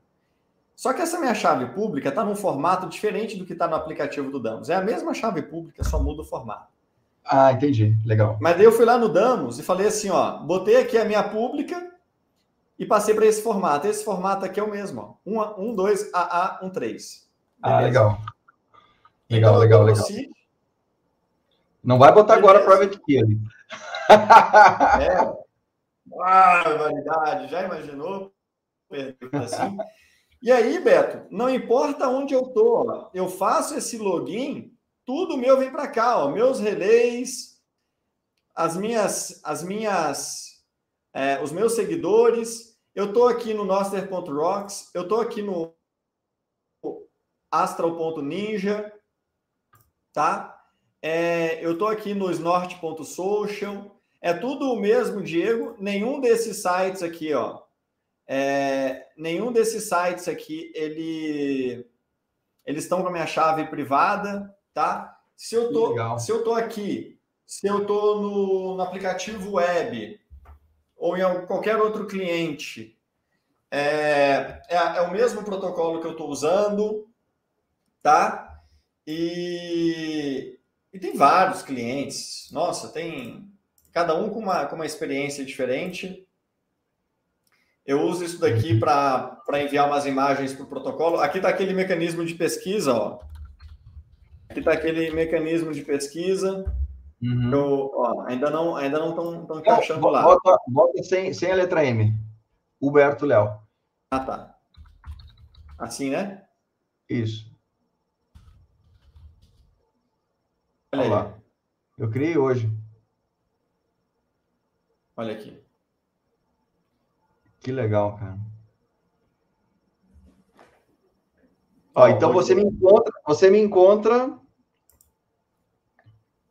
Só que essa minha chave pública está num formato diferente do que está no aplicativo do Damos. É a mesma chave pública, só muda o formato. Ah, entendi. Legal. Mas daí eu fui lá no Damos e falei assim, ó, botei aqui a minha pública e passei para esse formato. Esse formato aqui é o mesmo, ó. 1, 2, AA, 1, 3. Ah, legal. Legal, então, legal, legal. Não vai botar Beleza. agora private key ali. É. Ah, validade. Já imaginou? Assim. E aí, Beto, não importa onde eu tô, eu faço esse login, tudo meu vem para cá, ó, meus relays, as minhas, as minhas, é, os meus seguidores. Eu tô aqui no Noster.rocks, eu tô aqui no Astral.ninja, tá? É, eu tô aqui no Snort.social. É tudo o mesmo, Diego. Nenhum desses sites aqui, ó, é, nenhum desses sites aqui, ele, eles estão com a minha chave privada, tá? Se eu tô, se eu tô aqui, se eu tô no, no aplicativo web ou em qualquer outro cliente, é, é, é o mesmo protocolo que eu estou usando, tá? E, e tem vários clientes. Nossa, tem cada um com uma, com uma experiência diferente. Eu uso isso daqui para enviar umas imagens para o protocolo. Aqui está aquele mecanismo de pesquisa, ó. Aqui está aquele mecanismo de pesquisa. Uhum. Eu, ó, ainda não ainda não estão encaixando lá. Bota, bota sem, sem a letra M. Huberto Léo. Ah, tá. Assim, né? Isso. Olha lá. Eu criei hoje. Olha aqui. Que legal, cara. Ó, então você me encontra, você me encontra.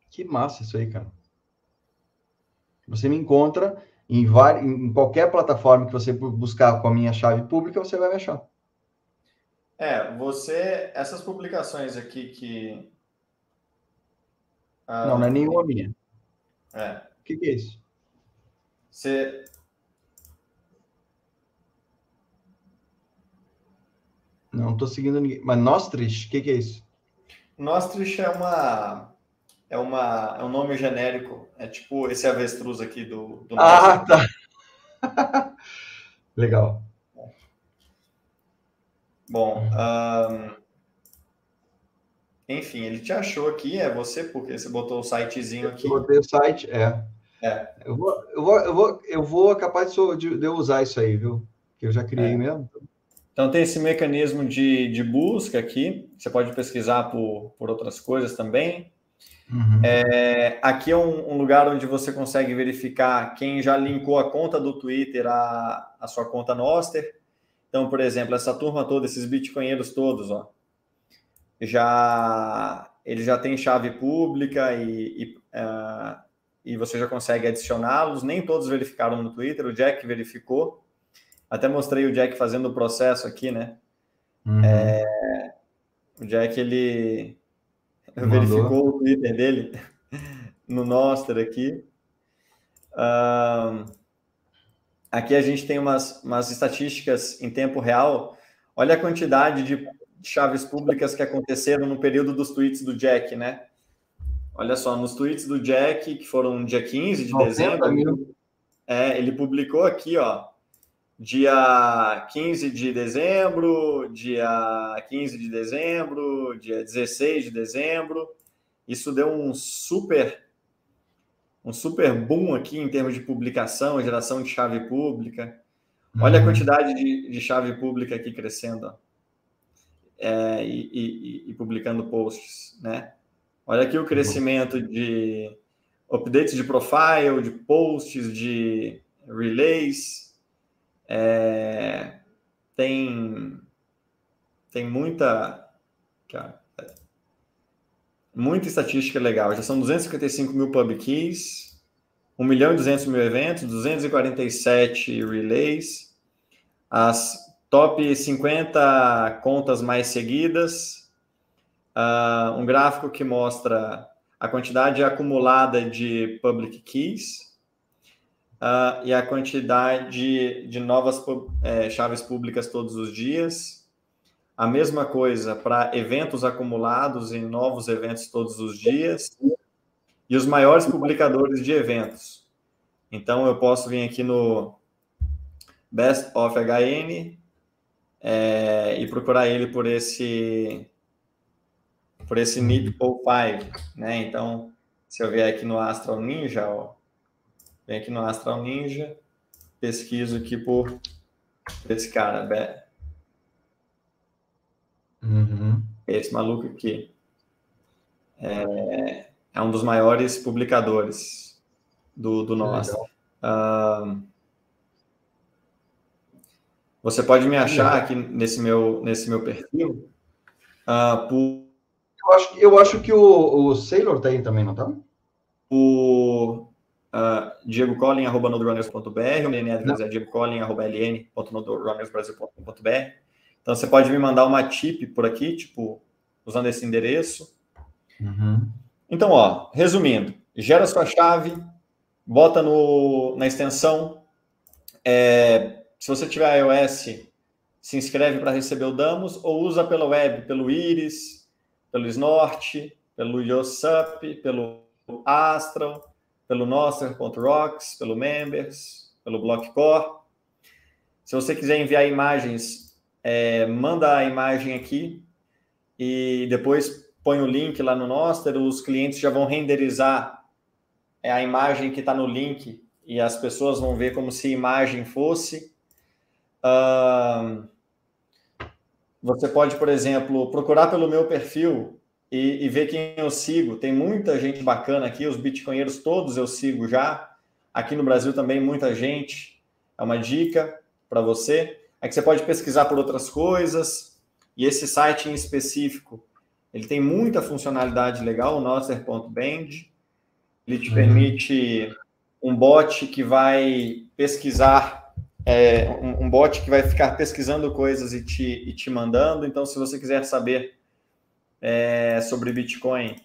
Que massa isso aí, cara. Você me encontra em, var... em qualquer plataforma que você buscar com a minha chave pública, você vai me achar. É, você. Essas publicações aqui que. Ah, não, não é nenhuma minha. É. O que, que é isso? Você, Não estou seguindo ninguém. Mas Nostrich, o que, que, é isso? Nostrich é uma. É, uma, é um nome genérico. É tipo esse avestruz aqui do. do ah, tá. Legal. Bom, um, enfim, ele te achou aqui, é você, porque você botou o sitezinho aqui. Eu botei o site, é. É. Eu vou, eu vou, eu vou, eu vou capaz de, de eu usar isso aí, viu? Que eu já criei é. mesmo. Então, tem esse mecanismo de, de busca aqui. Você pode pesquisar por, por outras coisas também. Uhum. É, aqui é um, um, lugar onde você consegue verificar quem já linkou a conta do Twitter à, à sua conta Noster. Então, por exemplo, essa turma toda, esses bitcoinheiros todos, ó, já eles já têm chave pública e, e, uh, e você já consegue adicioná-los. Nem todos verificaram no Twitter, o Jack verificou. Até mostrei o Jack fazendo o processo aqui, né? Uhum. É, o Jack, ele Mandou. verificou o Twitter dele no Nostra aqui. aqui a gente tem umas, umas estatísticas em tempo real. Olha a quantidade de, chaves públicas que aconteceram no período dos tweets do Jack, né? Olha só, nos tweets do Jack, que foram dia 15 de dezembro, mil. é, ele publicou aqui, ó, dia 15 de dezembro, dia 15 de dezembro, dia 16 de dezembro. Isso deu um super um super boom aqui em termos de publicação, geração de chave pública. Olha uhum. a quantidade de, de, chave pública aqui crescendo é, e, e, e, publicando posts, né? Olha aqui o crescimento de updates de profile, de posts, de relays. É, tem, tem muita, muita estatística legal. Já são 255 mil pub keys, 1 milhão e 200 mil eventos, 247 relays, as top 50 contas mais seguidas, uh, um gráfico que mostra a quantidade acumulada de public keys uh, e a quantidade de novas é, chaves públicas todos os dias a mesma coisa para eventos acumulados e novos eventos todos os dias. E os maiores publicadores de eventos. Então, eu posso vir aqui no Best of HN é, e procurar ele por esse por esse NIP 5, né? Então, se eu vier aqui no Astral Ninja, ó, vem aqui no Astral Ninja, pesquiso aqui por esse cara, Uhum. Esse maluco aqui é, é, um dos maiores publicadores do, do nosso. Uh, você pode me achar aqui nesse meu, nesse meu perfil uh, por... Eu acho, eu acho que o, o Sailor tem também, não tá? O uh, Diego Collin, arroba nodrunners.br, o meu é Diego Collin, arroba ln.nodrunnersbrasil.br. Então você pode me mandar uma tip por aqui, tipo, usando esse endereço. Uhum. Então, ó, resumindo, gera sua chave, bota no, na extensão. É, se você tiver iOS, se inscreve para receber o Damos ou usa pela web, pelo Iris, pelo Snort, pelo Yosup, pelo Astral, pelo Noster.rocks, pelo Members, pelo Blockcore. Se você quiser enviar imagens é, manda a imagem aqui e depois põe o link lá no Noster, os clientes já vão renderizar é, a imagem que está no link e as pessoas vão ver como se a imagem fosse. Uh, você pode, por exemplo, procurar pelo meu perfil e, e, ver quem eu sigo. Tem muita gente bacana aqui, os bitcoinheiros todos eu sigo já. Aqui no Brasil também muita gente. É uma dica para você é que você pode pesquisar por outras coisas, e esse site em específico, ele tem muita funcionalidade legal, o Noster.band, ele te uhum. permite um bot que vai pesquisar, é, um, um, bot que vai ficar pesquisando coisas e te, e te mandando, então se você quiser saber é, sobre Bitcoin,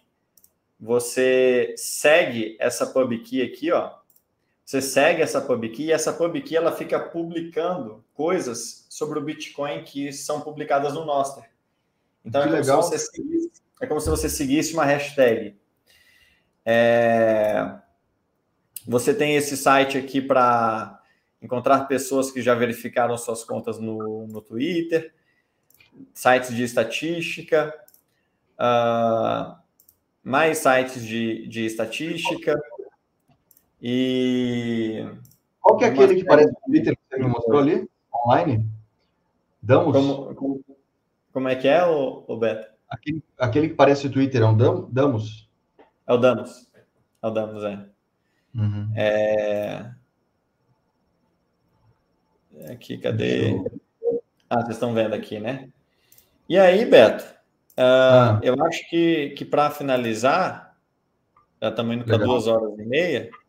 você segue essa pub key aqui, ó, você segue essa PubKey e essa PubKey ela fica publicando coisas sobre o Bitcoin que são publicadas no Noster. Então é como, legal. Se você seguisse, é como se você seguisse uma hashtag. É... Você tem esse site aqui para encontrar pessoas que já verificaram suas contas no, no Twitter, sites de estatística, uh, mais sites de, de estatística. E. Qual que é aquele que parece o Twitter que você me mostrou ali, online? Damos? Como, como, como é que é, o, Beto? Aquele, aquele que parece o Twitter é um Damos? É o Damos. É o Damos, é. Uhum. É... Aqui, cadê? Ah, vocês estão vendo aqui, né? E aí, Beto? Uh, ah. Eu acho que, que para finalizar, já estamos indo para duas horas e meia.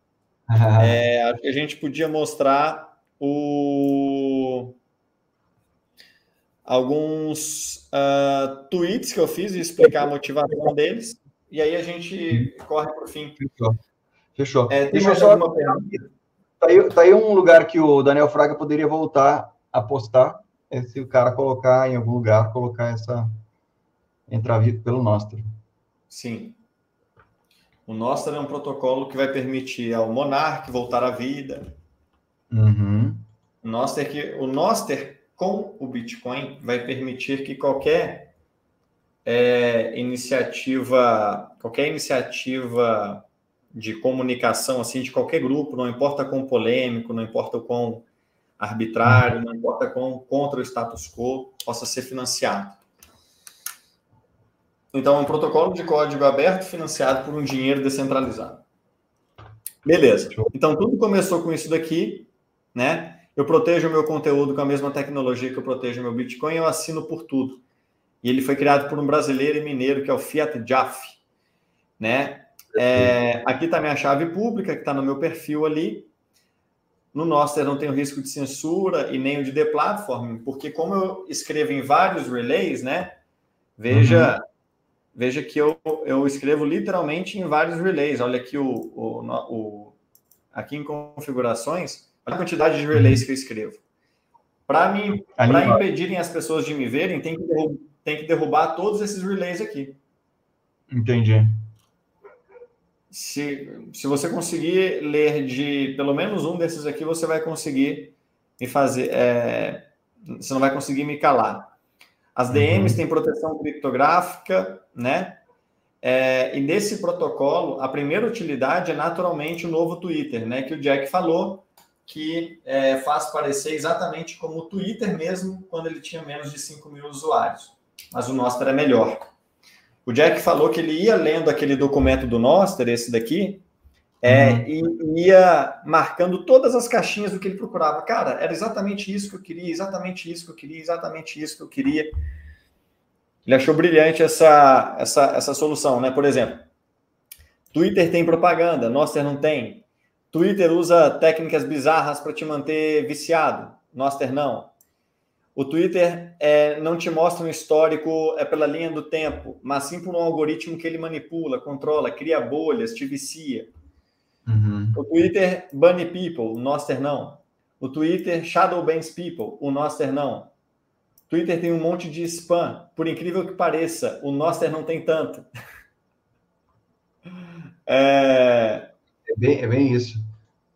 É, a gente podia mostrar o... alguns uh, tweets que eu fiz e explicar a motivação deles. E aí a gente corre para o fim. Fechou. Fechou. É, tem mais só... alguma pergunta? Tá aí, tá aí um lugar que o Daniel Fraga poderia voltar a postar. É se o cara colocar em algum lugar, colocar essa, entrar pelo Nostr. Sim. O Nostr é um protocolo que vai permitir ao Monarch voltar à vida. Uhum. O Nostr, que, o Nostr com o Bitcoin vai permitir que qualquer é, iniciativa, qualquer iniciativa de comunicação assim de qualquer grupo, não importa quão polêmico, não importa quão arbitrário, não importa quão contra o status quo, possa ser financiado. Então, é um protocolo de código aberto financiado por um dinheiro descentralizado. Beleza. Então, tudo começou com isso daqui, né? Eu protejo o meu conteúdo com a mesma tecnologia que eu protejo o meu Bitcoin, eu assino por tudo. E ele foi criado por um brasileiro e mineiro, que é o Fiat Jaffe, né? É, aqui está minha chave pública, que está no meu perfil ali. No Noster não tem o risco de censura e nem o de deplatforming, porque como eu escrevo em vários relays, né? Veja, uhum. Veja que eu, eu escrevo literalmente em vários relays. Olha aqui o, o, o aqui em configurações, a quantidade de relays que eu escrevo. Para me para impedirem as pessoas de me verem, tem que, derrubar, tem que derrubar todos esses relays aqui. Entendi se, se você conseguir ler de pelo menos um desses aqui, você vai conseguir me fazer. É, você não vai conseguir me calar. As DMs uhum. têm proteção criptográfica, né? É, e nesse protocolo, a primeira utilidade é naturalmente o novo Twitter, né? Que o Jack falou que é, faz parecer exatamente como o Twitter mesmo quando ele tinha menos de 5 mil usuários. Mas o nosso era melhor. O Jack falou que ele ia lendo aquele documento do Noster, esse daqui, é, uhum. e ia marcando todas as caixinhas do que ele procurava. Cara, era exatamente isso que eu queria, exatamente isso que eu queria, exatamente isso que eu queria. Ele achou brilhante essa, essa, essa solução, né? Por exemplo, Twitter tem propaganda, Noster não tem. Twitter usa técnicas bizarras para te manter viciado, Noster não. O Twitter é, não te mostra um histórico é pela linha do tempo, mas sim por um algoritmo que ele manipula, controla, cria bolhas, te vicia. Uhum. O Twitter bunny people, o Noster não. O Twitter shadow bans people, o Noster não. O Twitter tem um monte de spam, por incrível que pareça, o Noster não tem tanto. é... É, bem, é bem isso.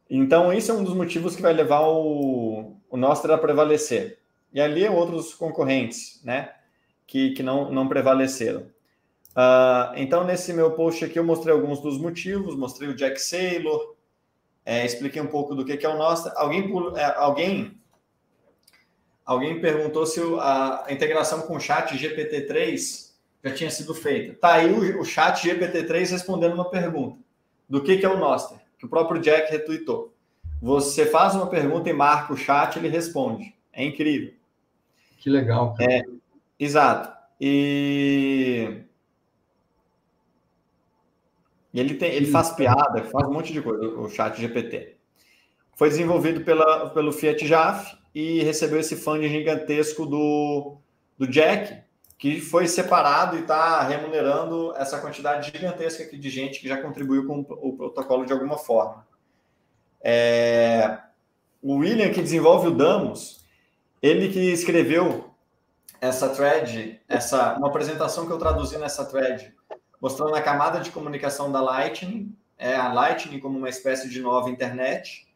Então, isso é um dos motivos que vai levar o, o Noster a prevalecer e ali outros concorrentes, né, que, que não, não prevaleceram. Uh, então, nesse meu post aqui, eu mostrei alguns dos motivos, mostrei o Jack Saylor, é, expliquei um pouco do que, que é o nosso. Alguém, é, alguém, alguém perguntou se a integração com o chat GPT-3 já tinha sido feita. Tá aí o, o chat GPT-3 respondendo uma pergunta. Do que, que é o Noster? Que o próprio Jack retweetou. Você faz uma pergunta e marca o chat, ele responde. É incrível. Que legal. Cara. É, exato. E... e ele, tem, ele faz piada, faz um monte de coisa, o chat GPT. Foi desenvolvido pela, pelo Fiat Jaf e recebeu esse funding gigantesco do, do Jack, que foi separado e está remunerando essa quantidade gigantesca aqui de gente que já contribuiu com o protocolo de alguma forma. É, o William, que desenvolve o Damos, ele que escreveu essa thread, essa uma apresentação que eu traduzi nessa thread, mostrando a camada de comunicação da Lightning, é a Lightning como uma espécie de nova internet.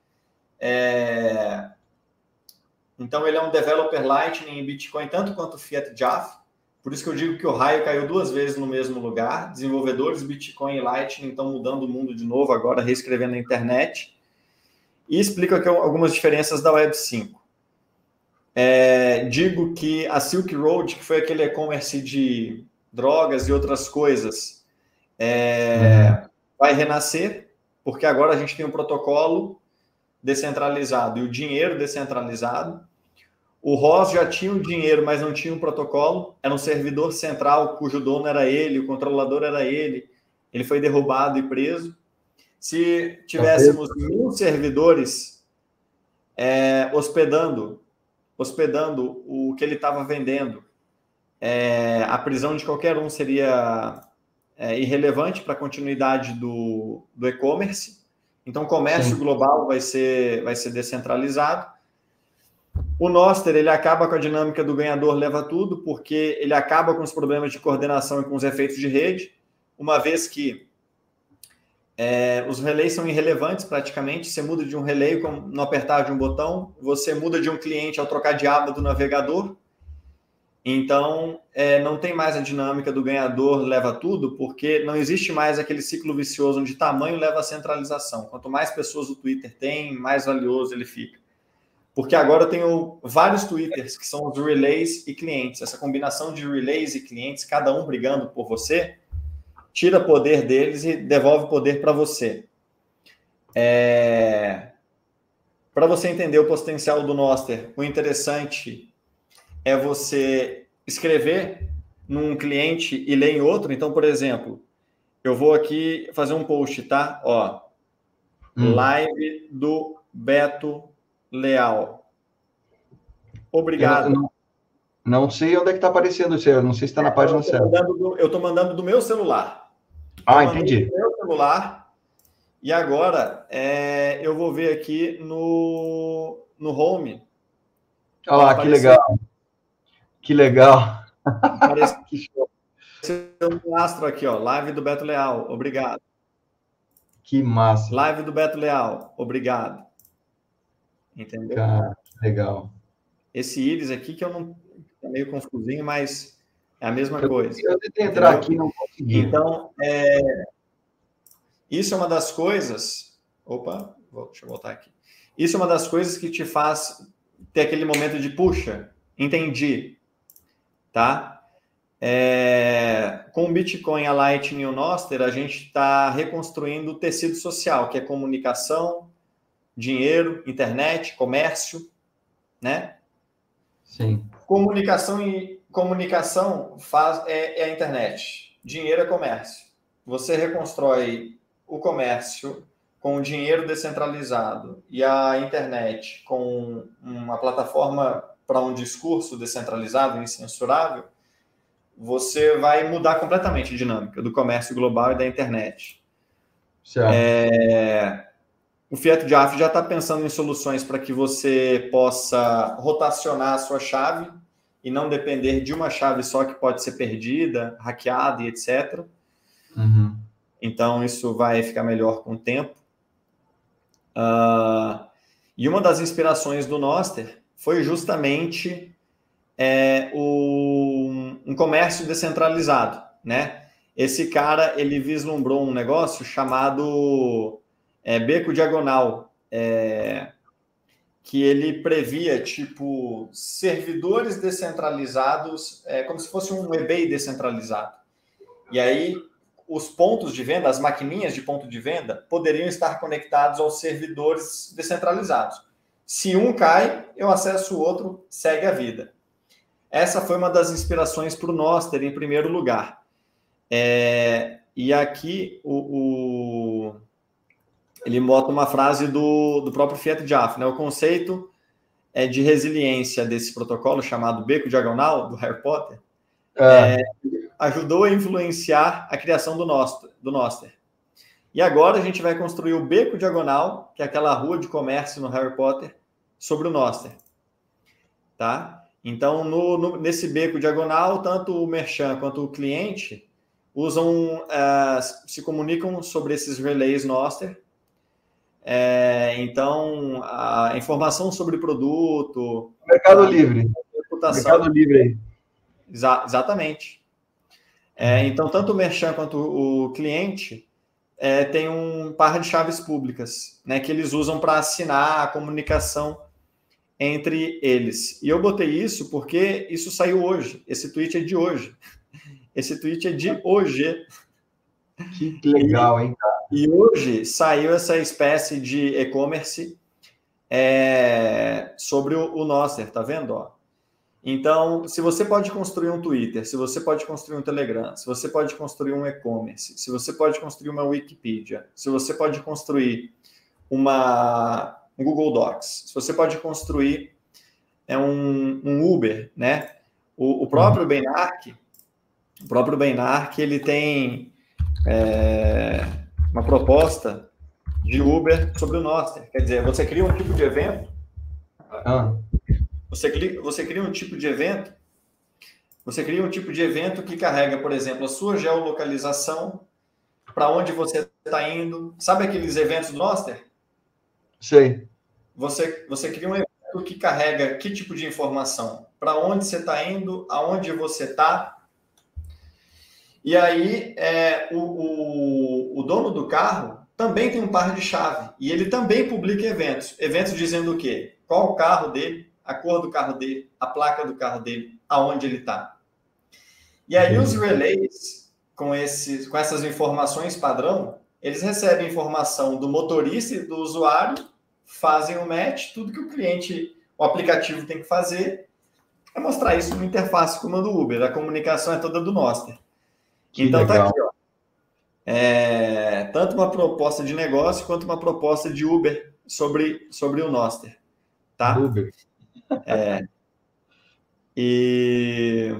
É... Então ele é um developer Lightning em Bitcoin tanto quanto Fiat Jaf. Por isso que eu digo que o raio caiu duas vezes no mesmo lugar. Desenvolvedores Bitcoin e Lightning estão mudando o mundo de novo agora, reescrevendo a internet. E explica aqui algumas diferenças da Web 5. É, digo que a Silk Road, que foi aquele e-commerce de drogas e outras coisas, é, uhum. vai renascer, porque agora a gente tem um protocolo descentralizado e o dinheiro descentralizado. O Ross já tinha o dinheiro, mas não tinha um protocolo. Era um servidor central cujo dono era ele, o controlador era ele. Ele foi derrubado e preso. Se tivéssemos mil servidores é, hospedando hospedando o que ele estava vendendo, é, a prisão de qualquer um seria é, irrelevante para a continuidade do, do e-commerce. Então, o comércio Sim. global vai ser, vai ser descentralizado. O Noster ele acaba com a dinâmica do ganhador leva tudo, porque ele acaba com os problemas de coordenação e com os efeitos de rede, uma vez que é, os relays são irrelevantes praticamente. Você muda de um relay no apertar de um botão, você muda de um cliente ao trocar de aba do navegador. Então, é, não tem mais a dinâmica do ganhador leva tudo, porque não existe mais aquele ciclo vicioso onde tamanho leva a centralização. Quanto mais pessoas o Twitter tem, mais valioso ele fica. Porque agora eu tenho vários Twitters, que são os relays e clientes. Essa combinação de relays e clientes, cada um brigando por você, tira poder deles e devolve poder para você. É... Para você entender o potencial do Noster, o interessante é você escrever num cliente e ler em outro. Então, por exemplo, eu vou aqui fazer um post, tá? Ó, hum. live do Beto Leal. Obrigado. Eu não, não, sei onde é que está aparecendo isso. Eu não sei se está na é, página certa. Eu estou mandando do meu celular. Ah, entendi. Do meu celular. E agora é, eu vou ver aqui no, no home. Ah, que legal. Que legal. Parece que um astro aqui, ó. Live do Beto Leal. Obrigado. Que massa. Live do Beto Leal. Obrigado. Entendeu? Cara, legal. Esse íris aqui que eu não é meio confusinho, mas é a mesma eu, coisa. Eu tentei entrar aqui não consegui. Então, é, isso é uma das coisas. Opa, vou, deixa eu voltar aqui. Isso é uma das coisas que te faz ter aquele momento de puxa, entendi, tá? É, com o Bitcoin, a Lightning e o Noster, a gente está reconstruindo o tecido social, que é comunicação, dinheiro, internet, comércio, né? Sim. Comunicação e comunicação faz é, é a internet. Dinheiro é comércio. Você reconstrói o comércio com o dinheiro descentralizado e a internet com uma plataforma para um discurso descentralizado e incensurável, você vai mudar completamente a dinâmica do comércio global e da internet. É, o Fiat Jaf já está pensando em soluções para que você possa rotacionar a sua chave e não depender de uma chave só que pode ser perdida, hackeada e etc. Uhum. Então, isso vai ficar melhor com o tempo. Uh, e uma das inspirações do Noster foi justamente é, o, um comércio descentralizado, né? Esse cara, ele vislumbrou um negócio chamado é, beco diagonal, é, que ele previa, tipo, servidores descentralizados, é, como se fosse um eBay descentralizado. E aí, os pontos de venda, as maquininhas de ponto de venda, poderiam estar conectados aos servidores descentralizados. Se um cai, eu acesso o outro, segue a vida. Essa foi uma das inspirações para o Noster, em primeiro lugar. É, e aqui o, o ele bota uma frase do, do próprio Fiat Jaffe, né? O conceito é de resiliência desse protocolo chamado beco diagonal do Harry Potter é. É, ajudou a influenciar a criação do Noster, do Noster. E agora a gente vai construir o beco diagonal, que é aquela rua de comércio no Harry Potter, sobre o Noster. Tá? Então, no, no, nesse beco diagonal, tanto o merchan quanto o cliente usam, uh, se comunicam sobre esses relays Noster é, então, a informação sobre produto. Mercado Livre. Reputação. Mercado Livre. Exa exatamente. É, então, tanto o merchan quanto o cliente é, tem um par de chaves públicas, né, que eles usam para assinar a comunicação entre eles. E eu botei isso porque isso saiu hoje. Esse tweet é de hoje. Esse tweet é de hoje. Que legal, hein, cara? E hoje saiu essa espécie de e-commerce é, sobre o, o Noster, tá vendo? Ó? Então, se você pode construir um Twitter, se você pode construir um Telegram, se você pode construir um e-commerce, se você pode construir uma Wikipedia, se você pode construir uma, um Google Docs, se você pode construir é um, um Uber, né? O, o próprio Benark, o próprio Benark, ele tem é, uma proposta de Uber sobre o Noster. Quer dizer, você cria um tipo de evento. Ah. Você, clica, você cria um tipo de evento, você cria um tipo de evento que carrega, por exemplo, a sua geolocalização, para onde você está indo. Sabe aqueles eventos do Noster? Sei. Você, você cria um evento que carrega que tipo de informação? Para onde você está indo, aonde você está. E aí, é, o, o, o dono do carro também tem um par de chave. E ele também publica eventos. Eventos dizendo o quê? Qual o carro dele, a cor do carro dele, a placa do carro dele, aonde ele está. E aí, os relays, com, esses, com essas informações padrão, eles recebem informação do motorista e do usuário fazem o match, tudo que o cliente, o aplicativo tem que fazer é mostrar isso numa interface como a do Uber. A comunicação é toda do Noster. Que então tá legal. tá aqui, ó. É, tanto uma proposta de negócio quanto uma proposta de Uber sobre, sobre o Noster. Tá? Uber. É, e,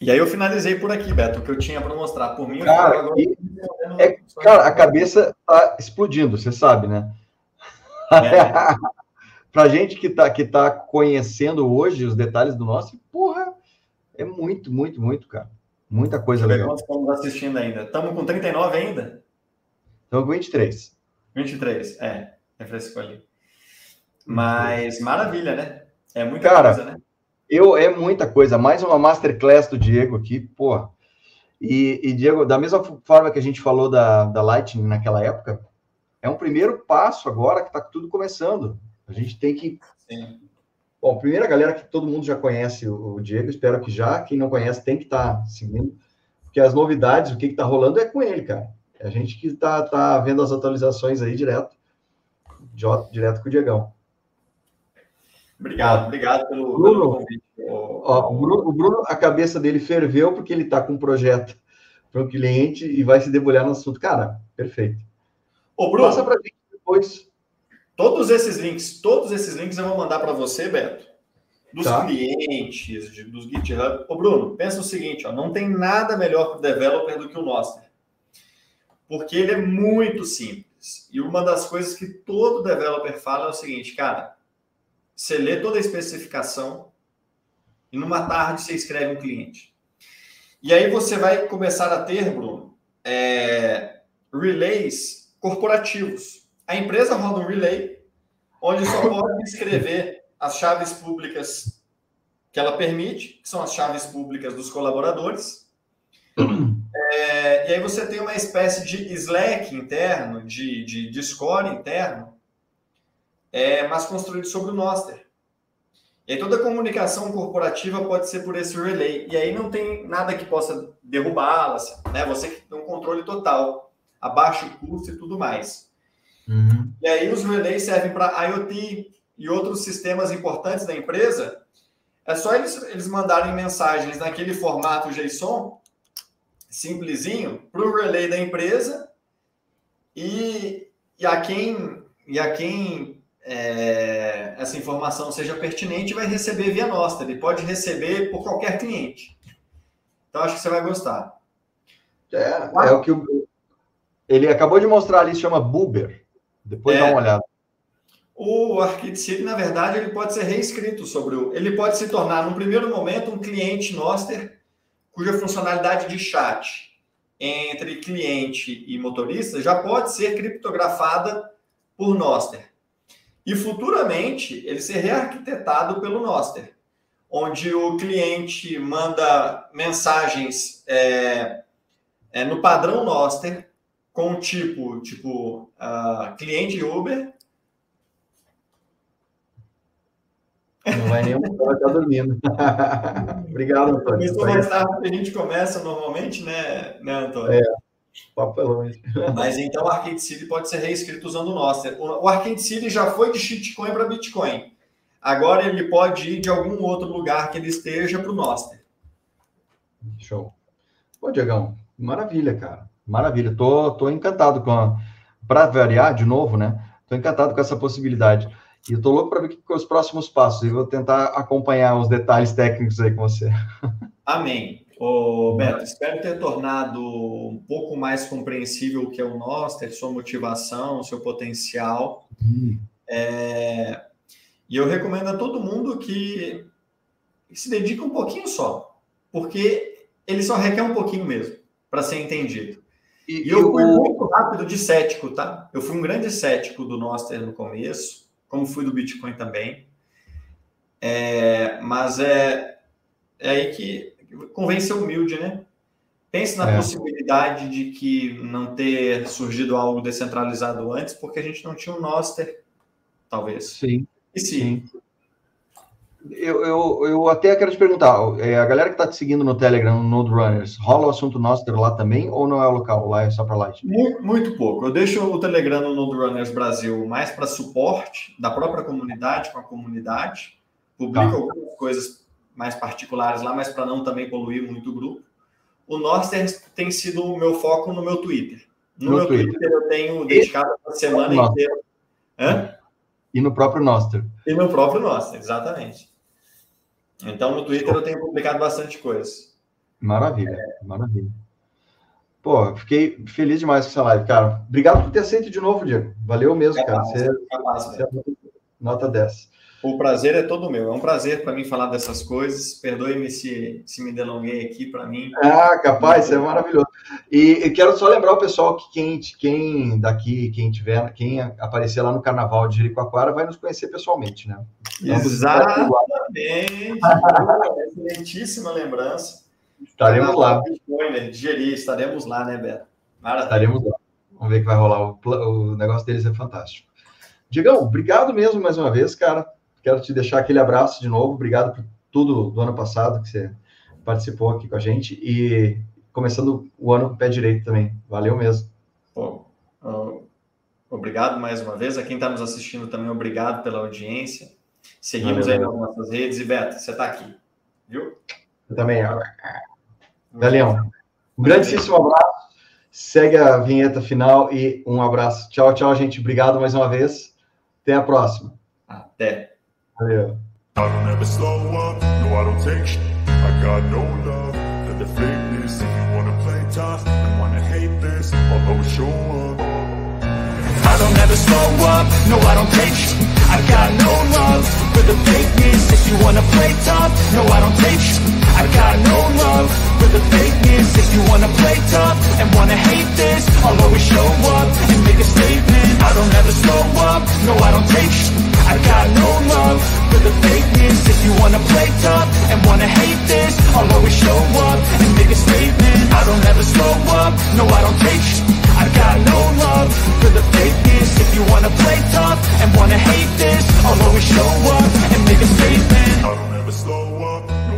e aí eu finalizei por aqui, Beto, o que eu tinha para mostrar. Por mim, cara, agora... é, cara, a cabeça tá explodindo, você sabe, né? É. Para gente que está que tá conhecendo hoje os detalhes do nosso, porra, é muito, muito, muito, cara. Muita coisa legal. Nós estamos assistindo ainda. Estamos com 39 ainda? Estamos com 23. 23, é. Refrescou ali. Mas maravilha, né? É muita cara, coisa, né? Eu, é muita coisa. Mais uma masterclass do Diego aqui, porra. E, e, Diego, da mesma forma que a gente falou da, da Lightning naquela época, é um primeiro passo agora que está tudo começando. A gente tem que. Sim. Bom, primeiro a galera que todo mundo já conhece o Diego, espero que já. Quem não conhece tem que estar tá seguindo, porque as novidades, o que está rolando é com ele, cara. É a gente que está tá vendo as atualizações aí direto, direto com o Diegão. Obrigado, obrigado pelo, Bruno, pelo convite. Ó, o, Bruno, o Bruno, a cabeça dele ferveu porque ele está com um projeto para um cliente e vai se debulhar no assunto. Cara, perfeito. Ô, Bruno, Passa para gente depois. Todos esses links, todos esses links eu vou mandar para você, Beto. Dos tá. clientes, de, dos GitHub. Ô, Bruno, pensa o seguinte, ó, não tem nada melhor para o developer do que o Noster. Porque ele é muito simples. E uma das coisas que todo developer fala é o seguinte, cara, você lê toda a especificação e numa tarde você escreve um cliente. E aí você vai começar a ter, Bruno, é, relays corporativos. A empresa roda um relay, onde só pode escrever as chaves públicas que ela permite, que são as chaves públicas dos colaboradores. É, e aí você tem uma espécie de Slack interno, de, de, de score interno, é, mas construído sobre o Noster. E aí toda comunicação corporativa pode ser por esse relay. E aí não tem nada que possa derrubá-la, né? Você tem um controle total a baixo custo e tudo mais. Uhum. E aí os relays servem para IoT e outros sistemas importantes da empresa. É só eles, eles mandarem mensagens naquele formato JSON, simplesinho, para o relay da empresa e, e a quem, e a quem é, essa informação seja pertinente vai receber via Nostra. Ele pode receber por qualquer cliente. Então, acho que você vai gostar. É, é o que o, ele acabou de mostrar ali, se chama Buber. Depois é, dá uma olhada. O Archid na verdade, ele pode ser reescrito sobre o. Ele pode se tornar, no primeiro momento, um cliente Noster, cuja funcionalidade de chat entre cliente e motorista já pode ser criptografada por Noster. E futuramente ele ser rearquitetado pelo Noster, onde o cliente manda mensagens é, é, no padrão Noster com tipo, tipo, uh, cliente Uber. Não vai nem estar tá dormindo. Obrigado, Antônio. Isso mais tarde que a gente começa normalmente, né, né Antônio? É, papo é. Mas então o Arcade City pode ser reescrito usando o Noster. O Arcade City já foi de shitcoin para Bitcoin. Agora ele pode ir de algum outro lugar que ele esteja para o Noster. Show. Pô, Diegão, maravilha, cara. Maravilha, tô, tô encantado com a. Para variar de novo, né? Tô encantado com essa possibilidade. E eu tô louco para ver que, os próximos passos. E vou tentar acompanhar os detalhes técnicos aí com você. Amém. Ô, Beto, espero ter tornado um pouco mais compreensível o que é o Noster, sua motivação, seu potencial. Hum. É... E eu recomendo a todo mundo que se dedique um pouquinho só, porque ele só requer um pouquinho mesmo para ser entendido. E, e eu fui muito rápido de cético, tá? Eu fui um grande cético do Noster no começo, como fui do Bitcoin também. É, mas é, é aí que convém ser humilde, né? Pense na é. possibilidade de que não ter surgido algo descentralizado antes, porque a gente não tinha um Noster, talvez. Sim. E sim. sim. Eu, eu, eu até quero te perguntar, é, a galera que está te seguindo no Telegram, no Node Runners, rola o assunto Noster lá também ou não é o local? Lá é só para Light? Muito, muito, pouco. Eu deixo o Telegram no Node Runners Brasil mais para suporte da própria comunidade com a comunidade. Publico tá. algumas coisas mais particulares lá, mas para não também poluir muito o grupo. O Noster tem sido o meu foco no meu Twitter. No meu, meu Twitter. Twitter. eu tenho dedicado a semana inteira. Hã? E no próprio Noster. E no próprio Noster, exatamente. Então, no Twitter eu tenho publicado bastante coisa. Maravilha, é... maravilha. Pô, fiquei feliz demais com essa live, cara. Obrigado por ter aceito de novo, Diego. Valeu mesmo, capaz, cara. Você, é capaz, você é nota 10. O prazer é todo meu. É um prazer para mim falar dessas coisas. Perdoe-me se, se me delonguei aqui para mim. Ah, capaz, é maravilhoso. E, quero só lembrar o pessoal que quem, quem daqui, quem tiver, quem aparecer lá no Carnaval de Jericoacoara vai nos conhecer pessoalmente, né? Exatamente. Excelentíssima lembrança. Estaremos lá. Spoiler, digerir, estaremos lá, né, Beto? Maravilha. Estaremos lá. Vamos ver que vai rolar. O, o negócio deles é fantástico. Digão, obrigado mesmo mais uma vez, cara. Quero te deixar aquele abraço de novo. Obrigado por tudo do ano passado que você participou aqui com a gente. E começando o ano com o pé direito também. Valeu mesmo. Pô, obrigado mais uma vez. A quem está nos assistindo também, obrigado pela audiência. Seguimos Valeu. aí nas nossas redes. E Beto, você está aqui, viu? Eu também. Valeu. Um grandíssimo abraço. Segue a vinheta final e um abraço. Tchau, tchau, gente. Obrigado mais uma vez. Até a próxima. Até. Valeu. I don't ever slow up, no I don't take sh- I got no love. For the fakeness If you wanna play tough and wanna hate this I'll always show up. I don't ever slow up, no I don't take sh- I got no love. For the fakeness If you wanna play tough, no I don't take sh- I got no love for the fakeness If you wanna play tough and wanna hate this I'll always show up and make a statement. I don't ever slow up, no I don't take sh- I got no love for the fakeness If you wanna play tough and wanna hate this I'll always show up and make a statement. I don't ever slow up, no I don't take sh- I got no love for the fakeness If you wanna play tough and wanna hate this I'll always show up and make a statement. I don't ever slow up,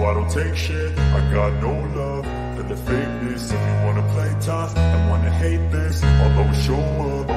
I don't take shit. I got no love. For the fakeness If you wanna play tough and wanna hate this I'll always show up